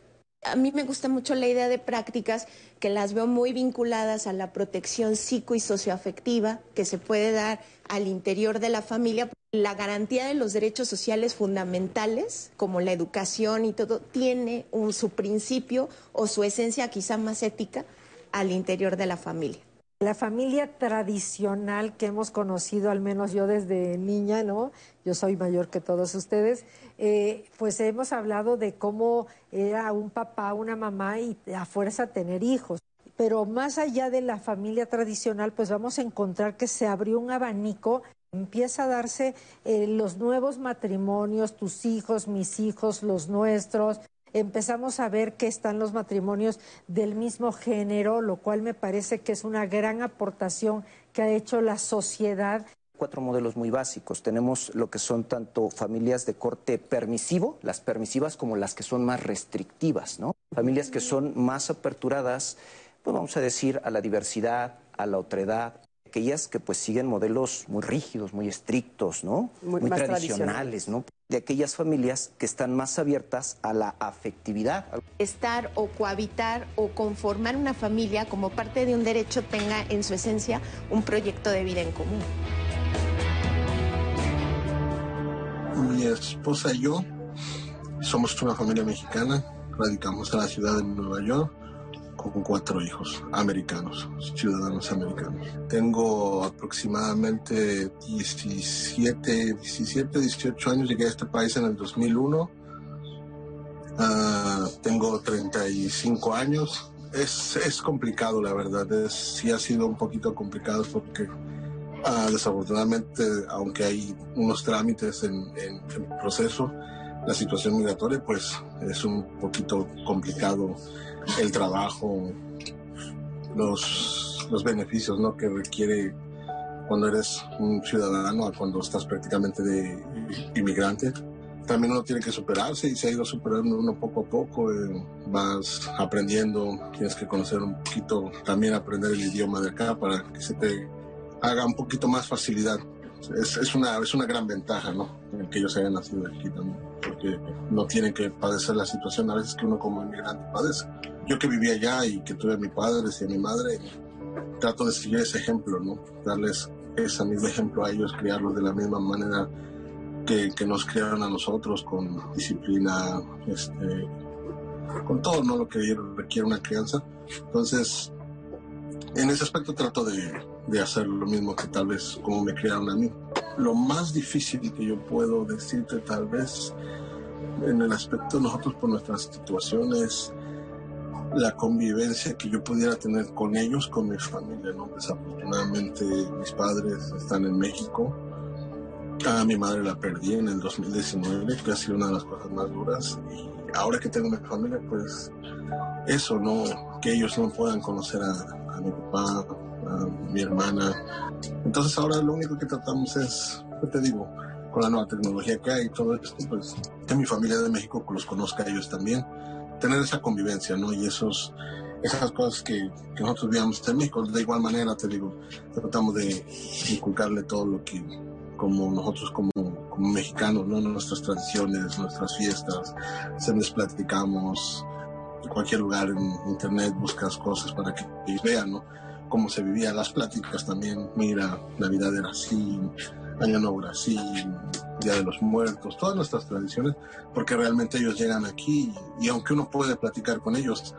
A mí me gusta mucho la idea de prácticas que las veo muy vinculadas a la protección psico y socioafectiva que se puede dar al interior de la familia. La garantía de los derechos sociales fundamentales, como la educación y todo, tiene un, su principio o su esencia quizá más ética al interior de la familia. La familia tradicional que hemos conocido, al menos yo desde niña, ¿no? Yo soy mayor que todos ustedes, eh, pues hemos hablado de cómo era un papá, una mamá y a fuerza tener hijos. Pero más allá de la familia tradicional, pues vamos a encontrar que se abrió un abanico empieza a darse eh, los nuevos matrimonios, tus hijos, mis hijos, los nuestros, empezamos a ver que están los matrimonios del mismo género, lo cual me parece que es una gran aportación que ha hecho la sociedad cuatro modelos muy básicos. Tenemos lo que son tanto familias de corte permisivo, las permisivas, como las que son más restrictivas, ¿no? Familias que son más aperturadas, pues vamos a decir, a la diversidad, a la otredad, aquellas que pues siguen modelos muy rígidos, muy estrictos, ¿no? Muy, tradicionales, ¿no? De aquellas familias que están más abiertas a la afectividad. Estar o cohabitar o conformar una familia como parte de un derecho tenga en su esencia un proyecto de vida en común. Mi esposa y yo somos una familia mexicana, radicamos en la ciudad de Nueva York con cuatro hijos americanos, ciudadanos americanos. Tengo aproximadamente 17, 17, 18 años, llegué a este país en el 2001. Ah, tengo 35 años. Es, es, complicado, la verdad. Es, sí ha sido un poquito complicado porque ah, desafortunadamente, aunque hay unos trámites en, en, en proceso, la situación migratoria pues es un poquito complicado el trabajo, los, los beneficios ¿no? que requiere cuando eres un ciudadano a cuando estás prácticamente de inmigrante. También uno tiene que superarse y se ha ido superando uno poco a poco. Eh, vas aprendiendo, tienes que conocer un poquito, también aprender el idioma de acá para que se te haga un poquito más facilidad. Es, una, es una gran ventaja, ¿no? El que ellos hayan nacido aquí también, porque no tienen que padecer la situación a veces que uno como inmigrante padece yo que vivía allá y que tuve a mi padre y a mi madre, trato de seguir ese ejemplo, ¿no? Darles ese mismo ejemplo a ellos, criarlos de la misma manera que, que nos criaron a nosotros, con disciplina, este, con todo ¿no? lo que requiere una crianza. Entonces, en ese aspecto trato de, de hacer lo mismo que tal vez como me criaron a mí. Lo más difícil que yo puedo decirte tal vez en el aspecto de nosotros por nuestras situaciones, la convivencia que yo pudiera tener con ellos, con mi familia, ¿no? Desafortunadamente mis padres están en México. A mi madre la perdí en el 2019, que ha sido una de las cosas más duras. Y ahora que tengo mi familia, pues eso, ¿no? Que ellos no puedan conocer a, mi papá, mi hermana. Entonces ahora lo único que tratamos es, ¿qué te digo? Con la nueva tecnología que hay y todo esto, pues que mi familia de México los conozca a ellos también tener esa convivencia, ¿no? Y esos, esas cosas que, que nosotros vivíamos en México, de igual manera, te digo, tratamos de inculcarle todo lo que, como nosotros como, como mexicanos, ¿no? Nuestras tradiciones, nuestras fiestas, se les platicamos, en cualquier lugar en internet buscas cosas para que vean, ¿no? Cómo se vivía, las pláticas también, mira, Navidad era así, Año Nuevo era así, Día de los Muertos, todas nuestras tradiciones, porque realmente ellos llegan aquí y, aunque uno puede platicar con ellos,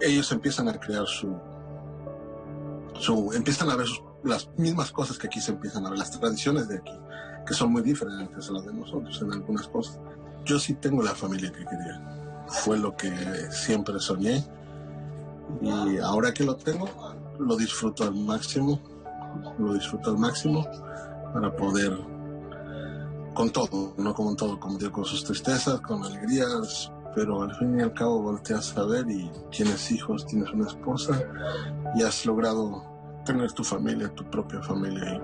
ellos empiezan a crear su, su, empiezan a ver las mismas cosas que aquí se empiezan a ver, las tradiciones de aquí, que son muy diferentes a las de nosotros en algunas cosas. Yo sí tengo la familia que quería. Fue lo que siempre soñé. Y ahora que lo tengo, lo disfruto al máximo. Lo disfruto al máximo para poder con todo, no como todo, como digo, con sus tristezas, con alegrías, pero al fin y al cabo volteas a ver y tienes hijos, tienes una esposa y has logrado tener tu familia, tu propia familia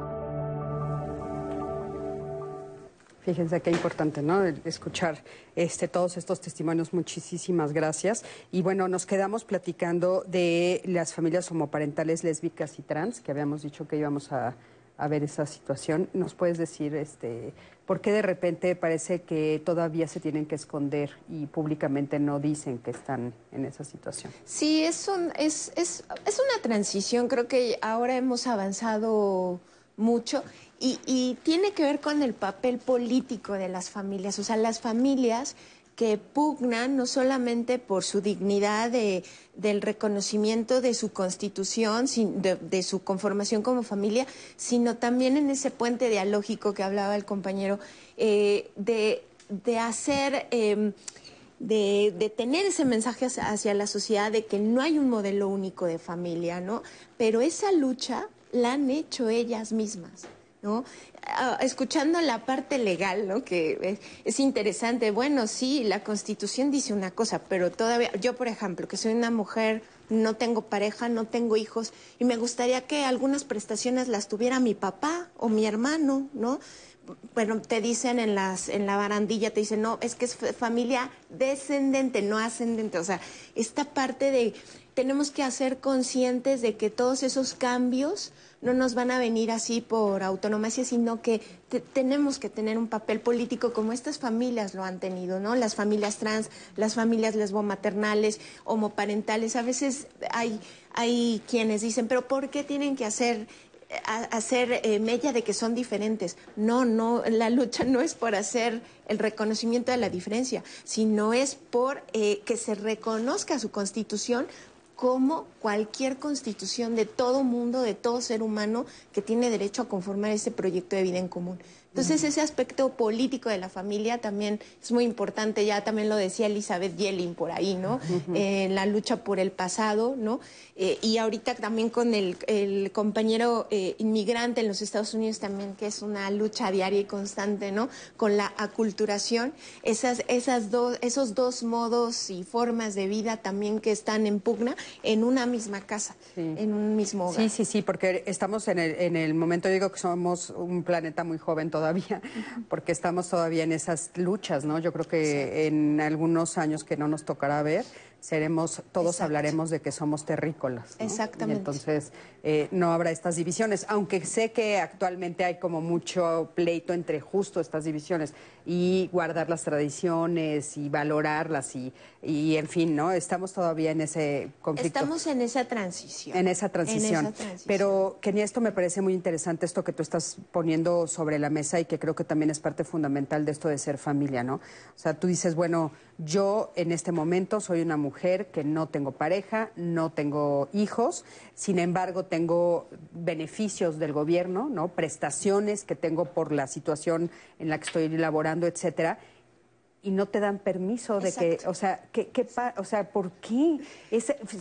Fíjense qué importante, ¿no? Escuchar este, todos estos testimonios. Muchísimas gracias. Y bueno, nos quedamos platicando de las familias homoparentales lésbicas y trans, que habíamos dicho que íbamos a, a ver esa situación. ¿Nos puedes decir este, por qué de repente parece que todavía se tienen que esconder y públicamente no dicen que están en esa situación? Sí, es, un, es, es, es una transición. Creo que ahora hemos avanzado mucho y, y tiene que ver con el papel político de las familias. O sea, las familias que pugnan no solamente por su dignidad de, del reconocimiento de su constitución, de, su conformación como familia, sino también en ese puente dialógico que hablaba el compañero, eh, de, de, hacer... Eh, de, de, tener ese mensaje hacia, hacia, la sociedad de que no hay un modelo único de familia, ¿no? Pero esa lucha la han hecho ellas mismas. ¿No? Ah, escuchando la parte legal, ¿no? Que es, interesante. Bueno, sí, la Constitución dice una cosa, pero todavía, yo por ejemplo, que soy una mujer, no tengo pareja, no tengo hijos, y me gustaría que algunas prestaciones las tuviera mi papá o mi hermano, ¿no? Bueno, te dicen en las en la barandilla, te dicen, no, es que es familia descendente, no ascendente. O sea, esta parte de tenemos que hacer conscientes de que todos esos cambios no nos van a venir así por autonomía, sino que tenemos que tener un papel político como estas familias lo han tenido, ¿no? Las familias trans, las familias lesbomaternales, homoparentales. A veces hay, hay quienes dicen, pero ¿por qué tienen que hacer hacer eh, mella de que son diferentes. No, no, la lucha no es por hacer el reconocimiento de la diferencia, sino es por eh, que se reconozca su constitución como cualquier constitución de todo mundo, de todo ser humano que tiene derecho a conformar ese proyecto de vida en común. Entonces, ese aspecto político de la familia también es muy importante, ya también lo decía Elizabeth Yelin por ahí, ¿no? Eh, la lucha por el pasado, ¿no? Eh, y ahorita también con el, compañero eh, inmigrante en los Estados Unidos también, que es una lucha diaria y constante, ¿no? Con la aculturación, esas, esas dos, esos dos modos y formas de vida también que están en pugna en una misma casa, en un mismo hogar. Sí, sí, sí, porque estamos en el, en el momento, digo que somos un planeta muy joven todavía, porque estamos todavía en esas luchas, ¿no? Yo creo que en algunos años que no nos tocará ver, seremos, todos hablaremos de que somos terrícolas. Exactamente. entonces eh, no habrá estas divisiones, aunque sé que actualmente hay como mucho pleito entre justo estas divisiones y guardar las tradiciones y valorarlas y, y en fin, ¿no? Estamos todavía en ese conflicto. Estamos en esa transición. En esa transición. En esa transición. Pero, Kenia, esto me parece muy interesante, esto que tú estás poniendo sobre la mesa y que creo que también es parte fundamental de esto de ser familia, ¿no? O sea, tú dices, bueno, yo en este momento soy una mujer que no tengo pareja, no tengo hijos, sin embargo tengo beneficios del gobierno, ¿no? Prestaciones que tengo por la situación en la que estoy laborando, etcétera y no te dan permiso de que, o sea, ¿qué, qué o sea, ¿por qué?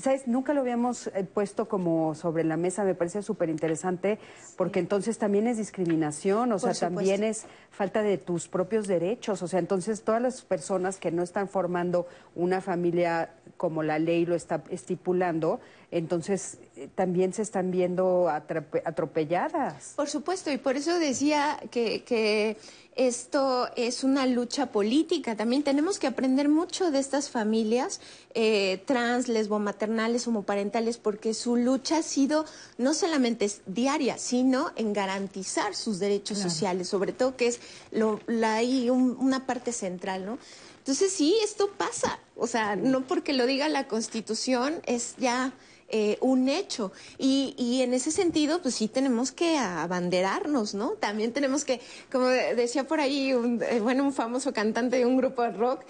¿Sabes? Nunca lo habíamos eh, puesto como sobre la mesa, me parece súper interesante, porque entonces también es discriminación, o sea, también es falta de tus propios derechos, o sea, entonces todas las personas que no están formando una familia como la ley lo está estipulando, entonces eh, también se están viendo atropelladas. Por supuesto, y por eso decía que, que esto es una lucha política. También tenemos que aprender mucho de estas familias eh, trans, lesbomaternales, homoparentales, porque su lucha ha sido no solamente diaria, sino en garantizar sus derechos sociales, sobre todo que es lo, la, una parte central, ¿no? Entonces sí, esto pasa. O sea, no porque lo diga la Constitución es ya eh, un hecho. Y, y, en ese sentido, pues sí tenemos que abanderarnos, ¿no? También tenemos que, como decía por ahí, un, eh, bueno, un famoso cantante de un grupo de rock,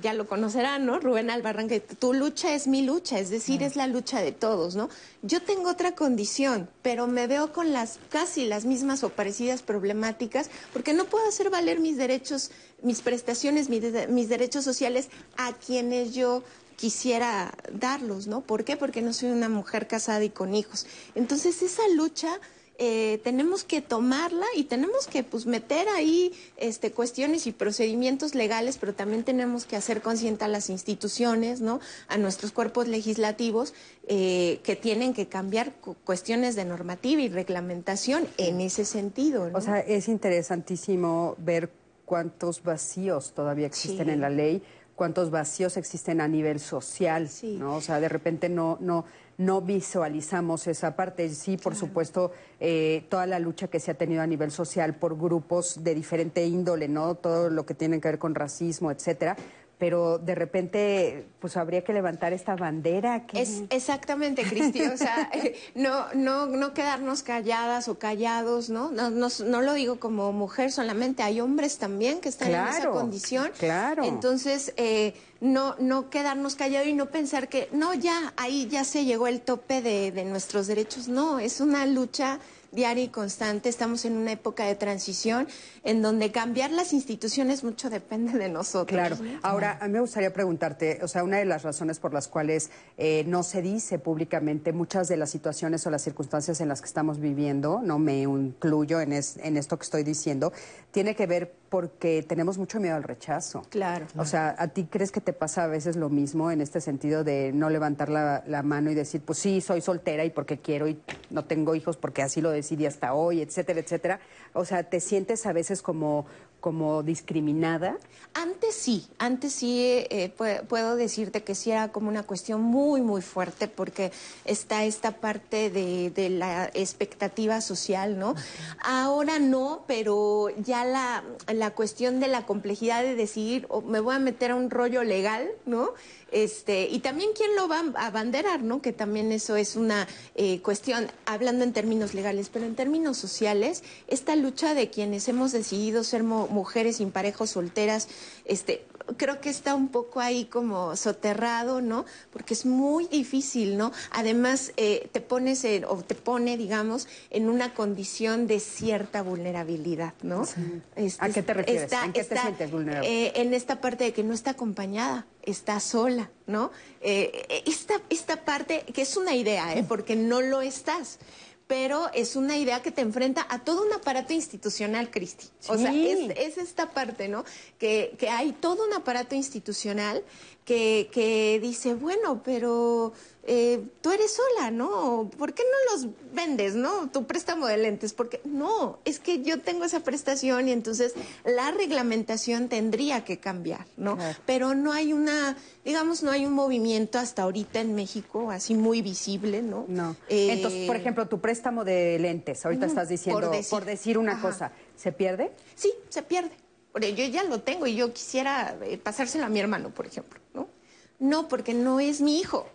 ya lo conocerán, ¿no? Rubén Albarrán, que tu lucha es mi lucha, es decir, es la lucha de todos, ¿no? Yo tengo otra condición, pero me veo con las casi las mismas o parecidas problemáticas, porque no puedo hacer valer mis derechos, mis prestaciones, mis, mis derechos sociales a quienes yo quisiera darlos, ¿no? ¿Por qué? Porque no soy una mujer casada y con hijos. Entonces, esa lucha eh, tenemos que tomarla y tenemos que pues meter ahí este, cuestiones y procedimientos legales, pero también tenemos que hacer consciente a las instituciones, ¿no? A nuestros cuerpos legislativos eh, que tienen que cambiar cuestiones de normativa y reglamentación en ese sentido. O sea, es interesantísimo ver cuántos vacíos todavía existen en la ley cuántos vacíos existen a nivel social, ¿no? O sea, de repente no, no, no visualizamos esa parte. Sí, por supuesto, eh, toda la lucha que se ha tenido a nivel social por grupos de diferente índole, ¿no? Todo lo que tiene que ver con racismo, etcétera pero de repente pues habría que levantar esta bandera. Que... Es exactamente, Cristi, o sea, no, no, no quedarnos calladas o callados, ¿no? No, no, lo digo como mujer solamente, hay hombres también que están en esa condición. Claro. Entonces, eh, no, no quedarnos callados y no pensar que, no, ya, ahí ya se llegó el tope de, de nuestros derechos. No, es una lucha diaria y constante. Estamos en una época de transición en donde cambiar las instituciones mucho depende de nosotros. Claro. Ahora, a mí me gustaría preguntarte, o sea, una de las razones por las cuales eh, no se dice públicamente muchas de las situaciones o las circunstancias en las que estamos viviendo, no me incluyo en, en esto que estoy diciendo, tiene que ver porque tenemos mucho miedo al rechazo. Claro. O sea, ¿a ti crees que te pasa a veces lo mismo en este sentido de no levantar la, la, mano y decir, pues sí, soy soltera y porque quiero y no tengo hijos porque así lo decidí hasta hoy, etcétera, etcétera? O sea, ¿te sientes a veces como, como discriminada? Antes sí, antes sí eh, puedo decirte que sí era como una cuestión muy, muy fuerte porque está esta parte de, de la expectativa social, ¿no? Ahora no, pero ya la, la cuestión de la complejidad de decidir, me voy a meter a un rollo legal, ¿no? Este, y también quién lo va a abanderar, ¿no? Que también eso es una eh, cuestión, hablando en términos legales, pero en términos sociales, esta lucha de quienes hemos decidido ser mujeres sin parejos solteras, este, creo que está un poco ahí como soterrado, ¿no? Porque es muy difícil, ¿no? Además, eh, te pones o te pone, digamos, en una condición de cierta vulnerabilidad, ¿no? Este, ¿A qué te refieres? ¿En qué te sientes vulnerable? Eh, en esta parte de que no está acompañada, está sola, ¿no? Eh, esta, esta parte, que es una idea, ¿eh? Porque no lo estás pero es una idea que te enfrenta a todo un aparato institucional, Cristi. O sea, es, esta parte, ¿no? Que, que, hay todo un aparato institucional que, que dice, bueno, pero eh, tú eres sola, ¿no? ¿Por qué no los vendes, no? Tu préstamo de lentes, porque no, es que yo tengo esa prestación y entonces la reglamentación tendría que cambiar, ¿no? Pero no hay una, digamos, no hay un movimiento hasta ahorita en México así muy visible, ¿no? No. Eh, entonces, por ejemplo, tu préstamo de lentes, ahorita estás diciendo, por decir, una cosa, ¿se pierde? Sí, se pierde. Yo ya lo tengo y yo quisiera eh, pasárselo a mi hermano, por ejemplo, ¿no? No, porque no es mi hijo.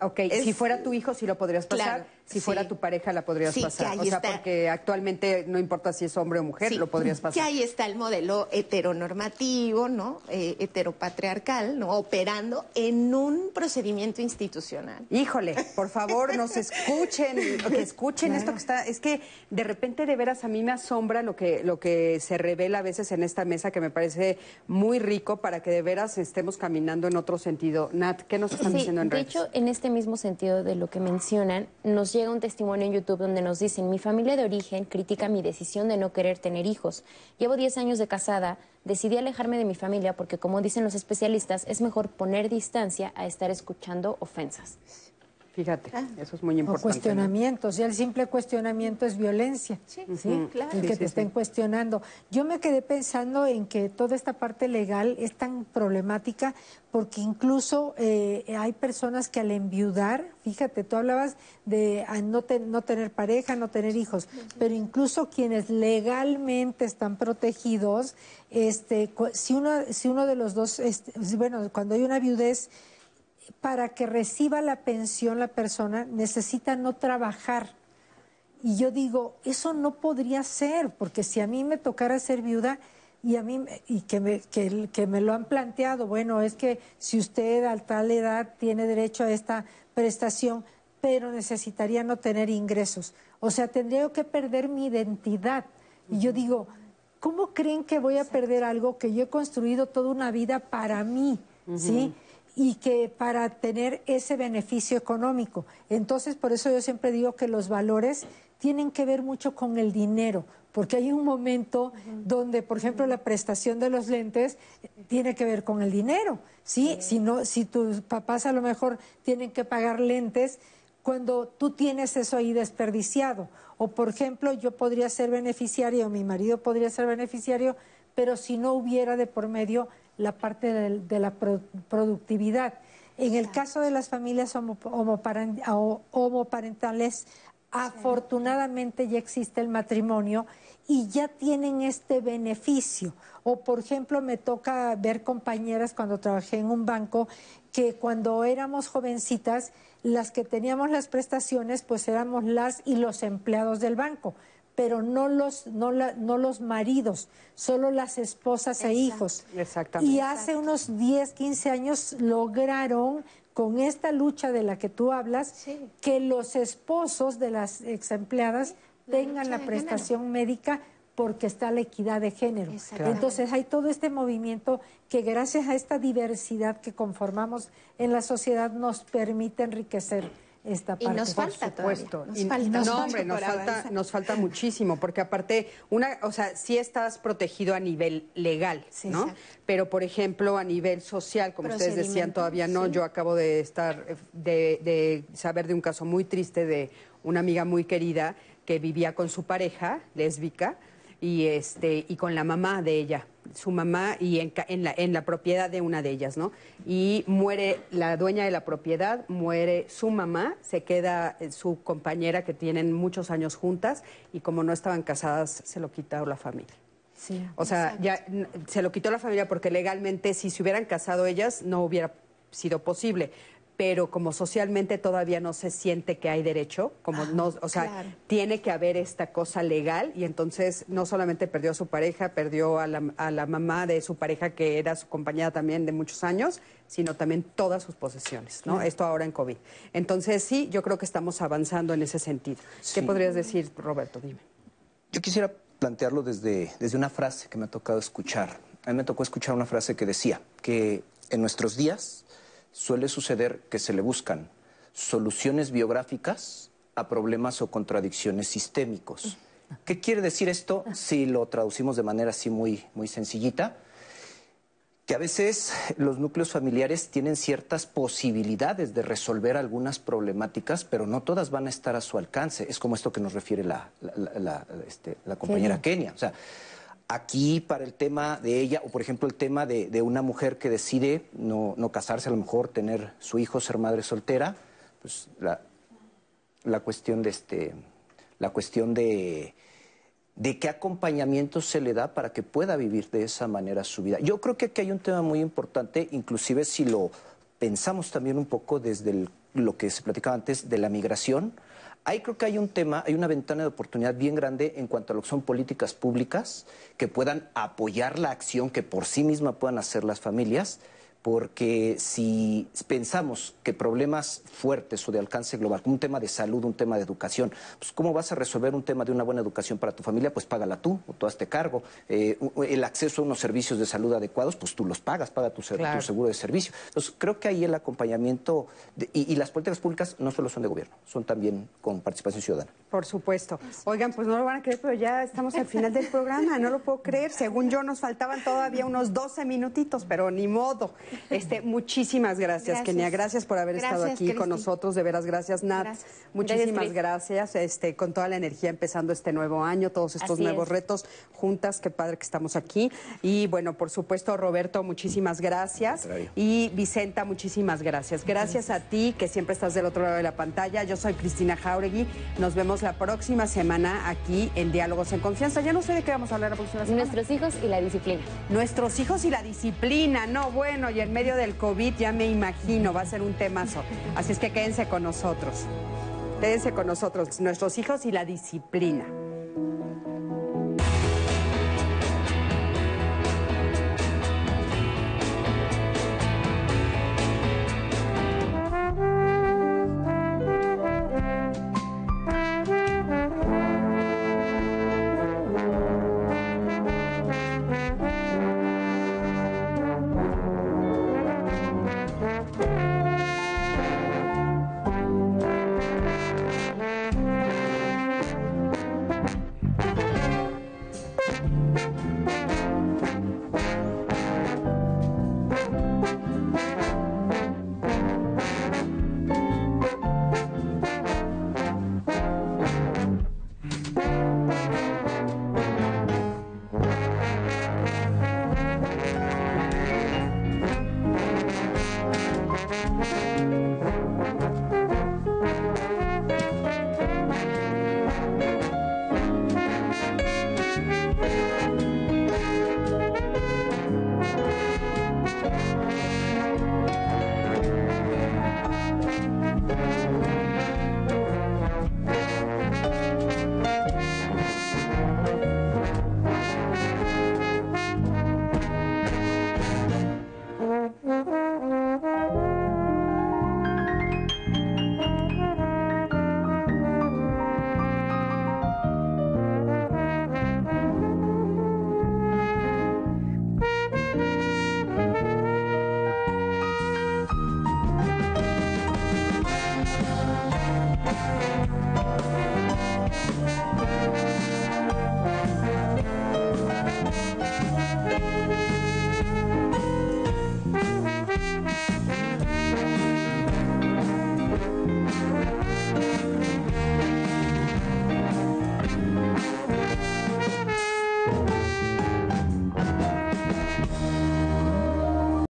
Ok, si fuera tu hijo sí lo podrías pasar, si fuera tu pareja la podrías pasar. o sea, porque actualmente no importa si es hombre o mujer, lo podrías pasar. Que ahí está el modelo heteronormativo, ¿no? Eh, heteropatriarcal, ¿no? Operando en un procedimiento institucional. Híjole, por favor, nos escuchen, que escuchen esto que está. Es que de repente de veras a mí me asombra lo que, lo que se revela a veces en esta mesa que me parece muy rico para que de veras estemos caminando en otro sentido. Nat, ¿qué nos están diciendo en redes? De hecho, en este mismo sentido de lo que mencionan, nos llega un testimonio en YouTube donde nos dicen, mi familia de origen critica mi decisión de no querer tener hijos. Llevo 10 años de casada, decidí alejarme de mi familia porque, como dicen los especialistas, es mejor poner distancia a estar escuchando ofensas. Fíjate, ah. eso es muy importante. O cuestionamientos, ya el simple cuestionamiento es violencia. Sí, sí claro. El que te estén cuestionando. Yo me quedé pensando en que toda esta parte legal es tan problemática porque incluso eh, hay personas que al enviudar, fíjate, tú hablabas de no, no tener pareja, no tener hijos, pero incluso quienes legalmente están protegidos, este, si uno, si uno de los dos, este, bueno, cuando hay una viudez, para que reciba la pensión la persona necesita no trabajar. Y yo digo, eso no podría ser, porque si a mí me tocara ser viuda y a mí y que me, que, que me lo han planteado, bueno, es que si usted a tal edad tiene derecho a esta prestación, pero necesitaría no tener ingresos. O sea, tendría que perder mi identidad. Y yo digo, ¿cómo creen que voy a perder algo que yo he construido toda una vida para mí? ¿Sí? Y que para tener ese beneficio económico. Entonces, por eso yo siempre digo que los valores tienen que ver mucho con el dinero, porque hay un momento donde, por ejemplo, la prestación de los lentes tiene que ver con el dinero, ¿sí? Si, no, si tus papás a lo mejor tienen que pagar lentes cuando tú tienes eso ahí desperdiciado. O, por ejemplo, yo podría ser beneficiario, mi marido podría ser beneficiario, pero si no hubiera de por medio la parte de, la productividad. En el caso de las familias homoparentales, afortunadamente ya existe el matrimonio y ya tienen este beneficio. O, por ejemplo, me toca ver compañeras cuando trabajé en un banco que cuando éramos jovencitas, las que teníamos las prestaciones, pues éramos las y los empleados del banco pero no los, no, no los maridos, solo las esposas e hijos. Exactamente. Y hace unos 10, 15 años lograron con esta lucha de la que tú hablas, que los esposos de las ex empleadas tengan la prestación médica porque está la equidad de género. Entonces hay todo este movimiento que gracias a esta diversidad que conformamos en la sociedad nos permite enriquecer esta parte. Y nos falta Por supuesto. Nos falta, no, hombre, nos falta, nos falta muchísimo, porque aparte, una, o sea, sí estás protegido a nivel legal, ¿no? Pero, por ejemplo, a nivel social, como ustedes decían, todavía no. Yo acabo de estar, de, de saber de un caso muy triste de una amiga muy querida que vivía con su pareja lésbica y este y con la mamá de ella su mamá y en, la, en la propiedad de una de ellas, ¿no? Y muere la dueña de la propiedad, muere su mamá, se queda eh, su compañera que tienen muchos años juntas y como no estaban casadas, se lo quitó la familia. Sí, o sea, ya se lo quitó la familia porque legalmente si se hubieran casado ellas no hubiera sido posible pero como socialmente todavía no se siente que hay derecho, como no, o sea, tiene que haber esta cosa legal y entonces no solamente perdió a su pareja, perdió a la, a la mamá de su pareja que era su compañera también de muchos años, sino también todas sus posesiones, ¿no? Esto ahora en COVID. Entonces sí, yo creo que estamos avanzando en ese sentido. ¿Qué podrías decir, Roberto? Dime. Yo quisiera plantearlo desde, desde una frase que me ha tocado escuchar. A mí me tocó escuchar una frase que decía que en nuestros días suele suceder que se le buscan soluciones biográficas a problemas o contradicciones sistémicos. ¿Qué quiere decir esto si lo traducimos de manera así muy, muy sencillita? Que a veces los núcleos familiares tienen ciertas posibilidades de resolver algunas problemáticas, pero no todas van a estar a su alcance. Es como esto que nos refiere la, este, compañera Kenia. O sea, Aquí para el tema de ella, o por ejemplo el tema de, una mujer que decide no, casarse, a lo mejor tener su hijo, ser madre soltera, pues la, la cuestión de este, la cuestión de, de qué acompañamiento se le da para que pueda vivir de esa manera su vida. Yo creo que aquí hay un tema muy importante, inclusive si lo pensamos también un poco desde lo que se platicaba antes de la migración, Ahí creo que hay un tema, hay una ventana de oportunidad bien grande en cuanto a lo que son políticas públicas que puedan apoyar la acción que por sí misma puedan hacer las familias porque si pensamos que problemas fuertes o de alcance global, como un tema de salud, un tema de educación, pues ¿cómo vas a resolver un tema de una buena educación para tu familia? Pues págala tú, o tú hazte cargo. Eh, el acceso a unos servicios de salud adecuados, pues tú los pagas, paga tu, seguro de servicio. Entonces, creo que ahí el acompañamiento y, las políticas públicas no solo son de gobierno, son también con participación ciudadana. Por supuesto. Oigan, pues no lo van a creer, pero ya estamos al final del programa, no lo puedo creer. Según yo, nos faltaban todavía unos 12 minutitos, pero ni modo. Este, muchísimas gracias, Kenia. Gracias por haber estado aquí con nosotros. De veras, gracias, Nat. Muchísimas gracias, Este, con toda la energía empezando este nuevo año, todos estos nuevos retos juntas. Qué padre que estamos aquí. Y bueno, por supuesto, Roberto, muchísimas gracias. Y Vicenta, muchísimas gracias. Gracias a ti, que siempre estás del otro lado de la pantalla. Yo soy Cristina Jauregui. Nos vemos la próxima semana aquí en Diálogos en Confianza. Ya no sé de qué vamos a hablar la próxima semana. Nuestros hijos y la disciplina. Nuestros hijos y la disciplina. No, bueno, ya en medio del COVID ya me imagino, va a ser un temazo. Así es que quédense con nosotros. Quédense con nosotros, nuestros hijos y la disciplina.